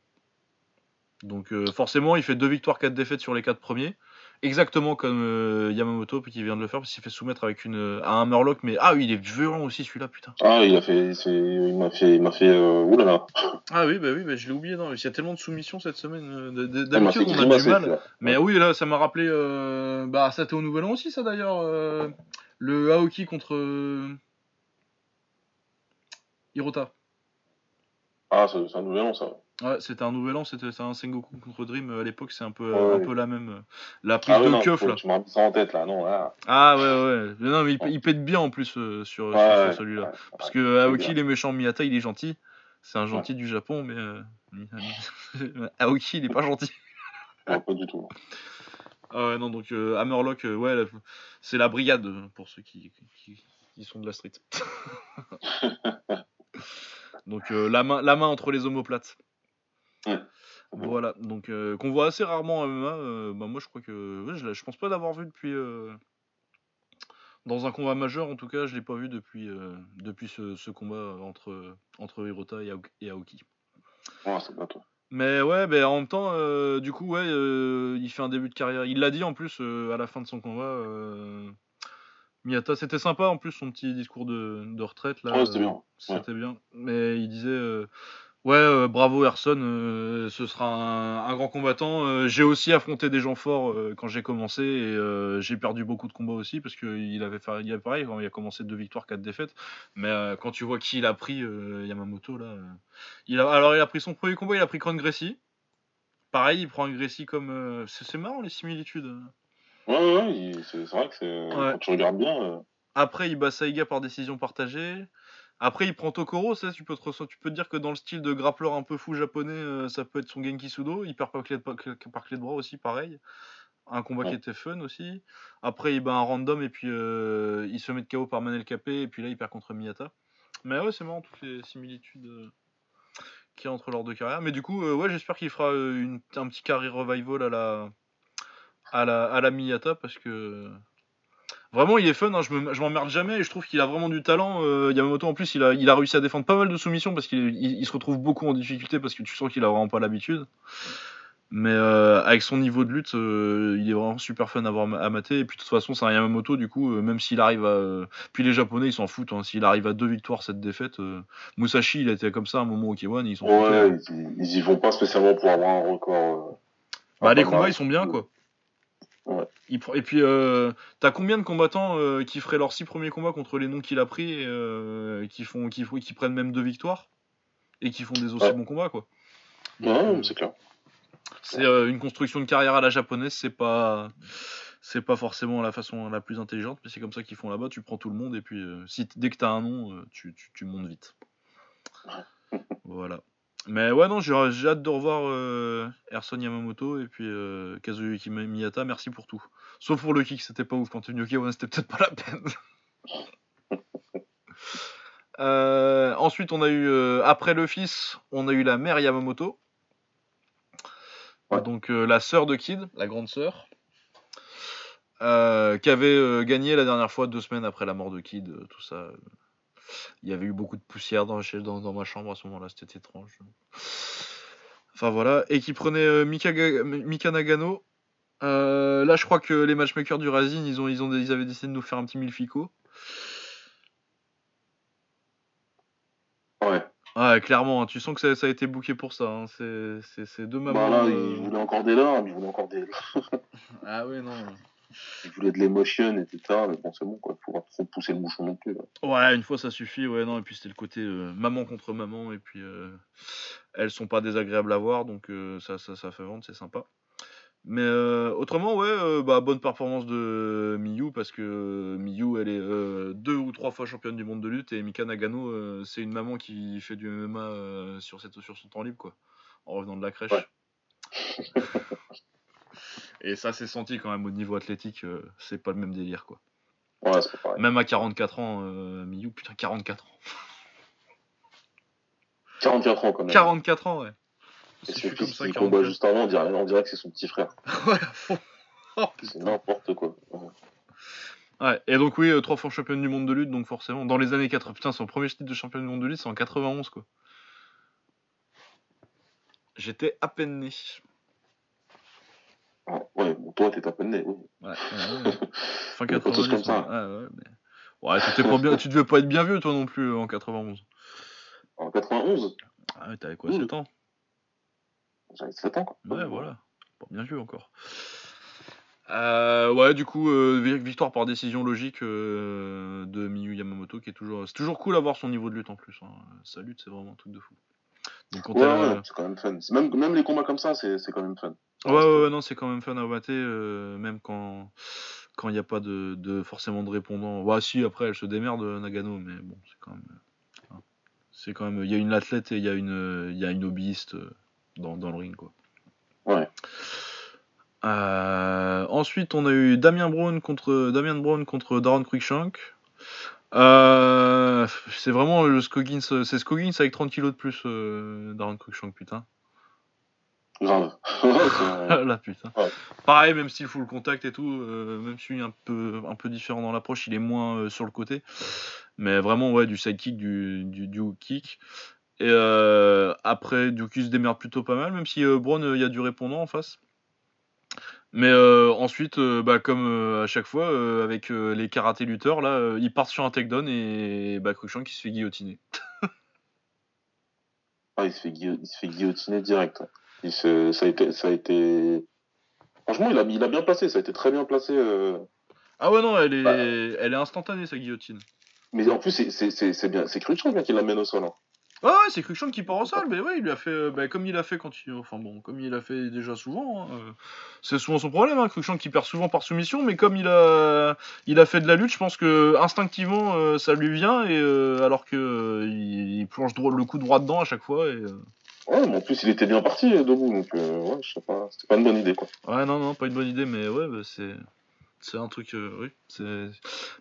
Donc euh, forcément, il fait deux victoires, quatre défaites sur les quatre premiers. Exactement comme euh, Yamamoto qui vient de le faire parce qu'il s'est fait soumettre avec une, à un Murloc. Mais ah oui, il est violent aussi celui-là, putain. Ah, il a fait, il m'a fait, il m'a fait, euh, oulala. Ah oui, bah oui, bah je l'ai oublié. Non, il y a tellement de soumissions cette semaine. euh, fait D'habitude, on a du mal. Mais oui, là, ça m'a rappelé. Euh... Bah, ça était au Nouvel An aussi, ça d'ailleurs. euh, Le Aoki contre. Hirota. Ah, c'est, un nouvel nom, ça. Ouais, c'était un Nouvel An, c'était un Sengoku contre Dream. euh, À l'époque, c'est un peu, Ouais, un peu la même. euh, La prise Ah, de non, keuf, faut- là. m'as mis ça en tête, là, non, là. Ah ouais, ouais. Non, mais il, il pète bien en plus euh, sur, Ouais, celui-là. Parce que Aoki, il est méchant, Miyata, il est gentil. C'est un gentil du Japon, mais. euh, Aoki, il est pas gentil. Pas du tout. Ah ouais, non, donc euh, Hammerlock, ouais, la- c'est la brigade pour ceux qui, qui, qui sont de la street. donc la, main, la main entre les omoplates. Ouais. Voilà, donc euh, qu'on voit assez rarement en MMA. euh, bah, moi, je crois que. ouais, je, pense pas l'avoir vu depuis. euh, dans un combat majeur, en tout cas, je l'ai pas vu depuis, depuis ce, ce combat entre, entre Hirota et, Aoki- Aoki. Ouais, c'est pas toi. Mais ouais, ben en même temps, du coup, ouais, il fait un début de carrière. Il l'a dit en plus à la fin de son combat. Miyata, c'était sympa en plus son petit discours de, de retraite là. Ouais, c'était bien. C'était bien. Mais il disait, ouais, euh, bravo Erson, euh, ce sera un, un grand combattant. Euh, j'ai aussi affronté des gens forts euh, quand j'ai commencé et j'ai perdu beaucoup de combats aussi parce qu'il avait fait, il avait pareil, il a commencé deux victoires, quatre défaites. Mais quand tu vois qui il a pris, Yamamoto là, il a, alors il a pris son premier combat, il a pris Kron Gracie. Pareil, il prend un Gracie comme, c'est marrant les similitudes. Ouais, ouais, ouais, c'est, vrai que c'est, quand tu regardes bien, Après, il bat Saiga par décision partagée. Après, il prend Tokoro. Ça, tu peux, te, tu peux te dire que dans le style de grappleur un peu fou japonais, euh, ça peut être son Genki Sudo. Il perd par clé, de, par, par clé de bras aussi, pareil. Un combat qui était fun aussi. Après, il bat un random et puis euh, il se met de KO par Manel Capé. Et puis là, il perd contre Miyata. Mais ouais, c'est marrant toutes les similitudes euh, qu'il y a entre leurs deux carrières. Mais du coup, ouais, j'espère qu'il fera une- un petit carry revival à la, à la, à la Miyata parce que. Vraiment, il est fun, hein, je me- je m'emmerde jamais et je trouve qu'il a vraiment du talent. Euh, Yamamoto, en plus, il a, il a réussi à défendre pas mal de soumissions parce qu'il il- il se retrouve beaucoup en difficulté parce que tu sens qu'il a vraiment pas l'habitude. Mais euh, avec son niveau de lutte, euh, il est vraiment super fun à, voir, à mater. Et puis de toute façon, c'est un Yamamoto, du coup, euh, même s'il arrive à. Puis les Japonais, ils s'en foutent. hein, s'il arrive à deux victoires, cette défaite. Musashi, il était comme ça à un moment au K1, ils s'en ils, ils y vont pas spécialement pour avoir un record. Bah, les combats, ils sont bien, quoi. Ouais. Il pr- Et puis, euh, t'as combien de combattants euh, qui feraient leurs six premiers combats contre les noms qu'il a pris et euh, qui, font, qui, font- qui prennent même deux victoires et qui font des aussi Ouais. bons combats, quoi. Ouais, c'est clair. c'est une construction de carrière à la japonaise, c'est pas. C'est pas forcément la façon la plus intelligente, mais c'est comme ça qu'ils font là-bas. Tu prends tout le monde et puis si dès que t'as un nom, tu, tu, tu montes vite. voilà. Mais ouais, non, j'ai hâte de revoir euh, Erson Yamamoto et puis euh, Kazuyuki Miyata. Merci pour tout. Sauf pour le kick, c'était pas ouf. Quand tu ouais, c'était peut-être pas la peine. Euh, ensuite, on a eu, euh, après le fils, on a eu la mère Yamamoto. Ouais. Donc euh, la sœur de Kid, la grande sœur, qui avait gagné la dernière fois deux semaines après la mort de Kid, tout ça. Euh. Il y avait eu beaucoup de poussière dans, chez- dans, dans ma chambre à ce moment-là, c'était étrange. Enfin voilà, et qui prenait euh, Mika, Ga- Mika Nagano. Euh, là, je crois que les matchmakers du Rising, ils, ont, ils, ont, ils avaient décidé de nous faire un petit milfico. Ouais. Ouais, clairement, hein, tu sens que ça, ça a été booké pour ça. hein, C'est deux Bah mamans. là, euh, ils voulaient encore des larmes, ils voulaient encore des. Ah ouais, non. Ils voulaient de l'émotion, etc. Mais bon, c'est bon, quoi. Faut pas trop pousser le bouchon non plus. Là. Ouais, une fois ça suffit, ouais, non, et puis c'était le côté euh, maman contre maman, et puis euh, elles sont pas désagréables à voir, donc euh, ça, ça, ça fait vendre, c'est sympa. Mais euh, autrement, ouais, bah, bonne performance de Miyu, parce que Miyu, elle est deux ou trois fois championne du monde de lutte, et Mika Nagano, c'est une maman qui fait du MMA sur, cette, sur son temps libre, quoi, en revenant de la crèche. Ouais. et ça, c'est senti quand même au niveau athlétique, euh, c'est pas le même délire, quoi. Ouais, pas. Même à 44 ans, euh, Miyu, putain, 44 ans. 44 ans quand même. 44 ans, ouais. Et suis comme ça, 44. combat juste avant, on dirait, on dirait que c'est son petit frère. Ouais, à fond. Oh, C'est n'importe quoi. Ouais. Ouais, et donc, oui, euh, trois fois championne du monde de lutte, donc forcément, dans les années 80. Putain, son premier titre de championne du monde de lutte, c'est en 91, quoi. J'étais à peine né. Ouais, ouais, bon, toi, t'es à peine né, oui. Ouais, ouais, ouais. Fin On est pas tous 90. comme ça. Ouais, ouais, mais... ouais pas bien... tu devais pas être bien vieux, toi non plus, en 91. En 91, Ah, ouais, t'avais quoi, Ouh. 7 ans j'avais 7 ans, quoi. Ouais, voilà. Pas bien vieux encore. Euh, ouais, du coup, euh, vi- victoire par décision logique euh, de Miyu Yamamoto, qui est toujours. C'est toujours cool d'avoir son niveau de lutte en plus. hein. Sa lutte, c'est vraiment un truc de fou. Donc, quand Ouais, c'est quand même fun. Même, même les combats comme ça, c'est quand même fun. Ouais, ouais, ouais, non, c'est quand même fun à mater, euh, même quand quand il n'y a pas de, de forcément de répondant. Bah, si, après, elle se démerde, Nagano, mais bon, c'est quand même. euh. C'est quand même. Il y a une athlète et il y a une, euh, il y a une hobbyiste euh, dans, dans le ring, quoi. Ouais. Euh, ensuite, on a eu Damien Brown contre Damien Brown contre Darren Cruikshank. Euh, c'est vraiment le Scoggins, c'est Scoggins avec 30 kilos de plus, euh, Darren Cruikshank, putain. Grave. Là, putain. Ouais. Pareil, même s'il full contact et tout, euh, même s'il est un peu, un peu différent dans l'approche, il est moins euh, sur le côté. Mais vraiment, ouais, du sidekick, du, du, du kick. Et euh, après, Duki se démerde plutôt pas mal, même si euh, Braun, euh, il y a du répondant en face. Mais euh, ensuite, euh, bah, comme euh, à chaque fois, euh, avec euh, les karaté lutteurs, là, euh, ils partent sur un takedown et bah, Cruikshank qui se fait guillotiner. Ah, il se fait, guillo- il se fait guillotiner direct. Il se, ça, a été, ça a été. Franchement, il a, il a bien placé, ça a été très bien placé. euh. Ah ouais, non, elle est, Bah. elle est instantanée, sa guillotine. Mais en plus, c'est- c'est c'est- c'est bien. C'est Cruikshank hein, qui l'amène au sol. hein. Ouais, ouais, c'est Cruikshank qui part au sol, mais ouais, il lui a fait, euh, bah, comme il a fait quand il, enfin bon, comme il a fait déjà souvent. hein, euh, c'est souvent son problème, hein, Cruikshank qui perd souvent par soumission, mais comme il a, il a fait de la lutte, je pense que instinctivement euh, ça lui vient et euh, alors que il, il plonge droit- le coup droit dedans à chaque fois et. Ouais, mais en plus, il était bien parti euh, debout, donc euh, ouais, je sais pas. C'était pas une bonne idée, quoi. Ouais, non, non, pas une bonne idée, mais ouais, bah, c'est. C'est un truc, euh, oui. c'est-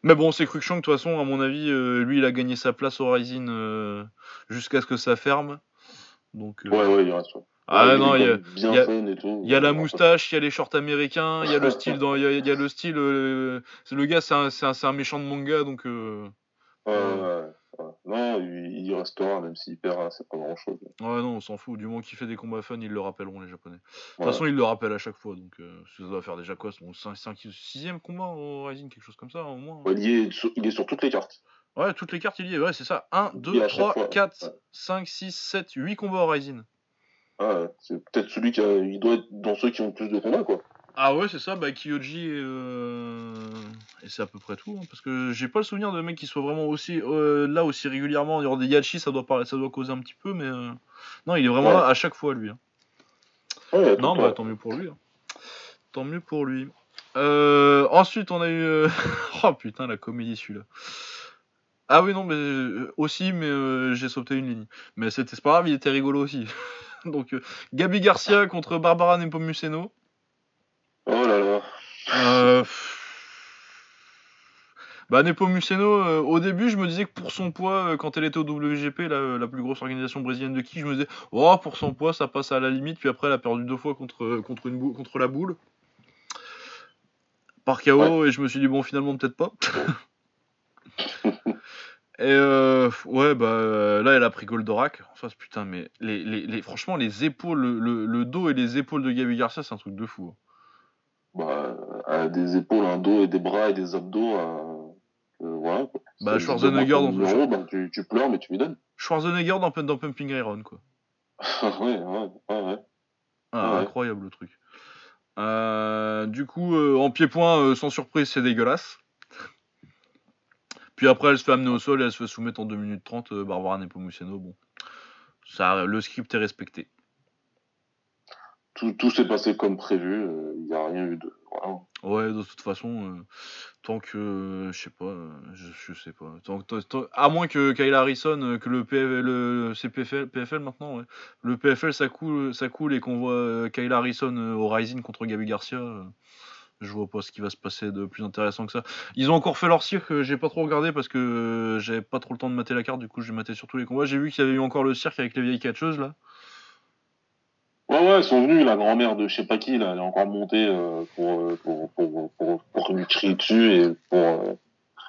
Mais bon, c'est Cruikshank, de toute façon, à mon avis, euh, lui, il a gagné sa place au Rising euh, jusqu'à ce que ça ferme. Donc, Ouais, ouais, il reste. ouais. Ah Ouais, non, il y a, y y la moustache, il y a les shorts américains, il y a le style dans, y a, il y a le style. le gars, c'est un, c'est un, c'est un méchant de manga, donc. Ouais, ouais, Non, il, il restera, même s'il perd, c'est pas grand chose. Ouais, non, on s'en fout. Du moment qu'il fait des combats fun, ils le rappelleront, les Japonais. De toute façon, ils le rappellent à chaque fois, donc euh, ça doit faire déjà quoi Son 5, 6ème combat au Rising, quelque chose comme ça, au moins. Ouais, il, est sur, il est sur toutes les cartes. Ouais, toutes les cartes, il y est. Ouais, c'est ça. 1, Il y 2, a à chaque 3, fois, 4, ouais. 5, 6, 7, 8 combats au Rising. Ouais, c'est peut-être celui qui a, il doit être dans ceux qui ont le plus de combats, quoi. Ah ouais, c'est ça, bah Kyoji et, euh, et c'est à peu près tout. hein, parce que j'ai pas le souvenir de mecs qui soient vraiment aussi euh, là aussi régulièrement. Il y aura des Yachi, ça doit, parler, ça doit causer un petit peu, mais euh, non, il est vraiment Ouais. là à chaque fois, lui. hein. Ouais, Non, bah tant mieux pour lui. hein. Tant mieux pour lui. Ensuite, on a eu. oh putain, la comédie celui-là. Ah oui, non, mais aussi, mais j'ai sauté une ligne. Mais c'était pas grave, il était rigolo aussi. Donc, Gabi Garcia contre Barbara Nepomuceno. Oh là là. Euh, pff. Bah, Nepomuceno, euh, au début, je me disais que pour son poids, euh, quand elle était au WGP, la, la plus grosse organisation brésilienne de qui, je me disais, oh, pour son poids, ça passe à la limite. Puis après, elle a perdu deux fois contre, contre, une bou- contre la boule. Par KO, et je me suis dit, bon, finalement, peut-être pas. et euh, ouais, bah euh, là, elle a pris Goldorak. En face, putain, mais les, les, les- franchement, les épaules, le, le- le dos et les épaules de Gabi Garcia, c'est un truc de fou. hein. Bah, euh, des épaules, un dos et des bras et des abdos. euh, euh, voilà, quoi. Bah, Schwarzenegger dans bah, tu, tu pleures, mais tu lui donnes. Schwarzenegger dans, dans Pumping Iron, quoi. ouais, ouais, ouais, ouais. Ah, Ouais. Incroyable le truc. Euh, du coup, euh, en pied-point, euh, sans surprise, c'est dégueulasse. Puis après, elle se fait amener au sol et elle se fait soumettre en 2 minutes 30. euh, Barbara Nepomuceno, bon. Ça, le script est respecté. Tout, s'est passé comme prévu. Il n'y a rien eu de. Ouais, de toute façon, euh, tant que. euh, je sais pas, euh, je, sais pas. Tant, tant- à moins que Kyle Harrison, euh, que le, PFL, le c'est PFL, maintenant. Le PFL ça coule, ça coule et qu'on voit euh, Kyle Harrison euh, au Rising contre Gabi Garcia. euh, je vois pas ce qui va se passer de plus intéressant que ça. Ils ont encore fait leur cirque, euh, j'ai pas trop regardé parce que euh, j'avais pas trop le temps de mater la carte, du coup j'ai maté surtout les combats. J'ai vu qu'il y avait eu encore le cirque avec les vieilles catcheuses là. Ouais, ouais, ils sont venus, la grand-mère de je sais pas qui, là, elle est encore montée euh, pour, euh, pour, pour, pour, pour lui crier dessus et pour, euh,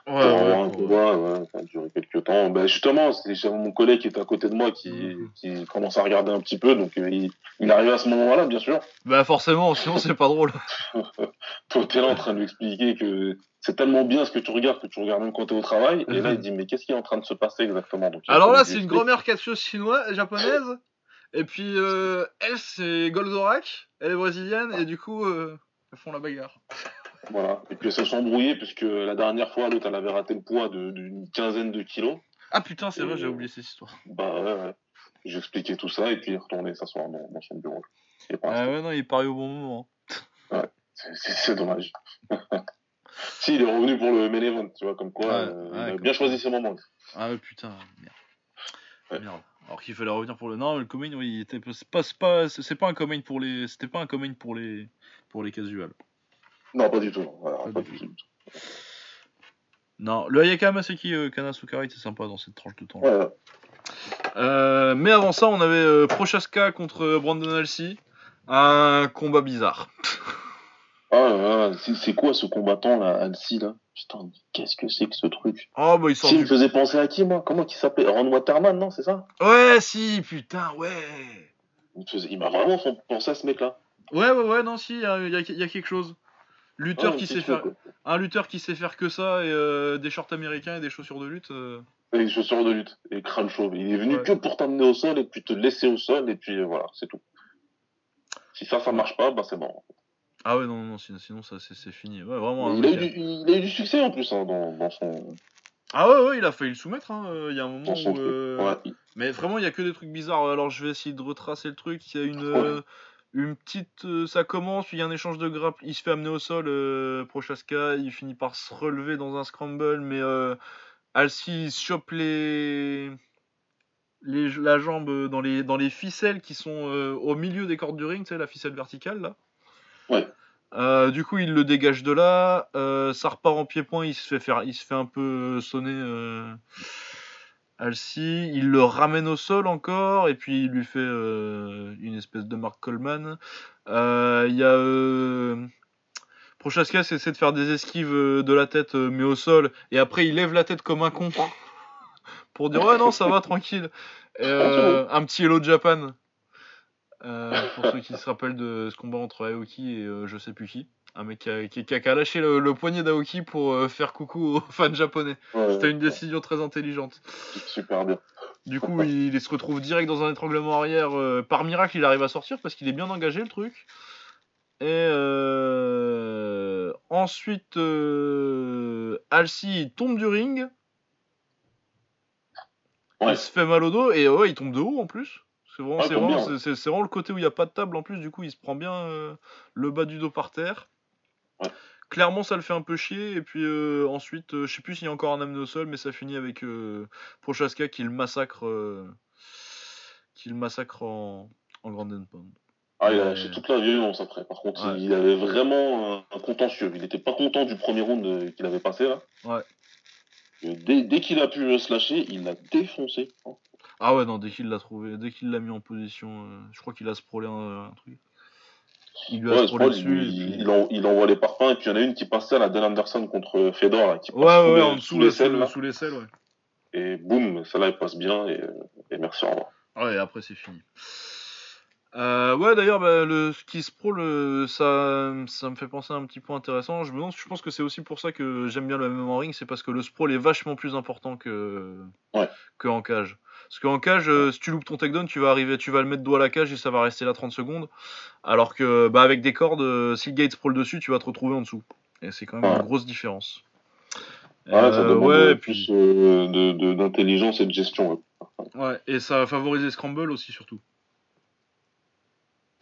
pour avoir un combat. Ouais, ça a duré quelques temps. Ben, justement, c'est mon collègue qui est à côté de moi qui, Mhm. qui commence à regarder un petit peu, donc euh, il, il arrive à ce moment-là, bien sûr. Bah forcément, sinon c'est pas drôle. Toi, t'es là en train de lui expliquer que c'est tellement bien ce que tu regardes que tu regardes même quand t'es au travail. Et là, Mhm. il dit, mais qu'est-ce qui est en train de se passer exactement? Donc, Alors là, c'est une grand-mère catcheuse chinoise, japonaise? Et puis, euh, elle, c'est Goldorak. Elle est brésilienne. Et du coup, euh, elles font la bagarre. Voilà. Et puis elles se sont embrouillées puisque la dernière fois, l'autre, elle avait raté le poids d'une quinzaine de kilos. Ah putain, c'est vrai, Euh, j'ai oublié cette histoire. Bah ouais, ouais. J'ai expliqué tout ça et puis il est retourné s'asseoir dans, dans son bureau. Ah ouais, non, il paraît au bon moment. C'est- C'est c'est dommage. si, il est revenu pour le main event, tu vois, comme quoi, Ouais, euh, ouais, il a bien choisi ses moments. Ah ouais, putain, merde. Ouais. Merde. Alors qu'il fallait revenir pour le. Non, le comain, oui, était c'est pas, un pour les. C'était pas un comain pour les, pour les casuals. Non, pas du tout, non. Voilà, Pas pas, du du tout. Non, le Ayaka Maseki euh, Kana Sukari, c'est sympa dans cette tranche de temps. Ouais, ouais. Euh, mais avant ça, on avait euh, Prochaska contre Brandon Alcy. Un combat bizarre. Ah, ouais. C'est- c'est quoi ce combattant là, Alcy là? Putain, qu'est-ce que c'est que ce truc? Oh, bah il sort Si, il du me faisait penser à qui, moi? Comment il s'appelait? Ron Waterman, non, c'est ça? Ouais, si, putain, ouais. Il me faisait- il m'a vraiment fait penser à ce mec-là. Ouais, ouais, ouais, non, si, il y, a- y a- y a quelque chose. Lutteur Ouais, qui sait faire, quoi. un lutteur qui sait faire que ça et euh, des shorts américains et des chaussures de lutte. euh, Et les chaussures de lutte, et crâne chauve. Il est venu Ouais. que pour t'amener au sol et puis te laisser au sol, et puis euh, voilà, c'est tout. Si ça, ça marche pas, bah c'est bon. Ah ouais, non, non, sinon, sinon ça c'est fini. Ouais, vraiment. il, a eu du, il a eu du succès en plus hein, dans, dans son, Ah ouais, ouais, il a failli le soumettre. hein, euh, Il y a un moment où. euh, Ouais, Mais vraiment, il y a que des trucs bizarres. Alors, je vais essayer de retracer le truc. Il y a une, euh, une petite. euh, ça commence, puis il y a un échange de grappes. Il se fait amener au sol, Prochaska. Il finit par se relever dans un scramble, mais Alcy il se chope les. Les, la jambe dans les, dans les ficelles qui sont au milieu des cordes du ring, tu sais, la ficelle verticale là. Ouais. Euh, du coup, il le dégage de là. euh, ça repart en pied-point. Il se fait faire, il se fait un peu sonner. euh, Alcy, il le ramène au sol encore, et puis il lui fait euh, une espèce de Mark Coleman. Euh, Il y a. Euh, Prochaska essaie de faire des esquives euh, de la tête, euh, mais au sol, et après il lève la tête comme un con pour dire ouais non ça va tranquille. Et, euh, un petit Hello Japan. Euh, pour ceux qui se rappellent de ce combat entre Aoki et euh, je sais plus qui. Un mec qui a, qui- qui a- qui a lâché le, le poignet d'Aoki pour euh, faire coucou aux fans japonais. Ouais, C'était une décision très intelligente. Super bien. Du coup, il, il se retrouve direct dans un étranglement arrière. par miracle, il arrive à sortir parce qu'il est bien engagé le truc. Et euh, ensuite, euh, Alcy il tombe du ring. Ouais. Il se fait mal au dos et ouais, il tombe de haut en plus. C'est vraiment, Ouais, c'est vraiment, c'est- c'est- le côté où il n'y a pas de table en plus. Du coup, il se prend bien euh, le bas du dos par terre. Ouais. Clairement, ça le fait un peu chier. Et puis euh, ensuite, euh, je sais plus s'il y a encore un amené au sol, mais ça finit avec Prochaska qui le massacre, qui le massacre en, en Grand Pound. Ah, il a lâché toute la violence après. Par contre, Ouais. il avait vraiment un, un contentieux. Il n'était pas content du premier round qu'il avait passé là. Ouais. Dès dès qu'il a pu se lâcher, il l'a défoncé. Ah ouais, non, dès qu'il l'a trouvé, dès qu'il l'a mis en position, euh, je crois qu'il a sprolé un, un truc. Il lui a Ouais, sprolé dessus. il, et puis- il, en- il envoie les parpaings. Et puis il y en a une qui passait à la Dan Anderson contre Fedor. Là, qui passe Ouais, ouais, sous ouais, les- en sous dessous, les selles, sous, là. sous les selles, ouais. Et boum, celle-là, elle passe bien. Et, euh, et merci, au revoir. Ouais, et après c'est fini. Euh, ouais, d'ailleurs, bah, le ski sprawl, euh, ça, ça me fait penser à un petit point intéressant. Je me demande, je pense que c'est aussi pour ça que j'aime bien le MMA en ring, c'est parce que le sprawl est vachement plus important que, Ouais. que en cage. Parce qu'en cage, euh, si tu loupes ton takedown, tu vas arriver, tu vas le mettre dos à la cage et ça va rester là 30 secondes. Alors que, bah, avec des cordes, euh, si le gate sprawl dessus, tu vas te retrouver en dessous. Et c'est quand même Ouais. une grosse différence. Ouais, ça Euh, demande ouais, puis- plus d'intelligence et de gestion. ouais, et ça va favoriser le scramble aussi, surtout.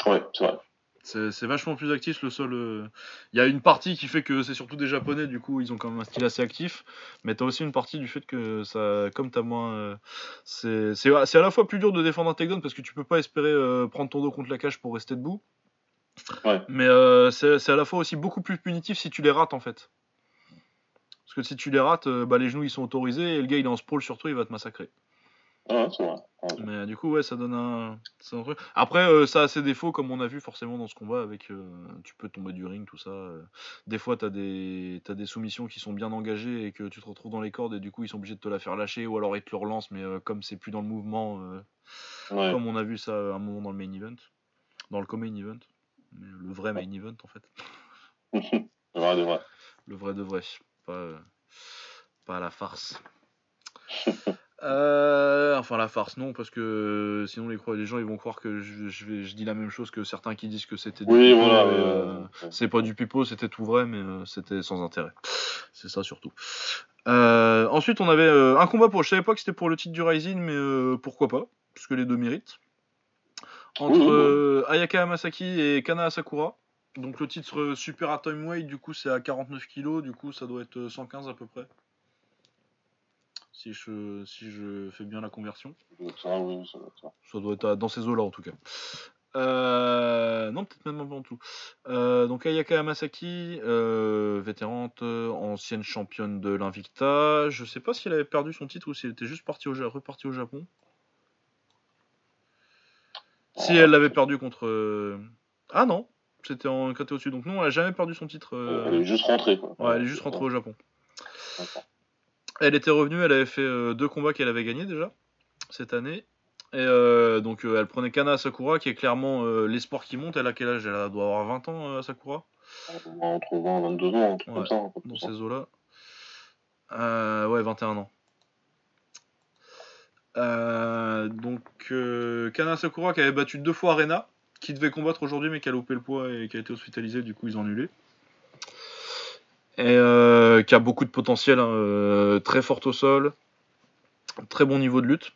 Ouais c'est vrai. C'est vachement plus actif le sol. euh. Il y a une partie qui fait que c'est surtout des japonais, du coup ils ont quand même un style assez actif. Mais t'as aussi une partie du fait que ça, comme t'as moins. euh, c'est à la fois plus dur de défendre un takedown parce que tu peux pas espérer euh, prendre ton dos contre la cage pour rester debout. Ouais. Mais euh, c'est à la fois aussi beaucoup plus punitif si tu les rates en fait. Parce que si tu les rates, bah, les genoux ils sont autorisés et le gars il est en sprawl sur toi, il va te massacrer. Ouais, c'est vrai. Ouais. Mais du coup, ouais, ça donne un. truc. Après, euh, ça a ses défauts, comme on a vu forcément dans ce combat, avec. euh, tu peux tomber du ring, tout ça. euh. Des fois, t'as des... t'as des soumissions qui sont bien engagées et que tu te retrouves dans les cordes et du coup, ils sont obligés de te la faire lâcher ou alors ils te le relancent, mais euh, comme c'est plus dans le mouvement, Ouais. comme on a vu ça à un moment dans le main event. Dans le co-main event. Mais le vrai main event, en fait. C'est vrai, c'est vrai. Le vrai de vrai. Pas, pas la farce. Euh, enfin la farce non parce que euh, sinon les, gens ils vont croire que je, je vais, je dis la même chose que certains qui disent que c'était du Oui, voilà. euh, ouais. c'est pas du pipeau c'était tout vrai mais euh, c'était sans intérêt c'est ça surtout ensuite on avait un combat pour je savais pas que c'était pour le titre du Rising mais pourquoi pas parce que les deux méritent entre Oui, oui, oui. Ayaka Hamasaki et Kana Asakura donc le titre super atom weight du coup c'est à 49 kg du coup ça doit être euh, 115 à peu près si je, si je fais bien la conversion Ça, oui, ça, ça. ça doit être à- dans ces eaux-là en tout cas. Euh, non, peut-être même en dessous. Euh, donc Ayaka Hamasaki, euh, vétérante, ancienne championne de l'Invicta. Je sais pas si elle avait perdu son titre ou si elle était juste partie au, repartie au Japon. Si elle l'avait perdu contre. Ah non, c'était en KT au-dessus. Donc non, elle a jamais perdu son titre. Elle est juste rentrée. Quoi. Ouais, elle est juste rentrée au Japon. Elle était revenue, elle avait fait euh, deux combats qu'elle avait gagnés déjà cette année. Et euh, donc euh, elle prenait Kana Sakura qui est clairement euh, l'espoir qui monte. Elle a quel âge? Elle doit avoir 20 ans, Sakura, Entre 20 et 22 ans, un truc Ouais, comme ça. dans ces eaux-là. Ouais, 21 ans. Donc Kana Sakura qui avait battu deux fois Arena, qui devait combattre aujourd'hui mais qui a loupé le poids et qui a été hospitalisé, du coup ils ont annulé. Et euh, qui a beaucoup de potentiel, hein, euh, très forte au sol, très bon niveau de lutte.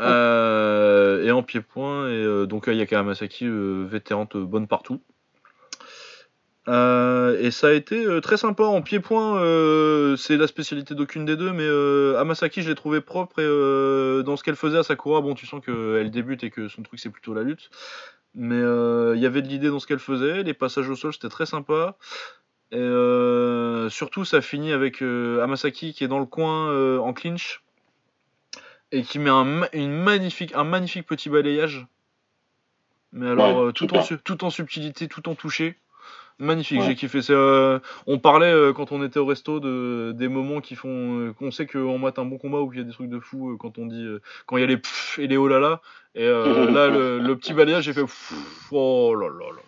Euh, et en pied-point, et euh, donc Ayaka Hamasaki, euh, vétérante bonne partout. Et ça a été très sympa en pied-point. c'est la spécialité d'aucune des deux, mais Hamasaki, je l'ai trouvé propre et dans ce qu'elle faisait à Sakura, bon, tu sens qu'elle débute et que son truc c'est plutôt la lutte. Mais il y avait de l'idée dans ce qu'elle faisait. Les passages au sol, c'était très sympa. Et euh, surtout, ça finit avec euh, Hamasaki qui est dans le coin euh, en clinch. et qui met un, une magnifique, un magnifique petit balayage. Mais alors, Ouais, euh, tout, en, tout subtilité, tout en touché. Magnifique, Ouais. j'ai kiffé. On parlait quand on était au resto de, des moments qui font qu'on sait qu'on mate un bon combat ou qu'il y a des trucs de fou quand on dit quand il y a les pfff et les oh là là. Et là, le, le petit balayage, j'ai fait pfff, oh là là là.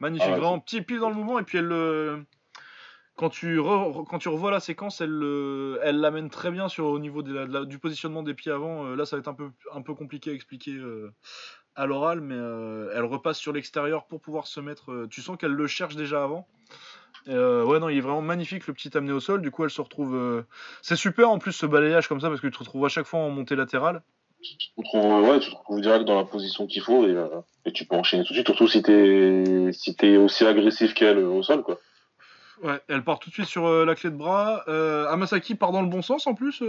Magnifique, Ah vraiment petit pile dans le mouvement et puis elle le quand tu re- quand tu revois la séquence, elle le- elle l'amène très bien sur au niveau de la- de la- du positionnement des pieds avant. Euh, là, ça va être un peu un peu compliqué à expliquer euh, à l'oral, mais euh, elle repasse sur l'extérieur pour pouvoir se mettre. euh, tu sens qu'elle le cherche déjà avant. Euh, ouais, non, il est vraiment magnifique le petit amené au sol. Du coup, elle se retrouve. euh, C'est super en plus ce balayage comme ça parce que tu te retrouves à chaque fois en montée latérale. Tu te retrouves, ouais, tu te retrouves direct dans la position qu'il faut et, euh, et tu peux enchaîner tout de suite, surtout si t'es si t'es aussi agressif qu'elle euh, au sol, quoi. Ouais, elle part tout de suite sur euh, la clé de bras. Euh, Amasaki part dans le bon sens en plus.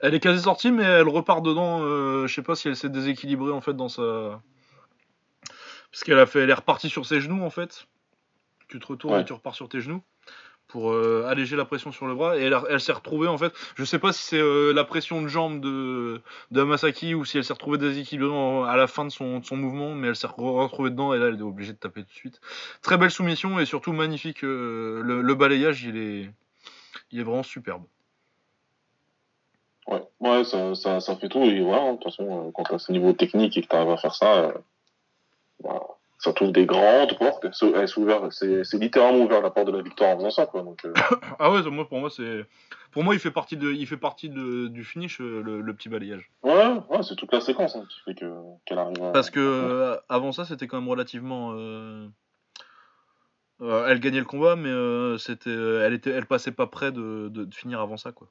Elle est quasi sortie, mais elle repart dedans. je sais pas si elle s'est déséquilibrée en fait dans sa. Parce qu'elle a fait, elle est repartie sur ses genoux en fait. Tu te retournes Ouais. et tu repars sur tes genoux pour euh, alléger la pression sur le bras. Et elle, s'est retrouvée en fait. Je sais pas si c'est euh, la pression de jambe de, de Amasaki ou si elle s'est retrouvée déséquilibrée à la fin de son, de son mouvement, mais elle s'est re- retrouvée dedans et là elle est obligée de taper tout de suite. Très belle soumission et surtout magnifique. euh, le, balayage, il est, il est vraiment superbe. Ouais, ouais, ça, ça, ça fait tout et voilà, hein, de toute façon, quand t'as ce niveau technique et que t'arrives à faire ça, bah, ça t'ouvre des grandes portes. C'est ouvert- c'est littéralement ouvert la porte de la victoire en faisant ça, quoi. Donc, euh, Ah ouais, moi pour moi c'est, pour moi il fait partie de, il fait partie de- du finish euh, le, le petit balayage. ouais, ouais, c'est toute la séquence hein, qui fait que qu'elle arrive. À... Parce que euh, avant ça c'était quand même relativement. euh, elle gagnait le combat, mais c'était, elle était, elle passait pas près de, de, de finir avant ça quoi.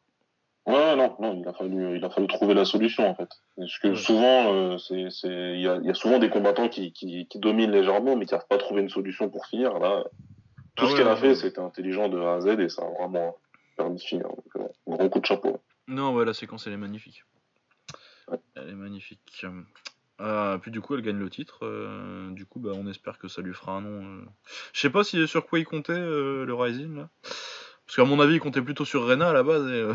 Ouais, non, non, il a fallu, il a fallu trouver la solution en fait. Parce que Ouais. souvent, euh, c'est, c'est, il y a, y a souvent des combattants qui, qui, qui dominent légèrement, mais qui n'arrivent pas à trouver une solution pour finir. Là, tout Ah ce ouais, qu'elle a ouais, fait, c'était intelligent de A à Z et ça a vraiment permis de finir. Donc, euh, gros coup de chapeau. Non, ouais, la séquence elle est magnifique. Elle est magnifique. Euh, puis du coup, elle gagne le titre. euh, du coup, bah, on espère que ça lui fera un nom. Je sais pas si sur quoi il comptait le Rising là. Parce qu'à mon avis, il comptait plutôt sur Rena à la base. Et, euh,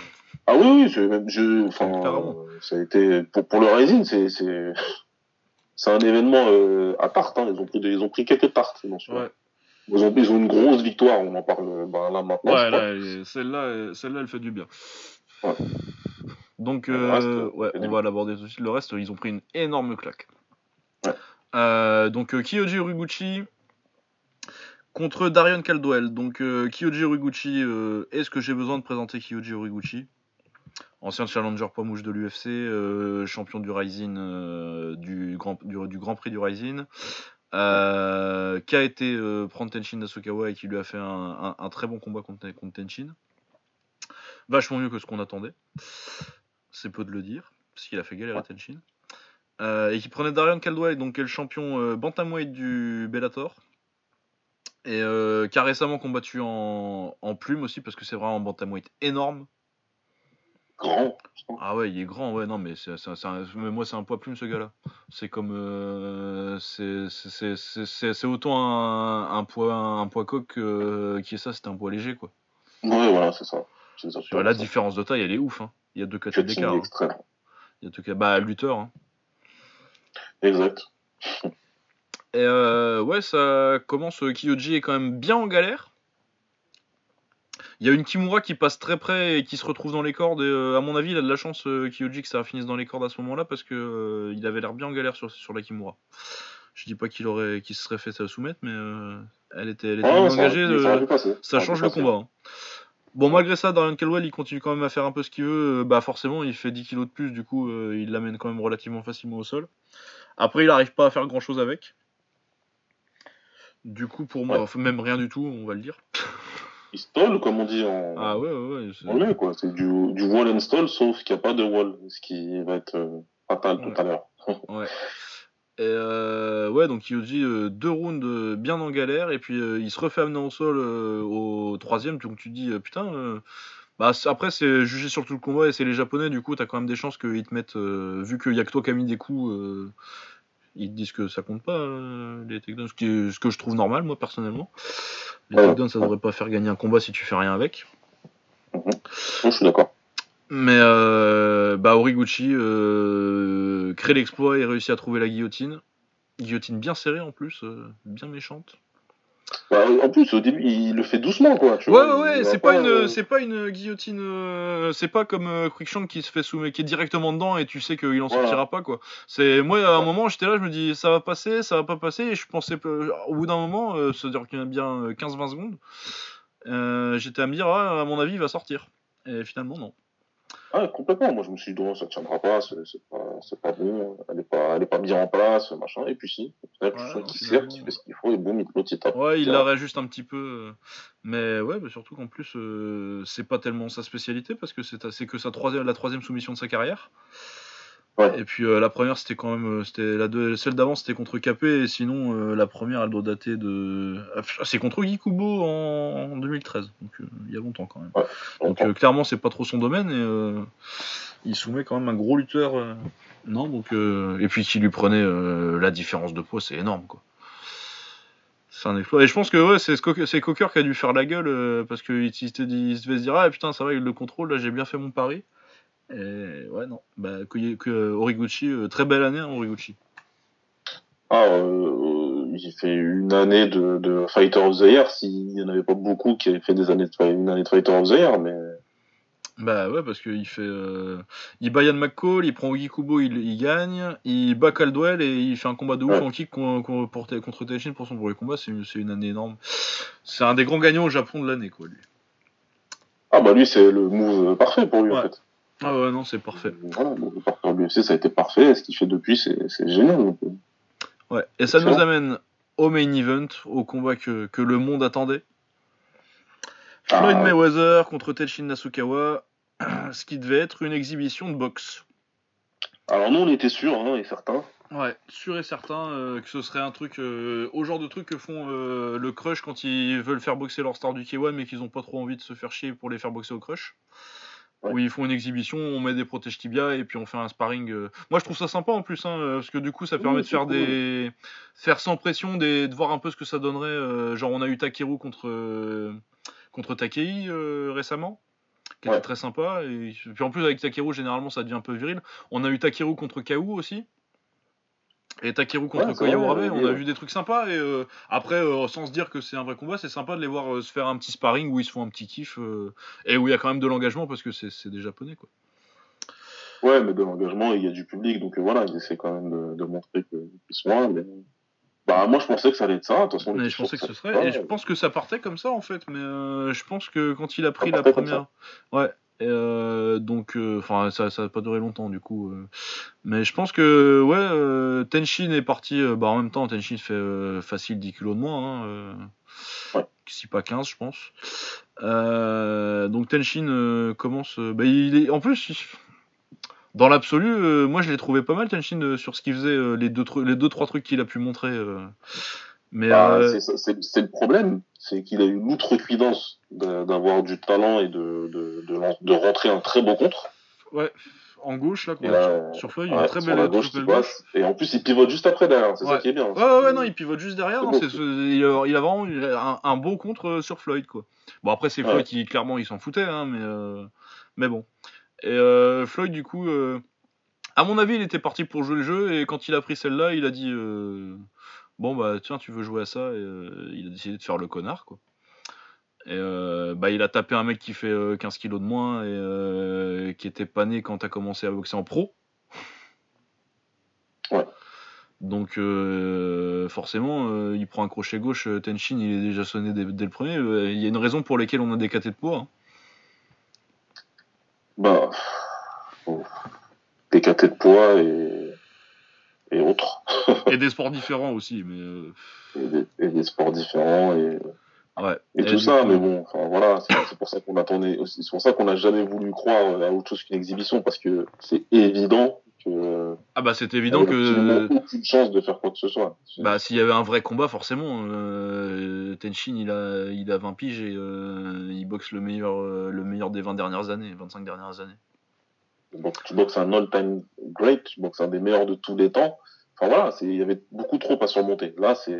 Ah oui, oui, c'est même, je, euh, ça a été, pour, pour le Rising, c'est, c'est, c'est un événement euh, à tarte. Hein. Ils ont pris, ils ont pris quelques ce Ouais. Ils ont, ils ont une grosse victoire. On en parle, ben, là maintenant. je Ouais, là, elle- celle-là, celle-là, elle fait du bien. Ouais. Donc, euh, reste, ouais, on va l'aborder tout de suite. Le reste, ils ont pris une énorme claque. Donc, Kyoji Uriguchi contre Darion Caldwell. Donc, euh, Kyoji Uriguchi, euh, est-ce que j'ai besoin de présenter Kyoji Uriguchi Ancien challenger poids mouche de l'UFC, euh, champion du Rising, euh, du, grand, du, du Grand Prix du Rising, qui a été prendre Tenshin Nasukawa et qui lui a fait un, un- un très bon combat contre, contre Tenshin. Vachement mieux que ce qu'on attendait. C'est peu de le dire, parce qu'il a fait galérer Tenshin. Et qui prenait Darion Caldwell, donc qui est le champion bantamweight du Bellator. Et euh, qui a récemment combattu en, en plume aussi, parce que c'est vraiment un bantamweight énorme. Grand. Ah ouais, il est grand, ouais, non, mais, c'est, c'est- c'est un- mais moi, c'est un poids plume, ce gars-là. C'est comme. euh, c'est, c'est, c'est, c'est- c'est- c'est autant un, un poids, un poids coq que- qui est ça, c'est un poids léger, quoi. Ouais, voilà, c'est ça. C'est ça. Tu vois, la différence de taille, elle est ouf. Hein. Il y a deux catégories d'écart. hein. Il y a deux cas- Bah, lutteur. Hein. Exact. Et euh, ouais, ça commence. euh, Kyoji est quand même bien en galère. Il y a une Kimura qui passe très près et qui se retrouve dans les cordes. Et euh, à mon avis, il a de la chance, Kyoji, que ça finisse dans les cordes à ce moment-là parce que il avait l'air bien en galère sur, sur la Kimura. Je dis pas qu'il aurait, qu'il se serait fait ça soumettre, mais elle était, elle était Ouais, bien engagée. ça change le combat. hein. Bon, malgré ça, Darian Caldwell, il continue quand même à faire un peu ce qu'il veut. Bah, forcément, il fait 10 kilos de plus, du coup, euh, il l'amène quand même relativement facilement au sol. Après, il n'arrive pas à faire grand chose avec. Du coup, pour moi, Ouais. enfin, même rien du tout, on va le dire. Il stall, comme on dit en Ah ouais, ouais, anglais, quoi. C'est du, du wall and stall, sauf qu'il n'y a pas de wall, ce qui va être euh, fatal Ouais. tout à l'heure. Ouais. Et euh, ouais, donc Yoji, euh, deux rounds euh, bien en galère, et puis euh, il se refait amener au sol au troisième, donc tu te dis, putain, bah, après c'est jugé sur tout le combat, et c'est les japonais, du coup t'as quand même des chances qu'ils te mettent, vu qu'il y a que toi qui as mis des coups, ils te disent que ça compte pas, euh, les takedowns, ce, qui est- ce que je trouve normal, moi, personnellement. Les takedowns, ça devrait pas faire gagner un combat si tu fais rien avec. Bon, je suis d'accord. Mais euh, bah, Origuchi euh, crée l'exploit et réussit à trouver la guillotine. Guillotine bien serrée en plus, euh, bien méchante. Bah, en plus, au début, il le fait doucement, quoi. Tu Ouais, vois, ouais, c'est pas une, euh, c'est pas une guillotine, euh, c'est pas comme euh, Quickshank qui se fait soumettre, qui est directement dedans et tu sais qu'il en Voilà. sortira pas quoi. C'est moi à un Ouais. moment j'étais là, je me dis ça va passer, ça va pas passer et je pensais au bout d'un moment, euh, ça dure qu'il y en a bien euh, 15-20 secondes, euh, j'étais à me dire ah, à mon avis il va sortir et finalement non. Ah, complètement. Moi, je me suis dit, non, ça tiendra pas, c'est pas, pas bon, elle est pas, elle est pas bien en place, machin. Et puis, si, au final, finalement. sert, qu'il fait ce qu'il faut, et boum, l'autre, il tape. Ouais, il Tiens. la réajuste un petit peu, euh, mais ouais, bah, surtout qu'en plus euh, c'est pas tellement sa spécialité parce que c'est c'est que sa troisième, la troisième soumission de sa carrière. Ouais. Et puis euh, la première c'était quand même, euh, c'était la deux, celle d'avant c'était contre Capé et sinon euh, la première elle doit dater de, ah, c'est contre Guy Kubo en, en 2013, donc il y a longtemps quand même. Donc clairement c'est pas trop son domaine et il soumet quand même un gros lutteur. euh, non donc euh, et puis qui lui prenait euh, la différence de poids c'est énorme quoi. C'est un exploit. Et je pense que ouais, c'est Cocker qui a dû faire la gueule parce qu'il se devait se dire Ah putain, ça va, il le contrôle, là j'ai bien fait mon pari. Et ouais, non. Bah, que, que Origuchi, euh, très belle année, hein, Origuchi. Ah, euh, euh, il fait une année de, de Fighter of the Year, s'il n'y en avait pas beaucoup qui avaient fait des années de, une année de Fighter of the Year, mais Bah ouais, parce qu'il fait. euh, il bat Yann McCall, il prend Ogi Kubo, il, il gagne, il bat Caldwell et il fait un combat de ouf Ouais. en kick contre Teishin pour son premier combat. C'est une, année énorme. C'est un des grands gagnants au Japon de l'année, quoi, lui. ah bah lui c'est le move parfait pour lui Ouais. en fait. Ah ouais, non, c'est parfait. Voilà, le parcours de l'UFC ça a été parfait, ce qu'il fait depuis c'est génial. donc, Ouais, et ça nous amène au main event, au combat que, que le monde attendait. Floyd Ah. Mayweather contre Tenshin Nasukawa, ce qui devait être une exhibition de boxe. Alors nous on était sûrs hein, et certains. Ouais, sûr et certain euh, que ce serait un truc, euh, au genre de truc que font euh, le Crush quand ils veulent faire boxer leur star du K1 mais qu'ils ont pas trop envie de se faire chier pour les faire boxer au Crush. Ouais. Où ils font une exhibition, on met des protèges tibia et puis on fait un sparring. euh. Moi je trouve ça sympa en plus, hein, euh, parce que du coup ça Oui, permet de faire cool. des. faire sans pression, des... de voir un peu ce que ça donnerait. euh, genre on a eu Takeru contre, contre Takei euh, récemment, qui était Ouais. très sympa. Et puis en plus avec Takeru généralement ça devient un peu viril. On a eu Takeru contre K.O. aussi. Et Takeru contre Ouais, Koya Urabe, on a vu des trucs sympas et euh, après euh, sans se dire que c'est un vrai combat, c'est sympa de les voir euh, se faire un petit sparring où ils se font un petit kiff et où il y a quand même de l'engagement parce que c'est c'est des japonais quoi. Ouais, mais de l'engagement, il y a du public, donc voilà, ils essaient quand même de, de montrer que- qu'ils sont là. Mais... Bah, moi, je pensais que ça allait être ça. De toute façon, on Mais était je pensais que ça ce serait et je pense que ça partait comme ça en fait, mais euh, je pense que quand il a pris la première, ouais. Euh, donc, euh, enfin, ça, ça a pas duré longtemps du coup. euh. Mais je pense que, ouais, Tenshin est parti. bah, en même temps, Tenshin fait facile 10 kilos de moins. Hein, Ouais. Si pas 15, je pense. Donc Tenshin commence. bah, il est, en plus, il- dans l'absolu, moi je l'ai trouvé pas mal Tenshin sur ce qu'il faisait, les deux, les deux trois trucs qu'il a pu montrer. Euh. Mais Bah, euh, c'est le problème, c'est qu'il a eu l'outrecuidance d'avoir du talent et de, de, de, rentrer un très beau contre. ouais, en gauche là, a là, sur feuille, Ouais, une très belle gauche qui passe. Et en plus, il pivote juste après derrière, c'est Ouais. ça qui est bien. Ouais, ouais, ouais, non, il pivote juste derrière. Non, c'est- c'est- il, a, il a vraiment il a un, un beau contre euh, sur Floyd, quoi. Bon, après, c'est. Floyd qui, clairement, il s'en foutait, hein, mais, euh, mais bon. Et euh, Floyd, du coup, euh, à mon avis, il était parti pour jouer le jeu, et quand il a pris celle-là, il a dit euh, Bon, bah, tiens, tu veux jouer à ça, et euh, il a décidé de faire le connard, quoi. Et euh, bah, il a tapé un mec qui fait euh, 15 kilos de moins et euh, qui était pas né quand t'as commencé à boxer en pro. Ouais. Donc euh, forcément, euh, il prend un crochet gauche, euh, Tenshin il est déjà sonné dès, dès le premier. Euh, Il y a une raison pour laquelle on a des KT de poids. hein. Bah, bon, des de poids et, et autres. Et des sports différents aussi. Mais euh, Et des, et des sports différents et, ouais. et tout ça, coup, mais bon, enfin voilà, c'est pour ça qu'on attendait aussi, c'est pour ça qu'on n'a jamais voulu croire à autre chose qu'une exhibition, parce que c'est évident que Ah bah c'est évident que aucune chance de faire quoi que ce soit. bah s'il y avait un vrai combat forcément, euh, Tenshin il a il a 20 piges et euh, il boxe le meilleur euh, le meilleur des 20 dernières années, 25 dernières années. Donc, tu boxes un all-time great, tu boxes un des meilleurs de tous les temps. Enfin voilà, il y avait beaucoup trop à surmonter. Là, c'est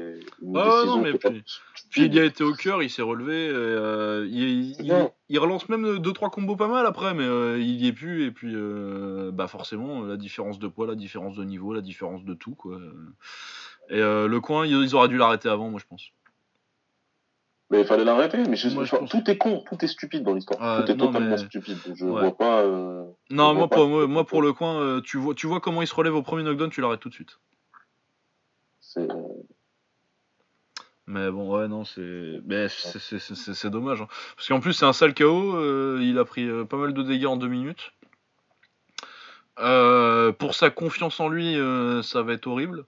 une Ah décision non, mais puis-. Puis il y a été au cœur, il s'est relevé. euh, il, relance même 2-3 combos pas mal après, mais euh, il y est plus. Et puis, euh, bah forcément, la différence de poids, la différence de niveau, la différence de tout. Quoi. Et le coin, ils auraient dû l'arrêter avant, moi je pense. Mais il fallait l'arrêter. Mais je- Moi, je enfin, pense- tout est con, tout est stupide dans l'histoire. Ouais, tout est non, totalement mais- stupide. Je Ouais. vois pas. euh, Non, Je moi vois pour, moi, pour le coin, euh, tu, vois, tu vois comment il se relève au premier knockdown, tu l'arrêtes tout de suite. c'est- Mais bon, ouais, non, c'est mais c'est- dommage. hein. Parce qu'en plus, c'est un sale KO. euh, il a pris euh, pas mal de dégâts en deux minutes. Euh, pour sa confiance en lui, euh, ça va être horrible.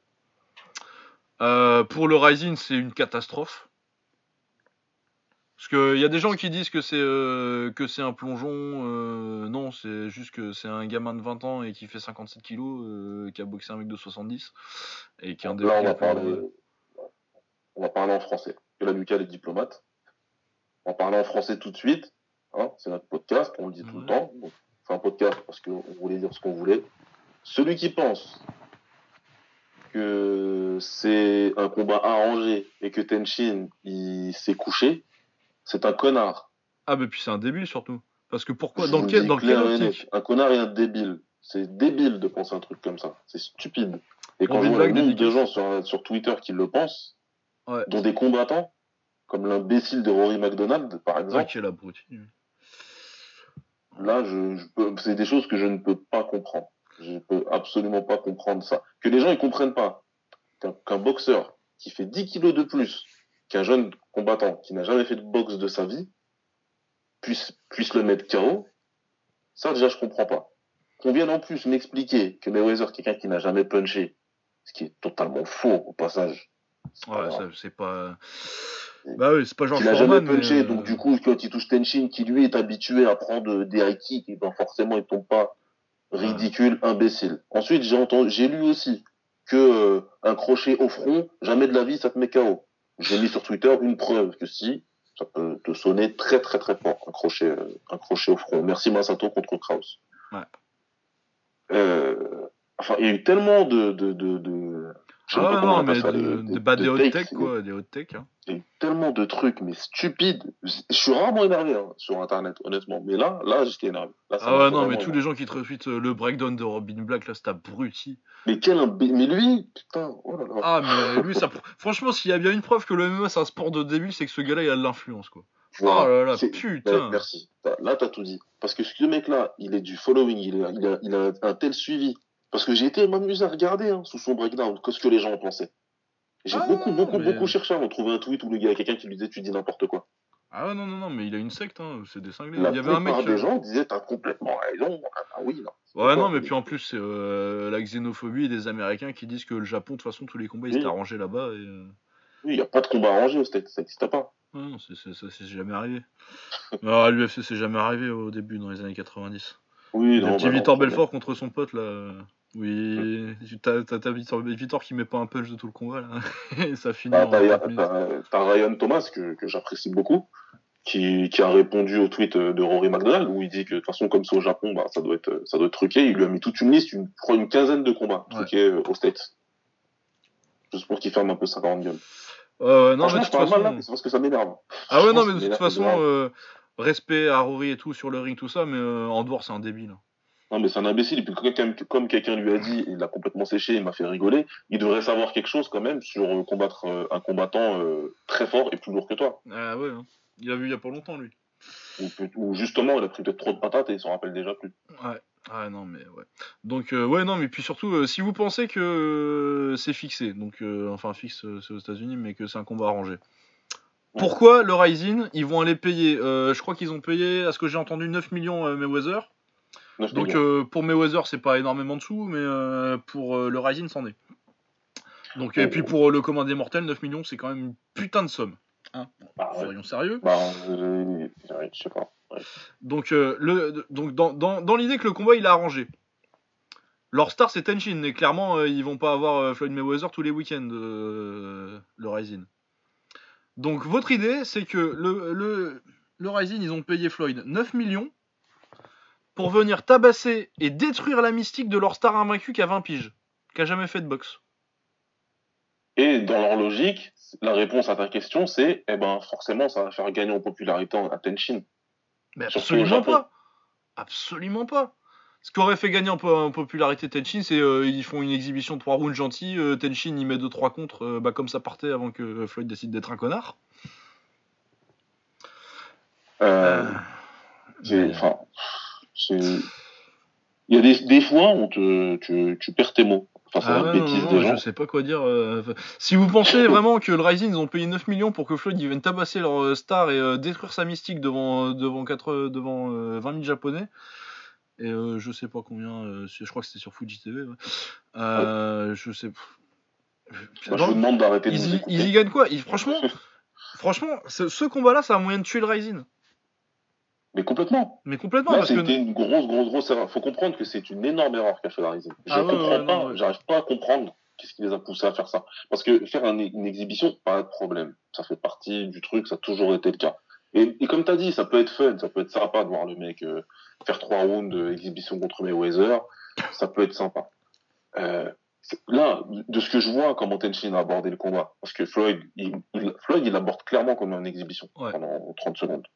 Euh, pour le Rising, c'est une catastrophe. Parce qu'il y a des gens qui disent que c'est euh, que c'est un plongeon. euh, non, c'est juste que c'est un gamin de 20 ans et qui fait 57 kilos, euh, qui a boxé un mec de 70 et qui est un des Là, on va parler. On va parler en français. Que la Lucas est diplomate. On va parler en français tout de suite. Hein, c'est notre podcast, on le dit tout le temps. Donc, C'est un podcast parce qu'on voulait dire ce qu'on voulait. Celui qui pense que c'est un combat arrangé et que Tenshin il s'est couché, c'est un connard. Ah, mais puis c'est un débile surtout. Parce que pourquoi Je Dans quel, dans quelle optique Un connard et un débile. C'est débile de penser un truc comme ça. C'est stupide. Et quand Bon, je des vois le blagues, nombre de dédicaces. gens sur, sur Twitter qui le pensent, Ouais. dont des combattants, comme l'imbécile de Rory McDonald, par Ouais, exemple, l'abruti. là, je, je peux, c'est des choses que je ne peux pas comprendre. Je peux absolument pas comprendre ça. Que les gens ne comprennent pas qu'un qu'un boxeur qui fait 10 kilos de plus qu'un jeune combattant qui n'a jamais fait de boxe de sa vie puisse, puisse le mettre KO, ça déjà je comprends pas. Qu'on vienne en plus m'expliquer que Mayweather, quelqu'un qui n'a jamais punché, ce qui est totalement faux au passage. Ouais, ça, c'est pas. Bah oui, c'est pas genre qu'il a jamais mais, punché, euh, donc du coup, quand il touche Tenshin, qui lui est habitué à prendre des high kicks, et ben forcément, il tombe pas ridicule, imbécile. Ensuite, j'ai entendu, j'ai lu aussi que euh, un crochet au front, jamais de la vie, ça te met KO. J'ai mis sur Twitter une preuve que si, ça peut te sonner très très très fort, un crochet, euh, un crochet au front. Merci Masato contre Kraus. Ouais. Euh, enfin, il y a eu tellement de, de, Ah on non, mais ça, de, bah, de des hot tech, quoi, des hot tech. Hein. il y a eu tellement de trucs, mais stupides. Je suis rarement énervé hein, sur Internet, honnêtement. Mais là, là, j'étais énervé. Là, Ah ouais, non, mais tous les gens qui te retweetent euh, le breakdown de Robin Black, là, c'est abruti. Mais quel imbé... Mais lui, putain, oh là là. Ah, mais lui, ça. Franchement, s'il y a bien une preuve que le MMA c'est un sport de débile, c'est que ce gars-là, il a de l'influence, quoi. Voilà. Oh là là, putain. Ouais, merci. Là, t'as tout dit. Parce que ce mec-là, il est du following, il, est- il a, il a un tel suivi. Parce que j'ai été m'amuser à regarder hein, sous son breakdown, que ce que les gens en pensaient. J'ai Ah, beaucoup, beaucoup, mais- beaucoup cherché avant de trouver un tweet où le gars, il y a quelqu'un qui lui disait tu dis n'importe quoi. Ah non, non, non, mais il a une secte, hein, c'est des cinglés. La il y avait un mec. plupart euh, des gens disaient t'as complètement raison. Ah oui, non. Ouais, non, mais puis en plus, c'est euh, la xénophobie des Américains qui disent que le Japon, de toute façon, tous les combats, ils Oui. étaient arrangés là-bas. Et... euh, Oui, il n'y a pas de combat arrangé ça n'existe pas. Non, c'est- ça c'est jamais arrivé. Alors, à l'UFC, c'est jamais arrivé au début, dans les années 90. Oui, Le non, petit bah non, Victor ça- Belfort contre son pote, là. Oui, t'as t'as- t'as Victor, Victor qui met pas un punch de tout le combat, là. Et ça finit en T'as 4 minutes. t'as- t'as Ryan Thomas, que, que j'apprécie beaucoup, qui, qui a répondu au tweet de Rory McDonald, où il dit que de toute façon, comme c'est au Japon, bah, ça, doit être, ça doit être truqué. Il lui a mis toute une liste, une, je crois une quinzaine de combats truqués euh, aux States. Juste pour qu'il ferme un peu sa grande gueule. Euh, non, mais de je toute parle mal là, façon. mais c'est parce que ça m'énerve. Ah ouais, non, mais de toute façon, euh, respect à Rory et tout sur le ring, tout ça, mais euh, en dehors, c'est un débile. Non, mais c'est un imbécile. Et puis, comme quelqu'un lui a dit, il l'a complètement séché, il m'a fait rigoler. Il devrait savoir quelque chose quand même sur euh, combattre euh, un combattant euh, très fort et plus lourd que toi. Ah ouais, hein. il a vu il y a pas longtemps, lui. Ou, justement, il a pris peut-être trop de patates et il s'en rappelle déjà plus. Ouais. Ah non mais ouais. Donc euh, ouais non mais puis surtout euh, si vous pensez que c'est fixé donc enfin fixe c'est aux États-Unis mais que c'est un combat arrangé. Pourquoi le Rising ils vont aller payer je crois qu'ils ont payé à ce que j'ai entendu 9 millions Mayweather? 9 Donc euh, pour Mayweather c'est pas énormément de sous mais euh, pour euh, le Rising c'en est. Donc et puis pour le commun des mortels 9 millions c'est quand même une putain de somme. Hein Ah, ouais. Soyons sérieux. Bah, je sais pas. Ouais. Donc, le, donc dans, dans, dans l'idée que le combat il est arrangé. Leur star c'est Tenshin et clairement ils vont pas avoir Floyd Mayweather tous les week-ends le Rising. Donc votre idée c'est que le, le, le Rising ils ont payé Floyd 9 millions pour venir tabasser et détruire la mystique de leur star invaincu qui a 20 piges, qui a jamais fait de boxe. Et dans leur logique, la réponse à ta question, c'est, eh ben, forcément, ça va faire gagner en popularité à Tenshin. Mais absolument pas. Absolument pas. Ce qui aurait fait gagner en, po- en popularité Tenshin, c'est euh, ils font une exhibition de 3 rounds gentils, euh, Tenshin il met 2-3 contre, euh, bah, comme ça partait avant que Floyd décide d'être un connard. Euh, Euh, enfin, il y a des, des fois, on te, tu, tu perds tes mots Ah ouais, non, non, je sais pas quoi dire. euh, si vous pensez vraiment que le Rising ils ont payé 9 millions pour que Floyd ils viennent tabasser leur euh, star et euh, détruire sa mystique devant euh, devant, 4, devant euh, 20 000 japonais et euh, je sais pas combien, je crois que c'était sur Fuji TV. ouais. Euh, Je sais. Moi, je vous demande d'arrêter de ils, y, ils y gagnent quoi? Ils- Franchement, franchement, ce, ce combat-là, ça a moyen de tuer le Rising. Mais complètement. Mais complètement Là, parce que c'était une grosse, grosse, grosse erreur. Faut comprendre que c'est une énorme erreur qu'a fait la. Je Ah comprends ouais, pas, ouais. j'arrive pas à comprendre qu'est-ce qui les a poussés à faire ça. Parce que faire un- une exhibition, pas de problème. Ça fait partie du truc, ça a toujours été le cas. Et, et comme t'as dit, ça peut être fun, ça peut être sympa de voir le mec euh, faire trois rounds d'exhibition contre Mayweather. Ça peut être sympa. Euh, là, de ce que je vois, comment Tenshin a abordé le combat, parce que Floyd, il, il- Floyd, il aborde clairement comme une exhibition Ouais. pendant 30 secondes.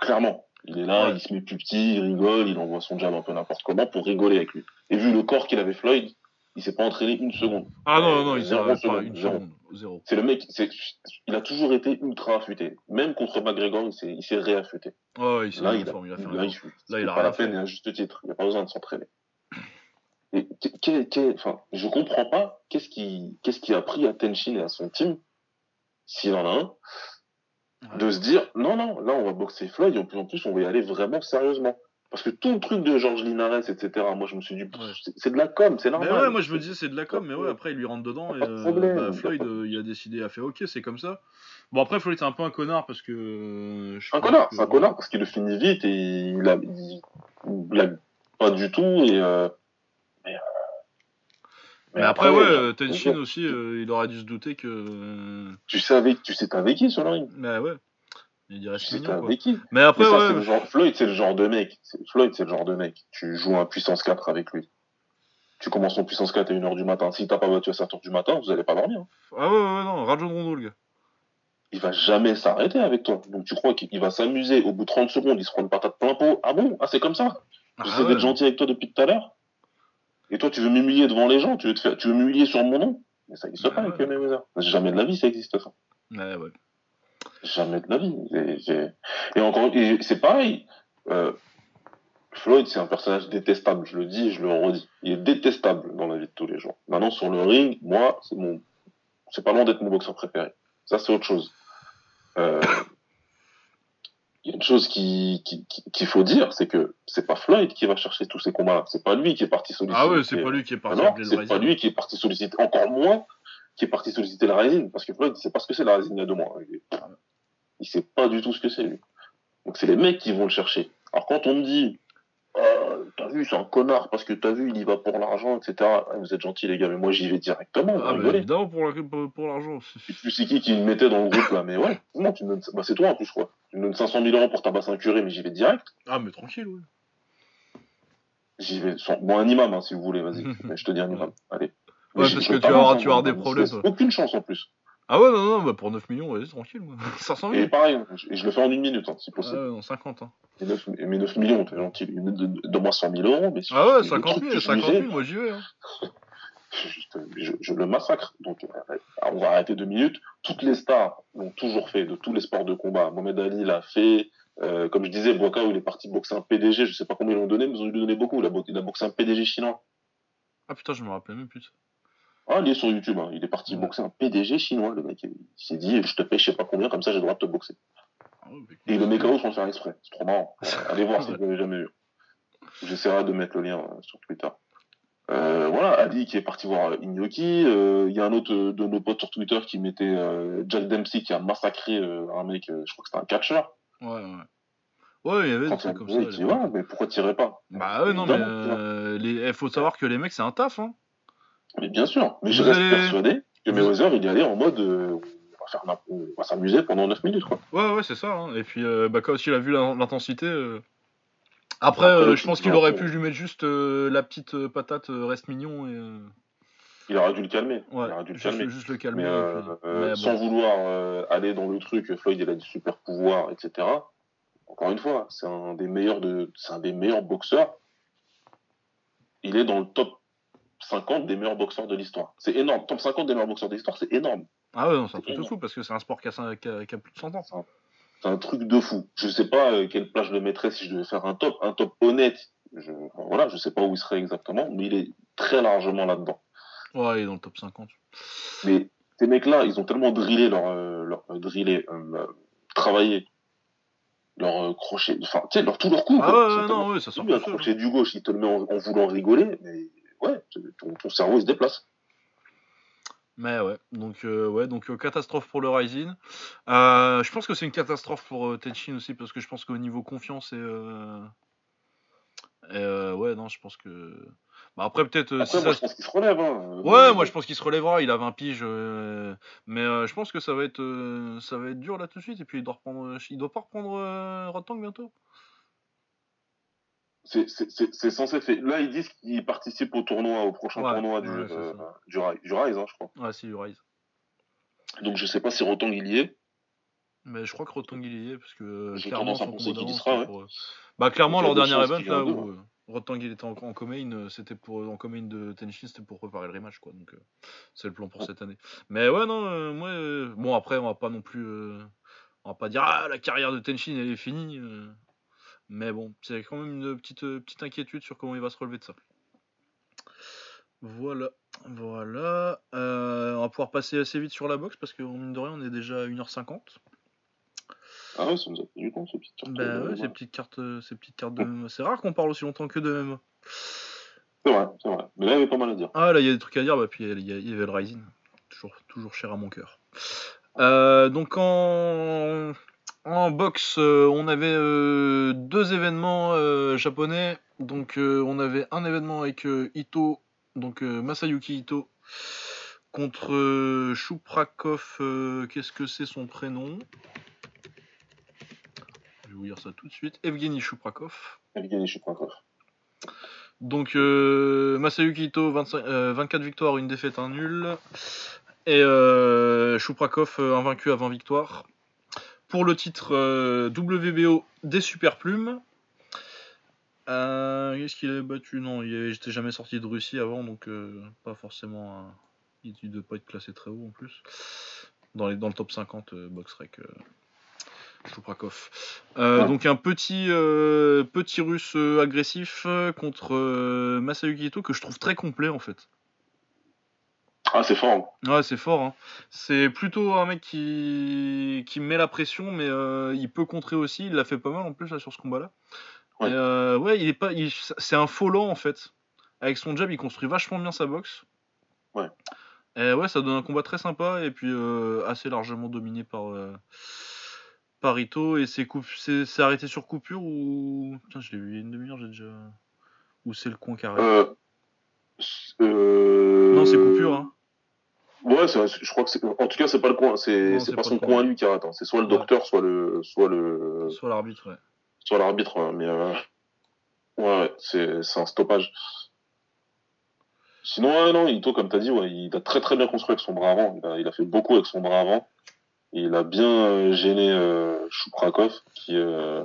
Clairement. Il est là, Ouais. il se met plus petit, il rigole, il envoie son jab un peu n'importe comment pour rigoler avec lui. Et vu le corps qu'il avait Floyd, il s'est pas entraîné une seconde. ah non non non, il s'arrête pas seconde, une zéro. seconde, zéro. C'est le mec, il a toujours été ultra affûté. Même contre McGregor, il s'est, il s'est réaffûté. Oh, il s'est Là, il a, il a fait un là, il, Là, il c'est a pas la peine, et à juste titre. Il n'y a pas besoin de s'entraîner. Et qu'est- enfin, je comprends pas qu'est-ce qui, qu'est-ce qui a pris à Tenshin et à son team, s'il en a un, Ouais. de se dire, non, non, là, on va boxer Floyd, et en plus, en plus, on va y aller vraiment sérieusement. Parce que tout le truc de Georges Linares, etc., moi, je me suis dit, Ouais. c'est- de la com, c'est Mais normal. ouais, moi je me disais c'est de la com, mais ouais, après il lui rentre dedans et euh, bah, Floyd euh, il a décidé, a fait ok, c'est comme ça. Bon, après Floyd c'est un peu un connard parce que. euh, je Un connard, que- c'est un connard, parce qu'il le finit vite, et il a, il, il pas du tout, et, mais, Mais après, ouais, euh, Tenshin aussi, euh, il aurait dû se douter que. Tu sais avec, tu sais avec qui sur le ring? Bah ouais. Il dirait Tu sais mignon quoi. avec qui? Mais après, Mais ça, c'est ouais. le genre, Floyd, c'est le genre de mec. Floyd, c'est le genre de mec. Tu joues un puissance 4 avec lui. Tu commences ton puissance 4 à 1h du matin. Si t'as pas battu à 7h du matin, vous allez pas dormir. hein. Ah ouais, ouais, ouais, non, Rajon Rondo le gars. Il va jamais s'arrêter avec toi. Donc tu crois qu'il va s'amuser. Au bout de 30 secondes, il se prend une patate plein pot. Ah bon? Ah, c'est comme ça? Ah J'essaie ouais. d'être gentil avec toi depuis tout à l'heure. Et toi, tu veux m'humilier devant les gens? Tu veux te faire, tu veux m'humilier sur mon nom? Mais ça existe Ah pas ouais. avec Mayweather. Jamais de la vie, ça existe ça. Ouais. Jamais de la vie. Et, et- encore, c'est pareil. Euh, Floyd, c'est un personnage détestable. Je le dis et je le redis. Il est détestable dans la vie de tous les jours. Maintenant, sur le ring, moi, c'est mon, c'est pas loin d'être mon boxeur préféré. Ça, c'est autre chose. Euh, il y a une chose qui, qui, qui- qu'il faut dire, c'est que c'est pas Floyd qui va chercher tous ces combats. C'est pas lui qui est parti solliciter. Ah ouais, c'est pas lui qui est parti non, appeler le c'est pas lui qui est parti solliciter, encore moins qui est parti solliciter la Rising, parce que Floyd, il sait pas ce que c'est la Rising il y a deux mois. Il, est- il sait pas du tout ce que c'est, lui. Donc c'est les mecs qui vont le chercher. Alors quand on me dit, Ah, t'as vu, c'est un connard, parce que t'as vu, il y va pour l'argent, etc. Ah, vous êtes gentils, les gars, mais moi j'y vais directement, Ah rigolez. évidemment pour la- pour pour l'argent. Et puis c'est qui qui me mettait dans le groupe, là, mais ouais, non, tu me donnes, bah, c'est toi en plus, quoi. Tu me donnes 500 000 euros pour tabasser un curé, mais j'y vais direct. Ah mais tranquille, ouais. J'y vais, sans- bon, un imam, hein, si vous voulez, vas-y. Mais je te dis un imam, allez. Ouais, Mais parce je- que je tu vas tabasse, avoir- tu vas avoir des je problèmes. Aucune chance en plus. Ah ouais, non, non, bah pour 9 millions, vas-y, tranquille, moi. 500 Et 000 pareil, je, et je le fais en une minute, hein, si Ah possible. ouais, non, 50, hein. Et neuf- et mes 9 millions, t'es gentil. Donne-moi 100 000 euros, mais si Ah ouais, le 50 truc 000, que je 50 visais, 000, moi j'y vais, hein. je, je- je le massacre. Donc, euh, on va arrêter deux minutes. Toutes les stars l'ont toujours fait, de tous les sports de combat. Mohamed Ali l'a fait. Euh, comme je disais, Boakao, il est parti boxer un PDG. Je sais pas combien ils l'ont donné, mais ils ont dû lui donner beaucoup. Il a, bo- il a boxé un PDG chinois. Ah putain, je me rappelais même plus. Ah, il est sur YouTube. hein. Il est parti Ouais. boxer un PDG chinois, le mec. Il s'est dit, je te paye je sais pas combien, comme ça j'ai le droit de te boxer. Ah Et le KO sans faire exprès. C'est trop marrant. Allez voir si vous l'avez jamais vu. J'essaierai de mettre le lien euh, sur Twitter. Euh, voilà, Ali qui est parti voir euh, Inoki. Euh, Il y a un autre de nos potes sur Twitter qui mettait euh, Jack Dempsey qui a massacré un mec, je crois que c'était un catcheur. Ouais, ouais. Ouais, il y avait des trucs comme ça. il dit, ouais, mais pourquoi tirer pas? Bah ouais, non, mais les... eh, faut savoir que les mecs, c'est un taf, hein. Mais bien sûr, mais je reste persuadé que Mayweather, il y allait en mode euh, on va faire n'importe- on va s'amuser pendant 9 minutes quoi. Ouais, ouais, c'est ça. hein. Et puis, euh, bah, quand il a vu l'intensité. euh, Après, euh, je pense qu'il aurait pu lui mettre juste la petite patate reste mignon et. Il aurait dû le calmer. Ouais, il aurait dû le juste, calmer. juste le calmer. Mais, et puis- mais bon. sans vouloir aller dans le truc, Floyd il a des super pouvoirs, etc. Encore une fois, c'est un des meilleurs de, c'est un des meilleurs boxeurs. Il est dans le top 50 des meilleurs boxeurs de l'histoire. C'est énorme. Top 50 des meilleurs boxeurs de l'histoire, c'est énorme. Ah ouais, non, c'est un truc de fou parce que c'est un sport qui a, cin- qui a- qui a plus de 100 ans. C'est un truc de fou. Je sais pas euh, quelle place je le mettrais si je devais faire un top, un top honnête. Je, enfin, voilà, je sais pas où il serait exactement, mais il est très largement là-dedans. Ouais, il est dans le top 50. Mais ces mecs-là, ils ont tellement drillé leur, euh, leur euh, drillé, travaillé leur crochet, enfin, tu sais, leur tout leur coup. Ah ouais, ouais, non, ouais, ça sort un crochet du gauche, il te le met en, en voulant rigoler, mais ouais, ton, ton cerveau il se déplace. Mais ouais, donc euh, ouais, donc euh, catastrophe pour le Rising. Euh, je pense que c'est une catastrophe pour Tenchin aussi parce que je pense qu'au niveau confiance et, et, ouais non, je pense que bah après peut-être euh, si moi, ça je pense qu'il se relève. Hein. Ouais, moi je pense qu'il se relèvera, il a 20 piges, euh, mais euh, je pense que ça va être ça va être dur là tout de suite et puis il doit reprendre, il doit pas reprendre Rotang bientôt. C'est- c'est c'est- c'est censé être fait. Là, ils disent qu'ils participent au tournoi, au prochain Ouais, tournoi du, ouais, c'est euh, du, du Rise, hein, je crois. Ouais, si il Rise. Donc, je sais pas si Rotang il y est. Mais je crois que Rotang il y est parce que euh, J'ai clairement tendance à son penser qu'il y sera, c'était ouais. pour, euh, Bah clairement leur dernier event là où d'eux, Rotang il était en, en co-main, euh, c'était pour en co-main de Tenchin, c'était pour préparer le rematch quoi. Donc euh, c'est le plan pour cette année. Mais ouais non, euh, moi bon après on va pas non plus on va pas dire ah la carrière de Tenchin elle est finie. Mais bon, c'est quand même une petite euh, petite inquiétude sur comment il va se relever de ça. Voilà, voilà. Euh, on va pouvoir passer assez vite sur la boxe parce que mine de rien on est déjà à 1h50. Ah ouais, ça nous a fait du temps, ce petit truc. Bah ouais, ces petites cartes, euh, ces petites cartes de MMA. C'est rare qu'on parle aussi longtemps que de MMA. C'est vrai, c'est vrai. Mais là, il y avait pas mal à dire. Ah là, il y a des trucs à dire, bah puis il y, a- il y avait le Rising, toujours, toujours cher à mon cœur. Euh, donc en, en boxe, euh, on avait euh, deux événements euh, japonais. Donc on avait un événement avec Ito, donc Masayuki Ito, contre Chuprakov. Qu'est-ce que c'est son prénom? Je vais vous dire ça tout de suite. Evgeny Chuprakov. Evgeny Chuprakov. Donc euh, Masayuki Ito, 25, euh, 24 victoires, une défaite, un nul. Et euh, Chuprakov, invaincu à 20 victoires. Pour le titre euh, WBO des super plumes. Euh, Est-ce qu'il avait battu? Non, j'étais jamais sorti de Russie avant, donc euh, pas forcément. un- Il ne devait pas être classé très haut en plus. Dans, les, dans le top 50, euh, Boxrec. Ouais. Donc un petit, petit russe agressif contre Masayuki Ito que je trouve très complet en fait. Ah, c'est fort. hein. Ouais, c'est fort. Hein. C'est plutôt un mec qui, qui met la pression, mais euh, il peut contrer aussi. Il l'a fait pas mal en plus là, sur ce combat-là. Ouais. Euh, ouais, il est pas, il- c'est un faux lent en fait. Avec son jab, il construit vachement bien sa boxe. Ouais. Et ouais, ça donne un combat très sympa et puis euh, assez largement dominé par par Ito. Et c'est coup- arrêté sur coupure ou Putain, je l'ai vu il y a une demi-heure, j'ai déjà. Ou c'est le coin carré? Non, c'est coupure. Hein. Ouais, je crois que c'est. En tout cas, c'est pas le coin. C'est Non, c'est c'est pas pas son coin. coin à lui qui arrête. hein. C'est soit le Ouais. docteur, soit le, soit le, Soit l'arbitre, ouais. soit l'arbitre. hein. Mais euh, ouais, ouais, c'est c'est un stoppage. Sinon, ouais, non, Ito, comme t'as dit, ouais, il a très très bien construit avec son bras avant. Il a, il a fait beaucoup avec son bras avant. Et il a bien euh, gêné euh, Chuprakov, qui, euh,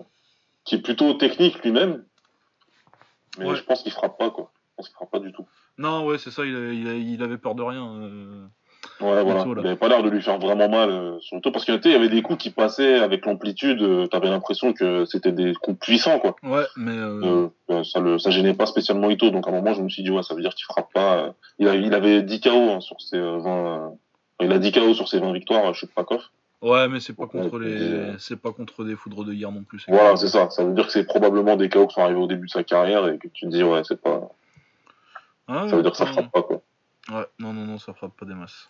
qui est plutôt technique lui-même. Mais Ouais. je pense qu'il frappe pas, quoi. Je pense qu'il frappe pas du tout. Non, ouais, c'est ça, il, il avait peur de rien. Ouais, voilà. Il avait pas l'air de lui faire vraiment mal euh, sur le. Parce que, tu sais, il y avait des coups qui passaient avec l'amplitude. euh, T'avais l'impression que c'était des coups puissants, quoi. Ouais, mais. euh, Euh, euh, ça le, ça gênait pas spécialement Ito. Donc, à un moment, je me suis dit, ouais, ça veut dire qu'il frappe pas. euh. Il, a, il avait 10 KO hein, sur ses euh, 20. euh, il a 10 KO sur ses 20 victoires, euh, Chuprakov. Ouais, mais c'est pas contre les, c'est pas contre des foudres de guerre non plus. Voilà, c'est ça. Ça veut dire que c'est probablement des KO qui sont arrivés au début de sa carrière et que tu te dis, ouais, c'est pas. Ah, Ça veut dire que ça non, frappe pas, quoi. Ouais, non, non, non, ça frappe pas des masses.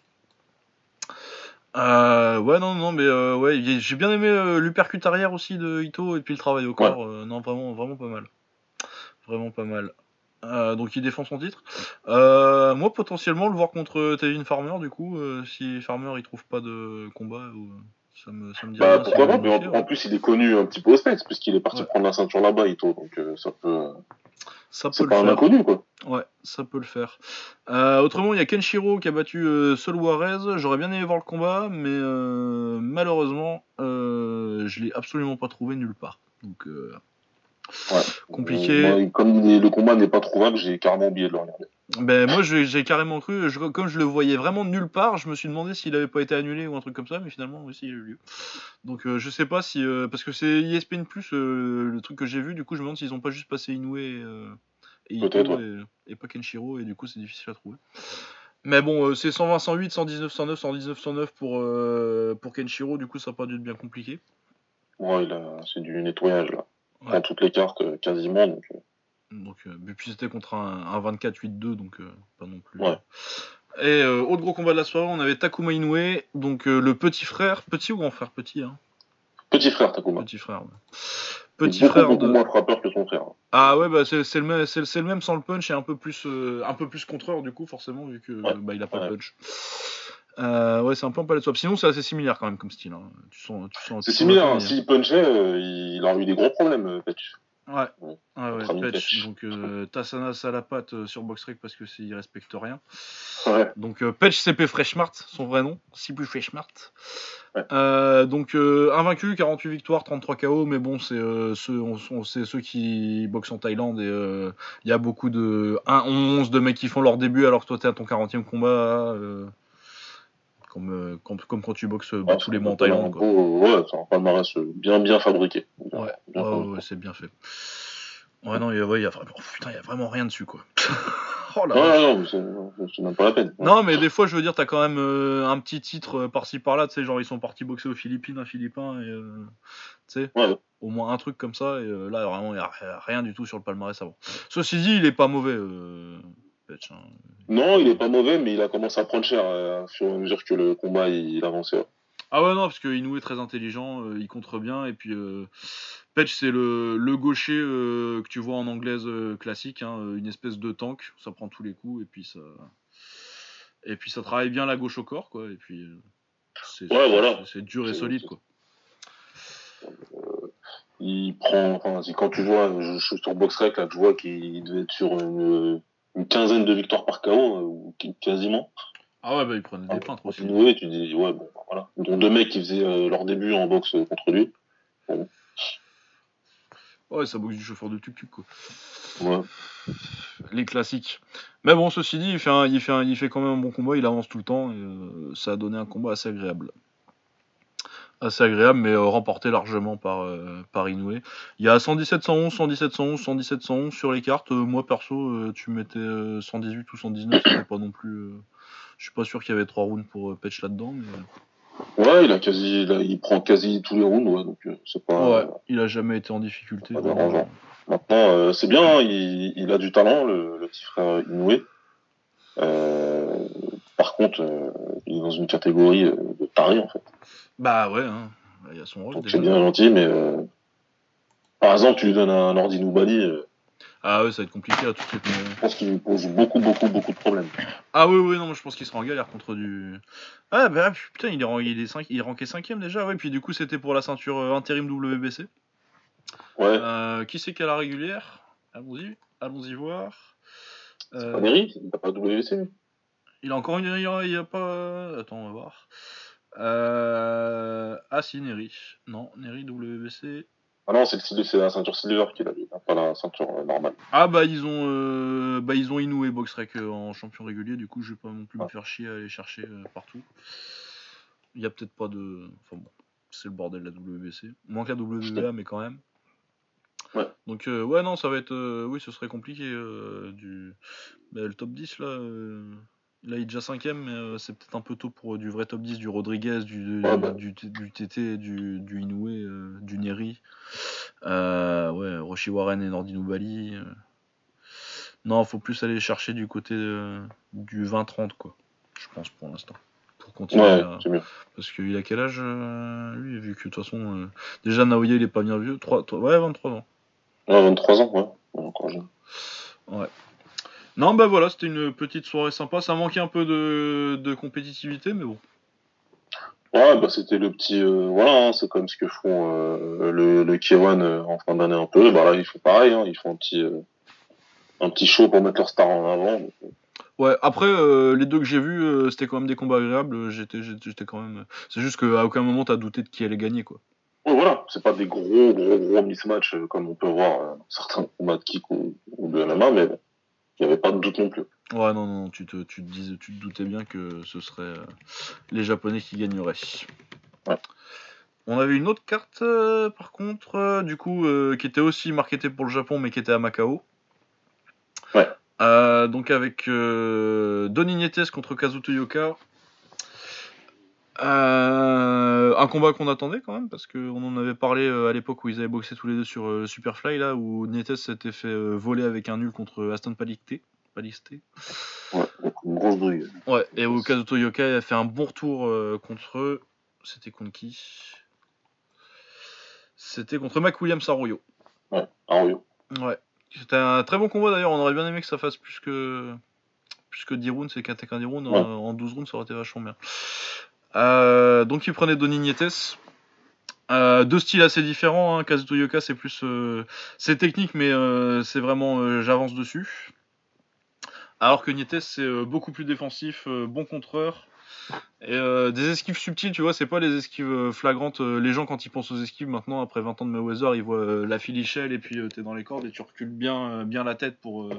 Euh, ouais, non, non, mais euh, ouais, j'ai bien aimé euh, l'uppercut arrière aussi de Ito et puis le travail au corps. euh, non, vraiment, vraiment pas mal. Vraiment pas mal. Euh, donc il défend son titre. Euh, moi, potentiellement, le voir contre Tevin Farmer, du coup, si Farmer il trouve pas de combat, ou, ça me, ça me dit Bah, rien, pourquoi pas, mais en, plus, il est connu un petit peu aux States, puisqu'il est parti Ouais. prendre la ceinture là-bas, Ito. Donc, euh, ça peut. Ça peut C'est le pas un faire. inconnu, quoi. Ouais, ça peut le faire. Euh, autrement, il y a Kenshiro qui a battu euh, Sol Juarez. J'aurais bien aimé voir le combat, mais euh, malheureusement, euh, je l'ai absolument pas trouvé nulle part. Donc, euh, Ouais. Compliqué. Euh, moi, comme le combat n'est pas trouvable, j'ai carrément oublié de le regarder. ben moi, j'ai carrément cru, je- comme je le voyais vraiment nulle part, je me suis demandé s'il avait pas été annulé ou un truc comme ça, mais finalement, oui, si, il a eu lieu. Donc, euh, je sais pas si. euh, parce que c'est ESPN, euh, le truc que j'ai vu, du coup, je me demande s'ils ont pas juste passé Inoue et, et Ito Peut-être, et, et pas Kenshiro, et du coup, c'est difficile à trouver. Mais bon, c'est 120, 108, 119, 109, 119, 109 pour, pour Kenshiro, du coup, ça n'a pas dû être bien compliqué. Ouais, c'est du nettoyage, là. Ouais. Toutes les cartes, euh, quasiment. Donc, euh, Donc, euh, puis c'était contre un, un 24-8-2, donc pas non plus. Ouais. Et autre gros combat de la soirée, on avait Takuma Inoue, donc le petit frère, petit ou grand frère? Petit, hein Petit frère, Takuma. Petit frère. ouais. Petit beaucoup, frère beaucoup de. moins frappeur que son frère. Ah ouais, bah c'est le, même- c'est le- même sans le punch et un peu plus, euh, un peu plus contreur du coup, forcément, vu que Ouais. bah, il a pas Ouais. de punch. Euh, ouais, c'est un peu un palais de swap. Sinon, c'est assez similaire quand même comme style. hein. Tu sens, tu sens, C'est similaire. la Hein. S'il punchait, euh, il aurait eu des gros problèmes, euh, Petch. Ouais, Ouais. Donc, euh, Tassanas à la patte sur Boxrec parce que c'est- il respecte rien. Ouais. Donc, Petch CP Freshmart, son vrai nom, Sipu Freshmart. Ouais. Donc, invaincu, 48 victoires, 33 KO, mais bon, c'est ceux, on- on- c'est ceux qui boxent en Thaïlande et il y a beaucoup de 1-11 de mecs qui font leur début alors que toi t'es à ton 40e combat. Euh, comme, comme, comme quand tu boxes euh, tous les c'est mois en un Thaïlande. Quoi. beau- Ouais, c'est un palmarès euh, bien, bien fabriqué. Bien- Ouais, bien ouais, fabriqué. ouais, c'est bien fait. Ouais, non, il y a, ouais, il y a vraiment, oh, putain, il y a vraiment rien dessus, quoi. oh Ouais, vache. non, c'est- même pas la peine. Non, mais des fois, je veux dire, t'as quand même euh, un petit titre euh, par-ci par-là, tu sais, genre ils sont partis boxer aux Philippines, un Philippin, et euh, tu sais, au moins un truc comme ça, et là, vraiment, il y a ri- rien du tout sur le palmarès avant. Ceci dit, il est pas mauvais, hein. Non, il est pas mauvais, mais il a commencé à prendre cher euh, au fur et à mesure que le combat il, il avançait. ouais. Ah ouais, non, parce que est très intelligent, euh, il contre bien, et puis euh, Petch, c'est le, le gaucher euh, que tu vois en anglaise euh, classique, hein, une espèce de tank, ça prend tous les coups, et puis ça. Et puis ça travaille bien la gauche au corps, quoi, et puis. c'est Ouais, voilà. dur et solide, quoi. Il prend, enfin, quand tu vois, je, je suis sur Boxrec, là, tu vois qu'il devait être sur une, une quinzaine de victoires par KO, euh, qui- quasiment. Ah ouais, bah il prenait des peintres Quand aussi. tu Inoue, tu dis, ouais, bon, voilà. Dont deux mecs qui faisaient euh, leur début en boxe euh, contre lui. Ouais, ça boxe du chauffeur de tuk-tuk, quoi. Ouais. Les classiques. Mais bon, ceci dit, il fait, un- il, fait un- il fait quand même un bon combat, il avance tout le temps, et euh, ça a donné un combat assez agréable. Assez agréable, mais euh, remporté largement par, euh, par Inoue. Il y a 117, 111, 117, 111, 117, 111 sur les cartes. Euh, moi, perso, tu mettais euh, 118 ou 119, c'était pas non plus. Je suis pas sûr qu'il y avait 3 rounds pour Patch là-dedans, mais. Ouais, il a quasi, il, a- il prend quasi tous les rounds, ouais, donc euh, c'est pas. Ouais, il a jamais été en difficulté. pas vraiment. dérangeant. Maintenant, euh, c'est bien, hein, il, il a du talent, le, le petit frère Inoue. Euh, par contre, il est dans une catégorie taré, en fait. Bah ouais, hein. Il y a son rôle c'est bien gentil, mais euh, par exemple, tu lui donnes un ordi Noubali, euh, Ah ouais, ça va être compliqué à tout de suite. mais- je pense qu'il lui pose beaucoup, beaucoup, beaucoup de problèmes. Ah oui, oui, non, je pense qu'il sera en galère contre du. Ah bah putain, il est, ran- il est, cinq... il est ranké 5 déjà, ouais, puis du coup c'était pour la ceinture euh, intérim WBC. Ouais, Euh, qui c'est qui a la régulière? Allons-y, allons-y voir. Pas Neri, il n'a pas lui. il a encore une. Il y a, il y a pas. Attends, on va voir. Euh... Ah si, Neri. Non, Neri WBC. Ah non, c'est le style- c'est la ceinture silver qu'il a, lui, pas la ceinture euh, normale. Ah bah ils ont euh, bah ils ont Inoue et Boxrec euh, en champion régulier, du coup je vais pas non plus me Ah. faire chier à aller chercher euh, partout. Il y a peut-être pas de. Enfin bon, c'est le bordel de la WBC. Moins que la WBA, mais quand même. Ouais. Donc ouais non ça va être. oui ce serait compliqué du. bah, le top 10 là. Là il est déjà cinquième mais euh, c'est peut-être un peu tôt pour euh, du vrai top 10 du Rodriguez, du, Ouais, bah. du, du TT, du, du Inoue, euh, du Neri. Ouais, Roshi Warren et Nordino Bali. Non, faut plus aller chercher du côté du 20-30, quoi. Je pense pour l'instant. Pour continuer. Ouais, à- mieux. Parce qu'il a quel âge, lui, vu que de toute façon. Déjà, Naoya, il est pas bien vieux. 3... Ouais, 23 ans. Ouais, 23 ans, ouais. Ouais, encore jeune. Non, bah voilà, c'était une petite soirée sympa. Ça manquait un peu de, de compétitivité, mais bon. Ouais, bah c'était le petit. euh, voilà, hein, c'est comme ce que font euh, le, le K1 euh, en fin d'année un peu. Bah là, ils font pareil, hein, ils font un petit, un petit show pour mettre leur star en avant. donc, Ouais, après, les deux que j'ai vus, c'était quand même des combats agréables. J'étais, j'étais quand même. C'est juste qu'à aucun moment t'as douté de qui allait gagner, quoi. Ouais, voilà, c'est pas des gros, gros, gros mismatchs comme on peut voir dans certains combats de kick ou, ou de MMA, mais bon, il n'y avait pas de doute non plus. Ouais, non, non, tu te, tu te disais, tu te doutais bien que ce serait euh, les Japonais qui gagneraient. Ouais. On avait une autre carte, euh, par contre, euh, du coup, euh, qui était aussi marketée pour le Japon, mais qui était à Macao. Ouais. Donc avec euh, Don Ignetes contre Kazuto Yoka. Euh, un combat qu'on attendait quand même parce qu'on en avait parlé euh, à l'époque où ils avaient boxé tous les deux sur euh, Superfly là où Nietes s'était fait voler avec un nul contre Aston Palicté. Palicté. Ouais, une grosse douille. Ouais, et où Kazuto Yoka a fait un bon retour contre eux. C'était contre qui? C'était contre Mac Williams Arroyo. Ouais, Aruyo. Ouais. C'était un très bon combat d'ailleurs, on aurait bien aimé que ça fasse plus que plus que 10 rounds, c'est qu'un qu'un 10 rounds, Ouais. en, en 12 rounds ça aurait été vachement bien. Euh, donc il prenait Donny Nietes. Euh, deux styles assez différents, hein. Kazuto Yoka c'est plus euh, c'est technique mais euh, c'est vraiment j'avance dessus. Alors que Nietes c'est beaucoup plus défensif, bon contreur. Euh, des esquives subtiles, tu vois, c'est pas les esquives euh, flagrantes. Euh, les gens, quand ils pensent aux esquives, maintenant, après 20 ans de Mayweather, ils voient la filichelle et puis t'es dans les cordes et tu recules bien, la tête pour,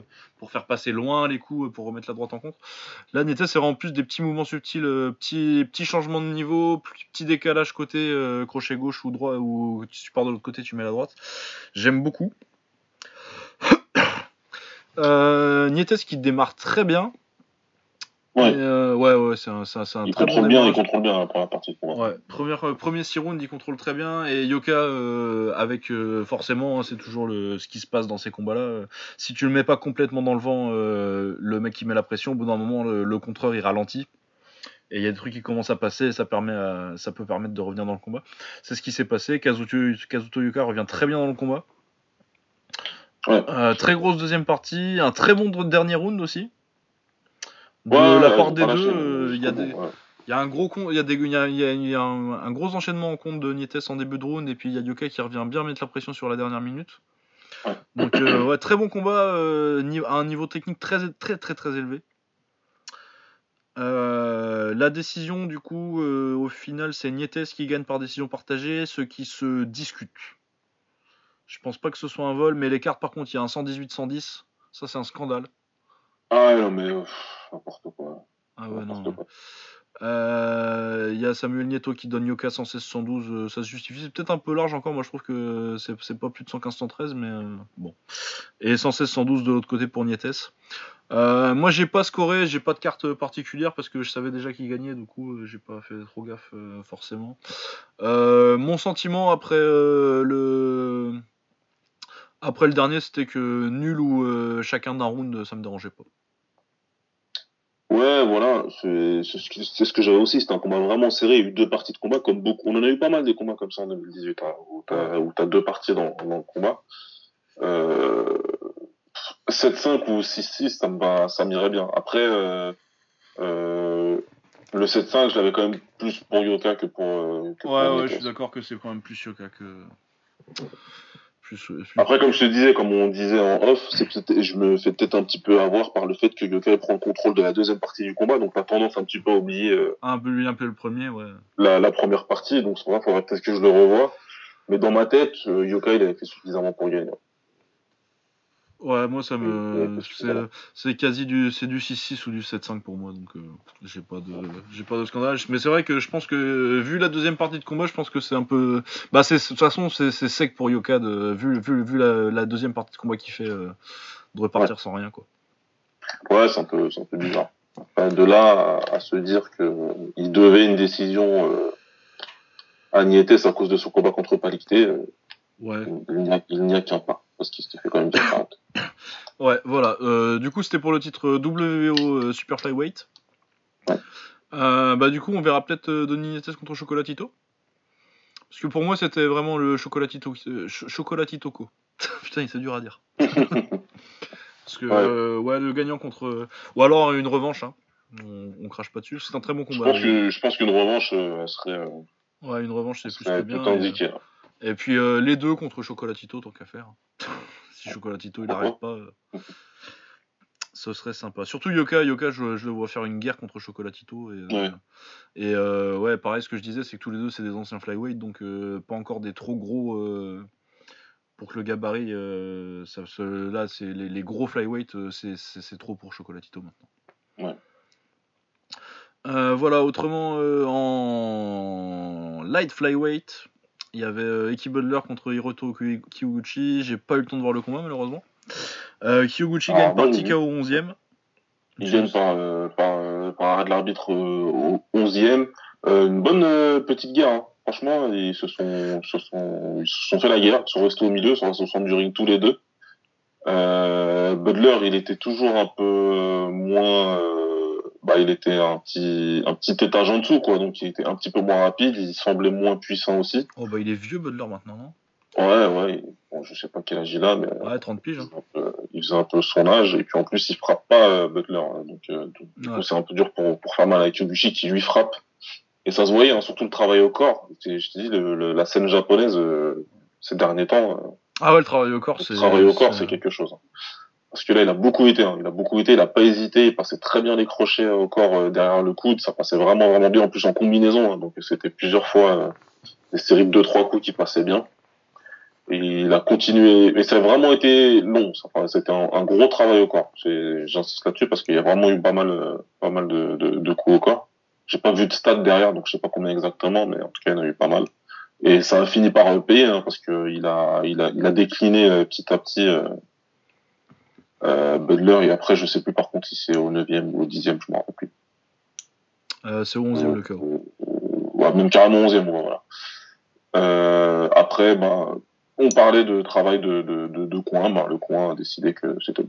faire passer loin les coups, pour remettre la droite en compte. Là, Nietes, c'est vraiment plus des petits mouvements subtils, petits, petits changements de niveau, petit décalage côté crochet gauche ou droit, ou tu pars de l'autre côté, tu mets la droite. J'aime beaucoup. euh, Nietes qui démarre très bien. Ouais, euh, ouais, ouais, c'est un, c'est un- un il très bon contrôle bien, il contrôle bien la première partie combat. Ouais, première, euh, premier 6 rounds, il contrôle très bien. Et Yoka, euh, avec euh, forcément, hein, c'est toujours le, ce qui se passe dans ces combats-là. euh, si tu le mets pas complètement dans le vent, euh, le mec qui met la pression, au bout d'un moment, le, le contreur il ralentit. Et il y a des trucs qui commencent à passer et ça, permet à- ça peut permettre de revenir dans le combat. C'est ce qui s'est passé. Kazuto, Kazuto Yuka revient très bien dans le combat. Ouais. Euh, très grosse deuxième partie. Un très bon dernier round aussi. De Ouais, la part des deux, euh, il y a jusqu'au des. bout, ouais. Il y a un gros con, il y a des, il y a, il y a- il y a un, un gros enchaînement en compte de Nietes en début de round et puis il y a Yoka qui revient bien mettre la pression sur la dernière minute. Ouais. Donc euh, ouais, très bon combat euh, à un niveau technique très très très très élevé. Euh, la décision du coup au final c'est Nietes qui gagne par décision partagée, ce qui se discute. Je pense pas que ce soit un vol, mais les cartes par contre il y a un 118-110, ça c'est un scandale. Ah ouais, non, mais pff, n'importe quoi. Ah ouais non. Quoi. Euh, Il y a Samuel Nieto qui donne Yoka 116-112, euh, ça se justifie. C'est peut-être un peu large encore, moi je trouve que c'est c'est pas plus de 115-113, mais euh, bon. Et 116-112 de l'autre côté pour Nietes. Moi j'ai pas scoré, j'ai pas de carte particulière parce que je savais déjà qu'il gagnait, du coup j'ai pas fait trop gaffe forcément. Mon sentiment après euh, le. Après le dernier, c'était que nul ou euh, chacun d'un round, ça me dérangeait pas. Ouais, voilà, c'est ce, que j'avais aussi. C'était un combat vraiment serré. Il y a eu deux parties de combat, comme beaucoup. On en a eu pas mal des combats comme ça en 2018, hein, où t'as deux parties dans, dans le combat. Euh, 7-5 ou 6-6, ça me va, ça m'irait bien. Après, euh, euh, le 7-5, je l'avais quand même plus pour Yoka que pour. euh, que pour Nietes. d'accord que c'est quand même plus Yoka que. Plus, plus- Après, comme je te disais, comme on disait en off, c'est je me fais peut-être un petit peu avoir par le fait que Yoka prend le contrôle de la deuxième partie du combat, donc t'as tendance un petit peu à oublier euh, un peu un peu le premier, ouais. la, la première partie, donc c'est pour ça faudrait peut-être que je le revoie. Mais dans ma tête, euh, Yoka, il avait fait suffisamment pour gagner. Ouais, moi ça me. C'est quasi du, c'est du 6-6 ou du 7-5 pour moi, donc euh, j'ai pas de, j'ai pas de scandale. Mais c'est vrai que je pense que vu la deuxième partie de combat, je pense que c'est un peu, bah c'est de toute façon c'est sec pour Yoka de vu vu vu la, la deuxième partie de combat qu'il fait euh, de repartir sans rien quoi. Ouais, c'est un peu, c'est un peu bizarre. Enfin, de là à, à se dire que il devait une décision euh, à Nietes à cause de son combat contre Palicté, euh, Ouais. il n'y a, qu'un pas, parce qu'il s'était fait quand même bien 40. Ouais, voilà. Euh, du coup, c'était pour le titre WBO euh, Super Flyweight. Ouais. Euh, bah, du coup, on verra peut-être Donny Nietes contre Chocolatito. Parce que pour moi, c'était vraiment le Chocolatito. Ch- Chocolatitoco. Putain, c'est dur à dire. Parce que, Ouais. euh, ouais, le gagnant contre. Ou alors une revanche, hein. On, on crache pas dessus. C'est un très bon combat. je pense qu'une revanche euh, elle serait, Ouais, une revanche, c'est plus que bien. et- indiqué. Et puis euh, les deux contre Chocolatito, tant qu'à faire. si Chocolatito il n'arrive pas, euh, ce serait sympa. Surtout Yoka, Yoka, je, je le vois faire une guerre contre Chocolatito. Et, euh, Ouais. et euh, ouais, pareil, ce que je disais, c'est que tous les deux, c'est des anciens flyweight, donc pas encore des trop gros. pour que le gabarit, euh, ça, là, c'est les, les gros flyweight, euh, c'est- trop pour Chocolatito maintenant. Ouais. Euh, voilà, autrement, en light flyweight, il y avait euh, Eki Butler contre Hiroto Kyoguchi. J'ai pas eu le temps de voir le combat, malheureusement. Euh, Kyoguchi Ah, gagne par j'ai TKO au 11ème. Il gagne par, euh, par, euh, par arrêt de l'arbitre euh, au 11e. Euh, une bonne petite guerre. hein. Franchement, ils se, sont, se sont, ils se sont fait la guerre. Ils sont restés au milieu, ils sont restés au centre du ring tous les deux. Butler, il était toujours un peu moins... bah, il était un petit, un petit étage en dessous, quoi. Donc, il était un petit peu moins rapide. Il semblait moins puissant aussi. Oh bah il est vieux Butler maintenant, non? Ouais, ouais. Bon, je sais pas quel âge il a, mais Ouais, 30 piges. il hein. faisait un peu, il faisait un peu son âge et puis en plus il frappe pas euh, Butler hein. donc euh, Ouais. c'est un peu dur pour, pour faire mal à Kyoguchi qui lui frappe et ça se voyait hein, surtout le travail au corps je te dis le, le- la scène japonaise euh, ces derniers temps Ah ouais, le travail au corps, le c'est. travail au corps c'est quelque chose hein. Parce que là il a beaucoup été hein. il a beaucoup été il a pas hésité il passait très bien les crochets au corps euh, derrière le coude ça passait vraiment vraiment bien en plus en combinaison hein. donc c'était plusieurs fois euh, des séries de deux trois coups qui passaient bien et il a continué, mais ça a vraiment été long. C'était un, gros travail au corps. J'insiste là-dessus parce qu'il y a vraiment eu pas mal, euh, pas mal de, de, de coups au corps. J'ai pas vu de stats derrière, donc je sais pas combien exactement, mais en tout cas, il y en a eu pas mal. Et ça a fini par euh, payer, hein, parce que il a, il a, il a décliné euh, petit à petit euh, euh, Butler. Et après, je sais plus par contre si c'est au 9e ou au 10e, je m'en rappelle plus. Euh, c'est au 11ème le KO. Ouais, même carrément 11e, ouais, voilà. Euh, après, ben, on parlait de travail de, de, de, de coin. Ben, le coin a décidé que c'était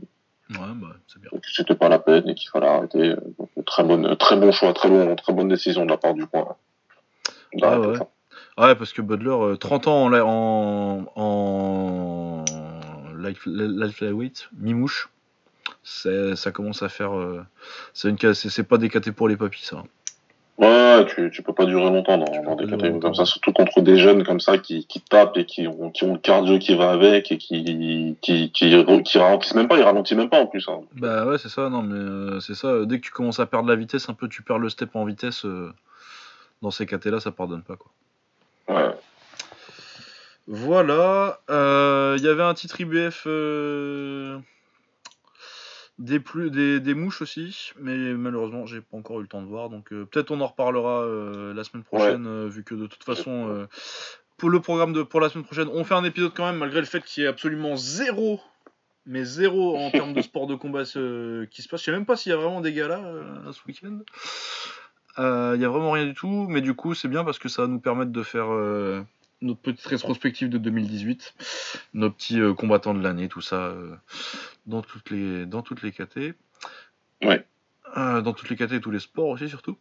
Ouais, bah c'est bien. que c'était pas la peine et qu'il fallait arrêter. Donc, très bonne, très bon choix, très bon, très bonne décision de la part du coin. D'arrêter Ah ouais. ça. Ouais, parce que Butler, euh, 30 ans en, en, en light, light flyweight, mi-mouche, ça commence à faire. euh, c'est pas des KT pour les papis, ça. Ouais, tu, tu peux pas durer longtemps dans, des catégories comme ça, surtout contre des jeunes comme ça qui, qui tapent et qui ont, qui ont le cardio qui va avec et qui, qui, qui, qui ralentissent même pas, ils ralentissent même pas en plus. Hein. Bah ouais, c'est ça, non, mais euh, c'est ça. Dès que tu commences à perdre la vitesse, un peu, tu perds le step en vitesse. euh, dans ces KT là, ça pardonne pas, quoi. Ouais. Voilà, euh, il y avait un titre IBF euh, des, plus, des, des mouches aussi, mais malheureusement j'ai pas encore eu le temps de voir, donc euh, peut-être on en reparlera euh, la semaine prochaine, euh, vu que de toute façon pour le programme de pour la semaine prochaine, on fait un épisode quand même malgré le fait qu'il y ait absolument zéro, mais zéro en termes de sport de combat ce- qui se passe. Je sais même pas s'il y a vraiment des galas euh, ce week-end. Il y a vraiment rien du tout, mais du coup c'est bien parce que ça va nous permettre de faire notre petite rétrospective de 2018, nos petits euh, combattants de l'année, tout ça, euh, dans toutes les dans toutes les KT. Ouais. Euh, dans toutes les KT et tous les sports aussi surtout.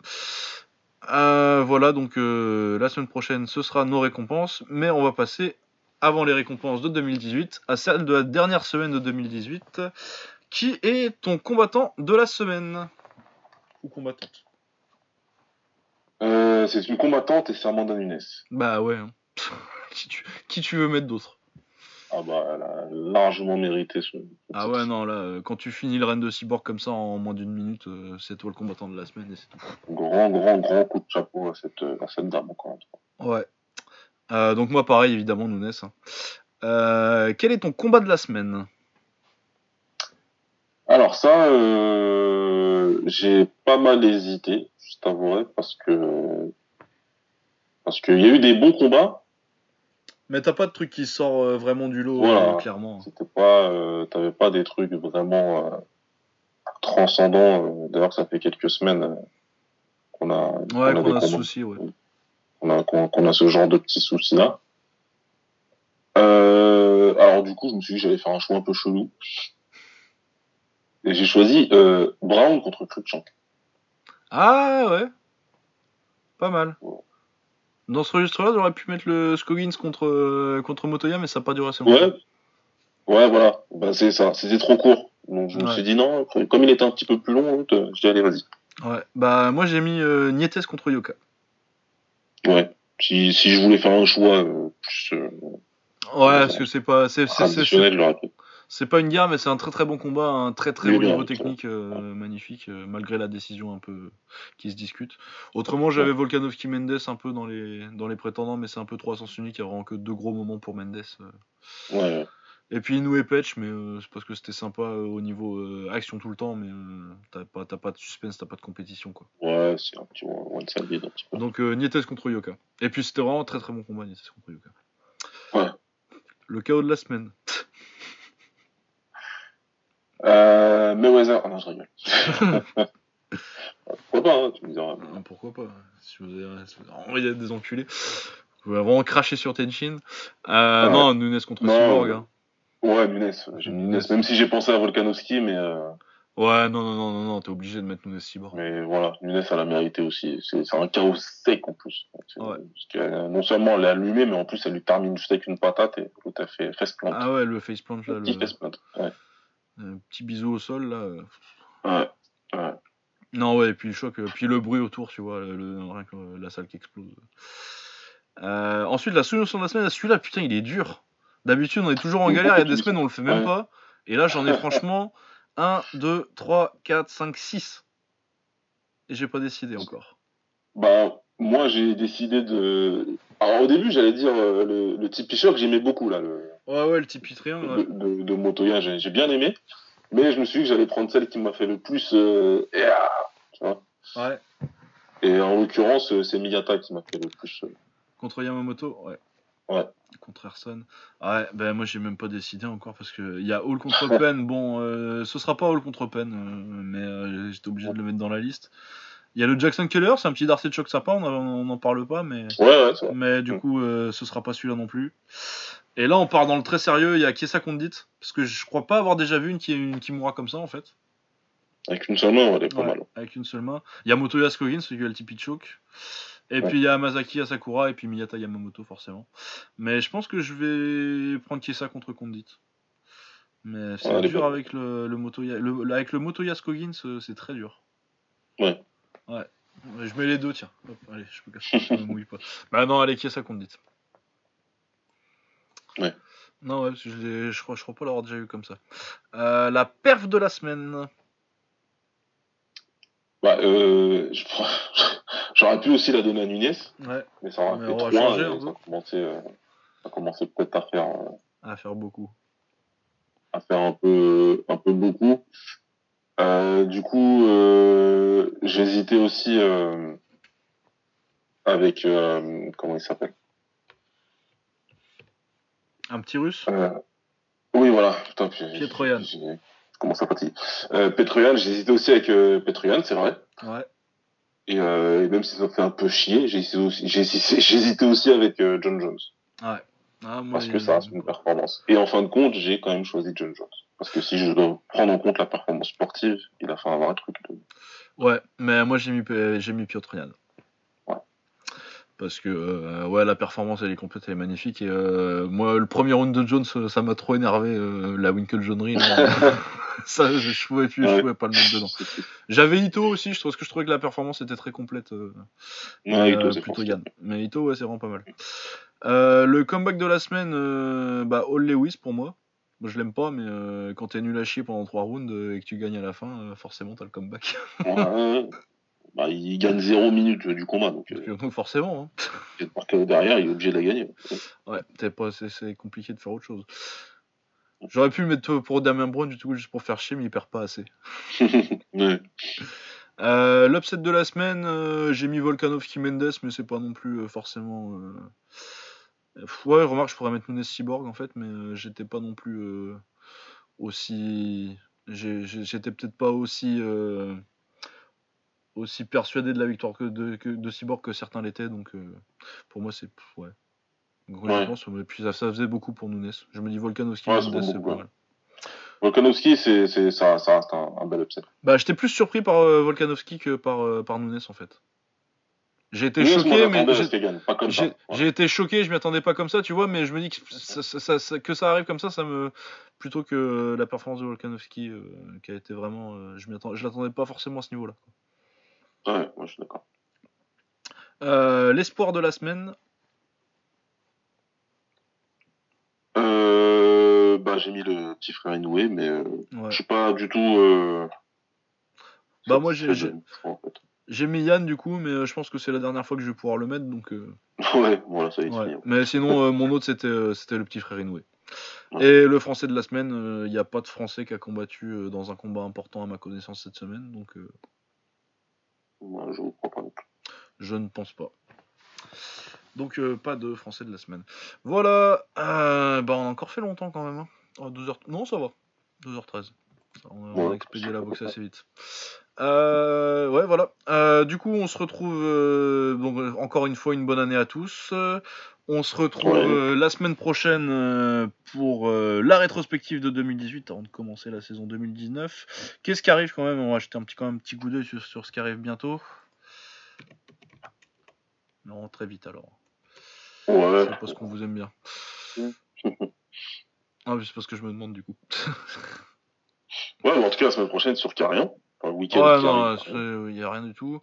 Euh, voilà, donc euh, la semaine prochaine ce sera nos récompenses, mais on va passer avant les récompenses de 2018 à celle de la dernière semaine de 2018, qui est ton combattant de la semaine? Ou combattante. Euh, c'est une combattante et c'est Amanda Nunes. Bah ouais. hein. qui, tu, qui tu veux mettre d'autre? Ah bah, elle a largement mérité son. Ah ouais, non, là, euh, quand tu finis le règne de cyborg comme ça en moins d'une minute, euh, c'est toi le combattant de la semaine et c'est tout. Grand, grand, grand coup de chapeau à cette, à cette dame, encore une fois. Ouais. Euh, donc moi, pareil, évidemment, Nunes. hein. Euh, quel est ton combat de la semaine? Alors ça, euh, j'ai pas mal hésité, je t'avouerai, parce que parce qu'il y a eu des bons combats. Mais t'as pas de truc qui sort euh, vraiment du lot, Voilà. euh, clairement. C'était pas, euh, t'avais pas des trucs vraiment euh, transcendants. euh, D'ailleurs, ça fait quelques semaines qu'on a Ouais, qu'on a qu'on des a ce souci, ouais. qu'on a, qu'on qu'on a ce genre de petits soucis là. Euh, alors du coup, je me suis dit que j'allais faire un choix un peu chelou. Et j'ai choisi euh, Brown contre Cruikshank. Ah ouais Pas mal. Dans ce registre-là, j'aurais pu mettre le Scoggins contre, euh, contre Motoya, mais ça n'a pas duré assez longtemps. Ouais, ouais, voilà. Ben, c'est ça. C'était trop court. Donc je me suis dit non. Comme il était un petit peu plus long, euh, je dis allez vas-y. Ouais. Bah, moi, j'ai mis euh, Nietes contre Yoka. Ouais. Si, si je voulais faire un choix euh, plus euh, Ouais, parce que c'est pas. C'est, c'est, c'est, c'est, traditionnel. C'est pas une guerre, mais c'est un très très bon combat, un très très haut niveau technique, euh, magnifique, euh, malgré la décision un peu qui se discute. Autrement, j'avais Volkanovski Mendes un peu dans les, dans les prétendants, mais c'est un peu trop à sens unique, il y a vraiment que deux gros moments pour Mendes. euh. Ouais, Et puis Inoue et Petch, mais euh, c'est parce que c'était sympa euh, au niveau euh, action tout le temps, mais euh, t'as pas, pas de suspense, t'as pas de compétition quoi. ouais, c'est un petit one side lead, un petit peu. Donc euh, Nietes contre Yoka. Et puis c'était vraiment un très très bon combat Nietes contre Yoka. Ouais. Le chaos de la semaine. Euh, Mayweather, ah non, je rigole. Pourquoi pas, hein, tu me diras. Ah, Pourquoi pas Si vous avez, envie d'être des enculés. Vous pouvez vraiment cracher sur Tenchin. Euh, Ouais. Non, Nunes contre Non. Cyborg. hein. Ouais, Nunes, j'ai mis Nunes, même si j'ai pensé à Volkanovski, mais, euh, Ouais, non, non, non, non, non t'es obligé de mettre Nunes Cyborg. mais voilà, Nunes, elle a mérité aussi. C'est un chaos sec en plus. Ouais. Parce euh, non seulement elle l'a allumé, mais en plus elle lui termine juste avec une patate et l'autre a fait face plant. Ah ouais, le faceplant là, Petit le, face plant. Ouais. Le petit bisou au sol là. euh. Ouais. ouais. Non, ouais, et puis le choc, euh, puis le bruit autour, tu vois, le, rien que, euh, la salle qui explose. Euh, ensuite, la solution de la semaine, celui-là, putain, il est dur. D'habitude, on est toujours en galère, il y a des semaines, on le fait même Ouais. pas. Et là, j'en ai franchement 1, 2, 3, 4, 5, 6. Et j'ai pas décidé encore. Bah, moi j'ai décidé de. Alors au début, j'allais dire euh, le, le Tipeee Shock, j'aimais beaucoup là, le, Ouais, ouais, le ouais. de, de, de Motoya, j'ai j'ai bien aimé. Mais je me suis dit que j'allais prendre celle qui m'a fait le plus. euh, et, ah, tu vois. Ouais. Et en l'occurrence, euh, c'est Miyata qui m'a fait le plus. euh, Contre Yamamoto, ouais. Ouais. Contre Erson. Ouais, ben moi j'ai même pas décidé encore parce que il y a Hall contre Penn. Bon, euh, ce sera pas Hall contre euh, mais j'étais obligé de le mettre dans la liste. Il y a le Jackson Keller, c'est un petit Darcy de choc sympa, on n'en parle pas, mais, Ouais, ouais, mais du Mm. coup euh, ce sera pas celui-là non plus. Et là on part dans le très sérieux, il y a Kiesa Condit, parce que je crois pas avoir déjà vu une, qui- une Kimura comme ça en fait. Avec une seule main, elle est pas Ouais, mal. avec une seule main. Il y a Motoya Skogin, celui qui a le Tipeee choke. Et Ouais. puis il y a Masaki Asakura et puis Miyata Yamamoto forcément. Mais je pense que je vais prendre Kiesa contre Condit. Mais c'est Ouais, dur avec le, le Motoya. le- avec le Motoya Skogin, c'est c'est très dur. Ouais. Ouais. Je mets les deux, tiens. Hop, allez, je peux casser, je me mouille pas. Bah non, allez, Kiesa Condit. Ouais. Non, ouais, parce que je, je crois, je crois pas l'avoir déjà eu comme ça. Euh, la perf de la semaine. Bah, euh, J'aurais pu aussi la donner à Nunez, Ouais, mais ça aurait Mais fait on va trois, changer et un ça peu. a commencé, euh, peut-être à faire, euh, à faire beaucoup. à faire un peu, un peu beaucoup. Du coup, j'hésitais aussi avec comment il s'appelle? Un petit russe Euh, oui, voilà. Putain, Pietroyan. Comment ça fatiguer euh, Petroyan, j'hésitais aussi avec euh, Petroyan, c'est vrai. Ouais. Et, et même si ça me fait un peu chier, j'hésitais aussi, aussi avec John Jones. Ah, moi, Parce que ça reste une performance. Et en fin de compte, j'ai quand même choisi John Jones. Parce que si je dois prendre en compte la performance sportive, il a fait un vrai truc. de- Ouais, mais moi j'ai mis, j'ai mis Piotr. Parce que euh, ouais, la performance elle est complète, elle est magnifique. Et euh, moi, le premier round de Jones, euh, ça m'a trop énervé, euh, la Winkle Jonery. là. ça, je, pouvais plus, je pouvais pas le mettre dedans. J'avais Ito aussi, je trouve parce que je trouvais que la performance était très complète. Ouais, Ito, c'est plutôt. Yann. Mais Ito, ouais, c'est vraiment pas mal. Le comeback de la semaine, bah, All Lewis pour moi. Moi, je l'aime pas, mais euh, quand t'es nul à chier pendant 3 rounds euh, et que tu gagnes à la fin, euh, forcément t'as le comeback. Ouais. Bah, il gagne 0 minutes du combat, donc euh, forcément, hein. marqué derrière, il est obligé de la gagner. Ouais, c'est, compliqué de faire autre chose. J'aurais pu le mettre pour Damien Brown du tout juste pour faire chier, mais il perd pas assez. ouais. Euh, L'upset de la semaine, euh, j'ai mis Volkanovski Mendes, mais c'est pas non plus euh, forcément. euh, Ouais, remarque, je pourrais mettre Nunes Cyborg en fait, mais euh, j'étais pas non plus euh, aussi. J'étais peut-être pas aussi. Aussi persuadé de la victoire que de, que de Cyborg que certains l'étaient, donc euh, pour moi c'est. Ouais. Donc, Ouais. je pense, et puis ça, ça faisait beaucoup pour Nunes. Je me dis Volkanovski Ouais, c'est pas mal. Volkanovski, c'est, c'est, ça, ça reste un, un bel upset. Bah, j'étais plus surpris par euh, Volkanovski que par, euh, par Nunes en fait. J'ai été Nunes, choqué, mais j'ai- Ouais. j'ai été choqué, je m'y attendais pas comme ça, tu vois, mais je me dis que ça, que ça arrive comme ça, ça me plutôt que la performance de Volkanovski euh, qui a été vraiment, je m'y je l'attendais pas forcément à ce niveau-là. Ouais, moi je suis d'accord. Euh, L'espoir de la semaine, Euh, bah, j'ai mis le petit frère Inoué, mais euh, Ouais. je suis pas du tout. Euh... Bah, moi, j'ai- en fait. Mis Yann du coup, mais je pense que c'est la dernière fois que je vais pouvoir le mettre, donc. Ouais, voilà, ça y est, ouais. Mais sinon, mon autre c'était le petit frère Inoué. Ouais. Et le français de la semaine, il n'y a pas de français qui a combattu dans un combat important à ma connaissance cette semaine, donc Moi, je vous crois pas non plus. je ne pense pas. Donc euh, pas de français de la semaine. Voilà, euh, bah, on a encore fait longtemps quand même. Hein. Oh, 12h... Non, ça va. 12h13. Ça, on, a- on a Ouais, expédié la boxe assez vite. Euh, ouais, voilà. Euh, du coup, on se retrouve. euh, donc, encore une fois, une bonne année à tous. On se retrouve Ouais. euh, la semaine prochaine euh, pour euh, la rétrospective de 2018 avant de commencer la saison 2019. Qu'est-ce qui arrive quand même? On va jeter un petit, quand même un petit coup d'œil sur, sur ce qui arrive bientôt. Non, très vite alors. Ouais, C'est parce qu'on vous aime bien. Ah, mais c'est parce que je me demande du coup. ouais, mais en tout cas, la semaine prochaine, sur Carrion. Week-end. Ouais, non, il n'y a rien du tout.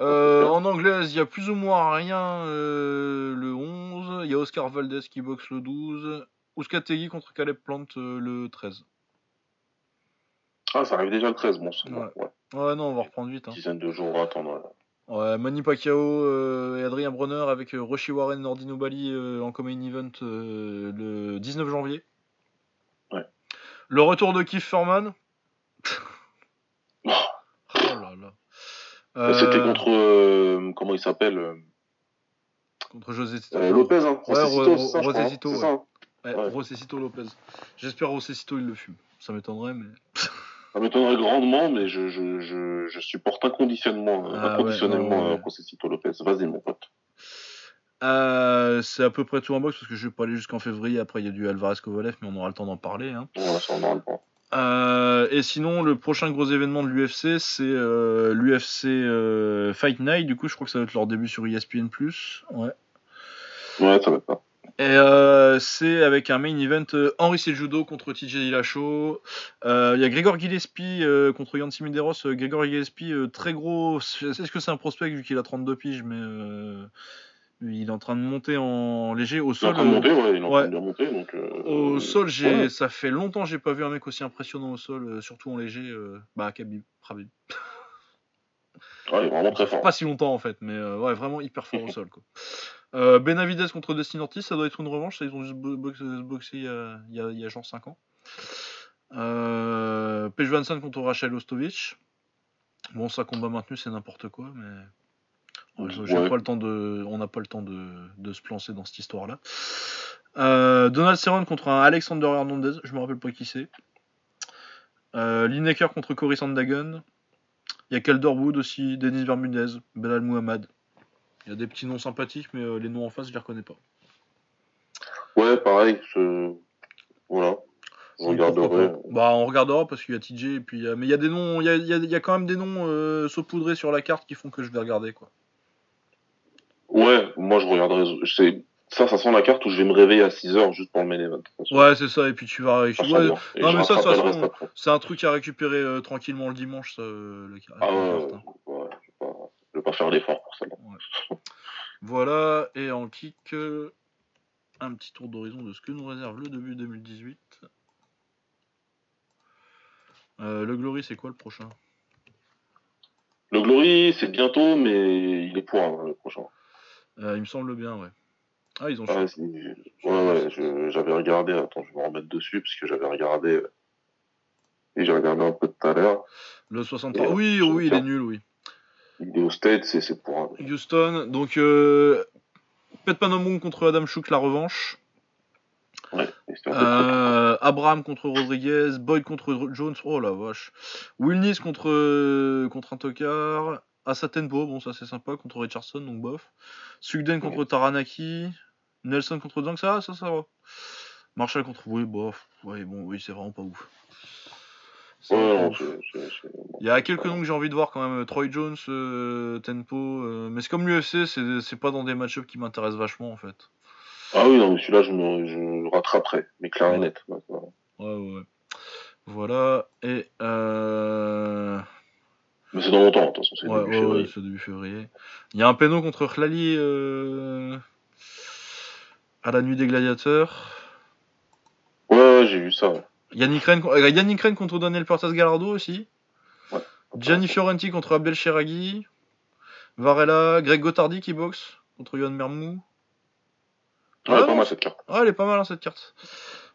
Euh, en anglaise, il y a plus ou moins rien euh, le 11. Il y a Oscar Valdez qui boxe le 12. Ouskategui contre Caleb Plant euh, le 13. Ah, ça arrive déjà le 13, bon, c'est. Ouais. Ouais. Ouais, non, on va reprendre vite. Hein. Dizaine de jours à attendre. ouais. Manny Pacquiao et Adrien Bronner avec Roshi Warren et Nordino Bali en common event le 19 janvier. Ouais. Le retour de Keith Furman. Oh. Oh là là. Mais C'était Euh, contre. euh, comment il s'appelle euh, contre José Lopez, hein. Ouais, Rosecito, Ro- c'est ça, je crois, hein. Ouais. Ouais, Ouais. Lopez. J'espère Rosecito il le fume. Ça m'étonnerait, mais. Ça m'étonnerait grandement, mais je, je, je, je supporte inconditionnellement, euh, Ah ouais, inconditionnellement ouais, ouais. Lopez. Vas-y, mon pote. Euh, c'est à peu près tout en boxe parce que je vais pas aller jusqu'en février. Après, il y a du Alvarez Kovalev, mais on aura le temps d'en parler. hein. Voilà, ça, on aura le temps. Euh, et sinon, le prochain gros événement de l'UFC, c'est euh, l'UFC euh, Fight Night. Du coup, je crois que ça va être leur début sur ESPN. Ouais. Ouais, ça va être ça. Et c'est avec un main event Henry Cejudo contre TJ Dillashaw. Il y a Grégor Gillespie contre Yancy Medeiros. Grégor Gillespie, très gros. Est-ce que c'est un prospect vu qu'il a 32 piges, mais il est en train de monter en léger au sol. train de monter, ouais, il est en ouais. train de bien monter, donc. Au sol, j'ai, ouais. ça fait longtemps que j'ai pas vu un mec aussi impressionnant au sol, euh, surtout en léger. euh, bah, Khabib, Khabib. Ouais, il est vraiment très fort. Pas si longtemps en fait, mais euh, ouais, vraiment hyper fort au sol. Quoi. Benavides contre Dustin Ortiz, ça doit être une revanche. Ça, ils ont juste bo- boxé, boxé il, y a, il, y a, il y a genre 5 ans. Euh, Paige Johansson contre Rachel Ostovich. Bon, ça combat maintenu, c'est n'importe quoi, mais ouais, j'ai- j'ai Ouais. pas le temps de, on n'a pas le temps de, de se plancer dans cette histoire-là. Euh, Donald Cerrone contre un Alexander Hernandez, je me rappelle pas qui c'est. Euh, Lineker contre Cory Sandhagen. Il y a Calderwood aussi, Denis Bermudez, Belal Muhammad. Il y a des petits noms sympathiques, mais euh, les noms en face, je les reconnais pas. Ouais, pareil. Je... Voilà. Regarderai. pas. Bah, on regardera parce qu'il y a TJ et puis. euh, mais il y a des noms, il y a, il y a- il y a quand même des noms saupoudrés sur la carte qui font que je vais regarder quoi. Ouais, moi je regarderai. Ça, ça sent la carte où je vais me réveiller à 6h juste pour le main event. Ouais, c'est ça. Et puis tu vas. Ça ouais, bien. Et non, mais ça, après. c'est un truc à récupérer euh, tranquillement le dimanche, ça. euh, le- Ah ouais, hein. ouais, je vais pas, je vais pas faire l'effort pour ça. Voilà, et en kick, euh, un petit tour d'horizon de ce que nous réserve le début 2018. Euh, le Glory, c'est quoi le prochain? Le Glory, c'est bientôt, mais il est pour hein, le prochain. Euh, Il me semble bien, ouais. Ah, ils ont Ah, changé. ouais, ouais, j'avais regardé. Attends, je vais me remettre dessus parce que j'avais regardé. euh, Et j'ai regardé un peu tout à l'heure. Le 63. Ouais, Oui, je oui, il est nul, oui. Il est au States et c'est pour un. Houston, donc euh, Pet Panamong contre Adam Chouk, la revanche. Ouais, et. Euh, Abraham contre Rodriguez, Boyd contre Jones, oh la vache. Wilnis contre, euh, contre un tocard. Asa Tempo, bon ça c'est sympa, contre Richardson, donc bof. Sugden contre Taranaki. Nelson contre Zhang, ça, ça, ça va. Marshall contre, oui, bof. Oui, bon, oui, c'est vraiment pas ouf. Ouais. Il y a quelques noms que j'ai envie de voir quand même. Troy Jones, euh, Tempo. euh, mais c'est comme l'UFC, c'est pas dans des match-ups qui m'intéressent vachement en fait. Ah oui, non, mais celui-là, je me je rattraperai. Mais clair et Ouais. net. Ouais, ouais. Ouais, ouais, ouais. Voilà. Et. Euh... Mais c'est dans longtemps, de toute façon, c'est Ouais, début ouais, début février. Il y a un péno contre Khlali euh... à la nuit des gladiateurs. Ouais, j'ai vu ça. ouais. Yannick Rennes, euh, Yannick Rennes contre Daniel Portas Gallardo aussi. Ouais. Gianni Fiorenti contre Abdel Cheraghi. Varela, Greg Gotardi qui boxe contre Yohan Mermou. Ouais, Ah, pas non, mal cette carte. Ah, elle est pas mal hein, cette carte.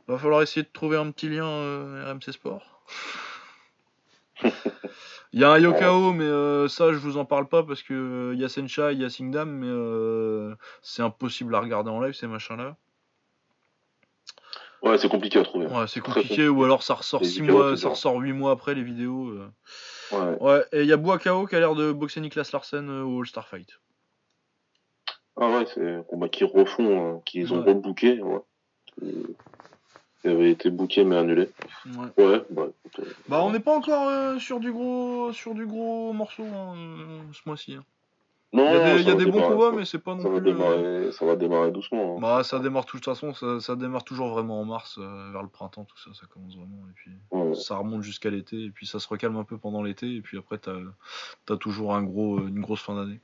Va falloir essayer de trouver un petit lien euh, RMC Sport. Il y a un Yokao, mais euh, ça je vous en parle pas parce que euh, il y a Sencha, il y a Singdam, mais euh, c'est impossible à regarder en live ces machins-là. Ouais, c'est compliqué à trouver. Ouais, c'est compliqué, ou alors ça ressort Les 6 vidéos, mois, ça ressort 8 mois après les vidéos. euh. Ouais. Ouais, et il y a Boakao qui a l'air de boxer Niklas Larsen au All-Star Fight. Ah ouais, c'est un combat qu'ils refont, euh, qu'ils ont Ouais. rebooké. Ouais. Il avait été booké mais annulé. Ouais. Ouais, bah euh, Bah on n'est pas encore euh, sur du gros sur du gros morceau hein, euh, ce mois-ci. hein. Non, Il y a des, ça y a va des bons démarrer, combats, ça- mais c'est pas ça non va, plus. démarrer, ça va démarrer doucement. hein. Bah ça démarre de toute façon, ça, ça démarre toujours vraiment en mars, euh, vers le printemps, tout ça, ça commence vraiment. Et puis Ouais. ça remonte jusqu'à l'été, et puis ça se recalme un peu pendant l'été, et puis après t'as as toujours un gros, une grosse fin d'année.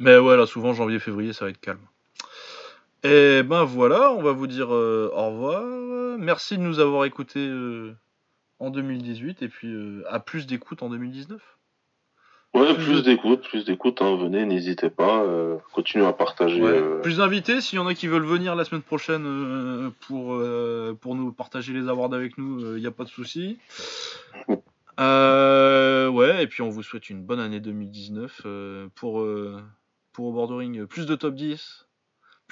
Mais ouais, là souvent janvier, février, ça va être calme. Et ben voilà, on va vous dire euh, au revoir. Merci de nous avoir écoutés euh, en 2018, et puis euh, à plus d'écoute en 2019. Ouais, Plus d'écoute, plus d'écoute, hein, venez, n'hésitez pas, continuez à partager. Ouais. Plus d'invités, s'il y en a qui veulent venir la semaine prochaine pour, pour nous partager les awards avec nous, il n'y a pas de souci. Ouais, et puis on vous souhaite une bonne année 2019 euh, pour, pour au bordering. Plus de top 10,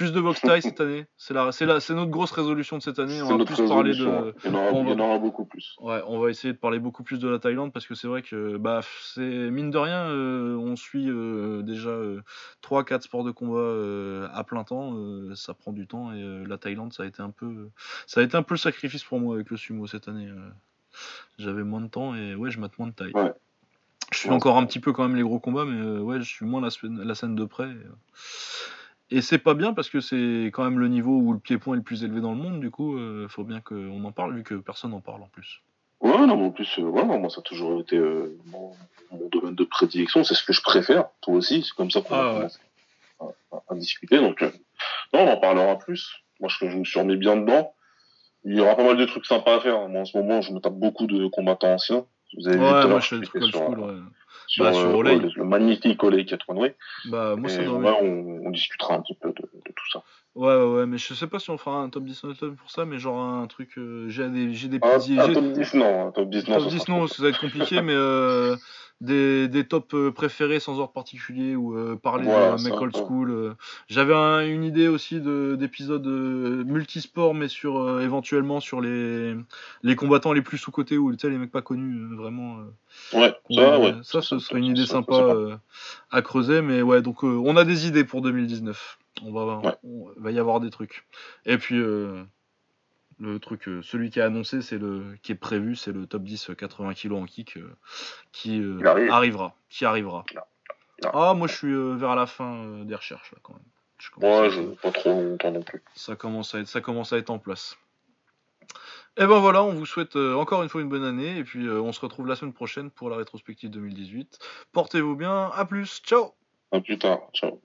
plus de box tie cette année. C'est la, c'est la, c'est notre grosse résolution de cette année. On va plus parler de. Il y en aura, on il y en va- aura beaucoup plus. Ouais, on va essayer de parler beaucoup plus de la Thaïlande parce que c'est vrai que bah c'est mine de rien, euh, on suit euh, déjà 3-4 sports de combat euh, à plein temps, euh, ça prend du temps et euh, la Thaïlande ça a été un peu ça a été un peu le sacrifice pour moi avec le sumo cette année. euh. J'avais moins de temps et ouais, je mate moins de taille. Ouais. Je suis Ouais, encore un petit peu quand même les gros combats mais euh, ouais, je suis moins la, scène- la scène de près. Et, euh, et c'est pas bien parce que c'est quand même le niveau où le pied-point est le plus élevé dans le monde, du coup, euh, faut bien qu'on en parle vu que personne n'en parle en plus. Ouais, non, mais en plus, euh, ouais, non, moi, ça a toujours été euh, mon, mon domaine de prédilection, c'est ce que je préfère, toi aussi, c'est comme ça qu'on Ah, a ouais. commencé à, à- à discuter, donc, euh, non, on en parlera plus. Moi, je, je me suis remis bien dedans. Il y aura pas mal de trucs sympas à faire. Moi, en ce moment, je me tape beaucoup de combattants anciens. Vous avez vu Ouais, moi je sur, ouais. Sur, Bah, sur euh, Olay. ouais, le, magnifique Olay Katwanwe. Bah, moi Et ouais, on, on discutera un petit peu de, de tout ça. Ouais, ouais, ouais, mais je sais pas si on fera un top 10 non-stop pour ça, mais genre un truc. euh, j'ai des, j'ai des Un, petits. un j'ai- top 10, non, un top 10, non. top ça 10, sera non, ça va être compliqué, mais euh, des, des tops euh, préférés sans ordre particulier ou euh, parler Voilà, de ça, mecs old school. euh. J'avais un- une idée aussi de- d'épisodes euh, multisports, mais sur euh, éventuellement sur les, les combattants les plus sous-cotés ou les mecs pas connus, vraiment. euh, Ouais, qu'on- ça, ouais. ça, ce serait une idée sympa euh, à creuser, mais ouais, donc euh, on a des idées pour 2019. On va, Ouais. on va y avoir des trucs. Et puis euh, le truc, euh, celui qui est annoncé, c'est le, qui est prévu, c'est le top 10 euh, 80 kg en kick euh, qui arrive. arrivera, qui arrivera. Ah, moi je suis vers la fin des recherches là quand même. Je Ouais, je, pas trop longtemps non plus. ça commence à être, ça commence à être en place. Et ben voilà, on vous souhaite encore une fois une bonne année et puis on se retrouve la semaine prochaine pour la rétrospective 2018. Portez-vous bien, à plus, ciao À plus tard. Ciao.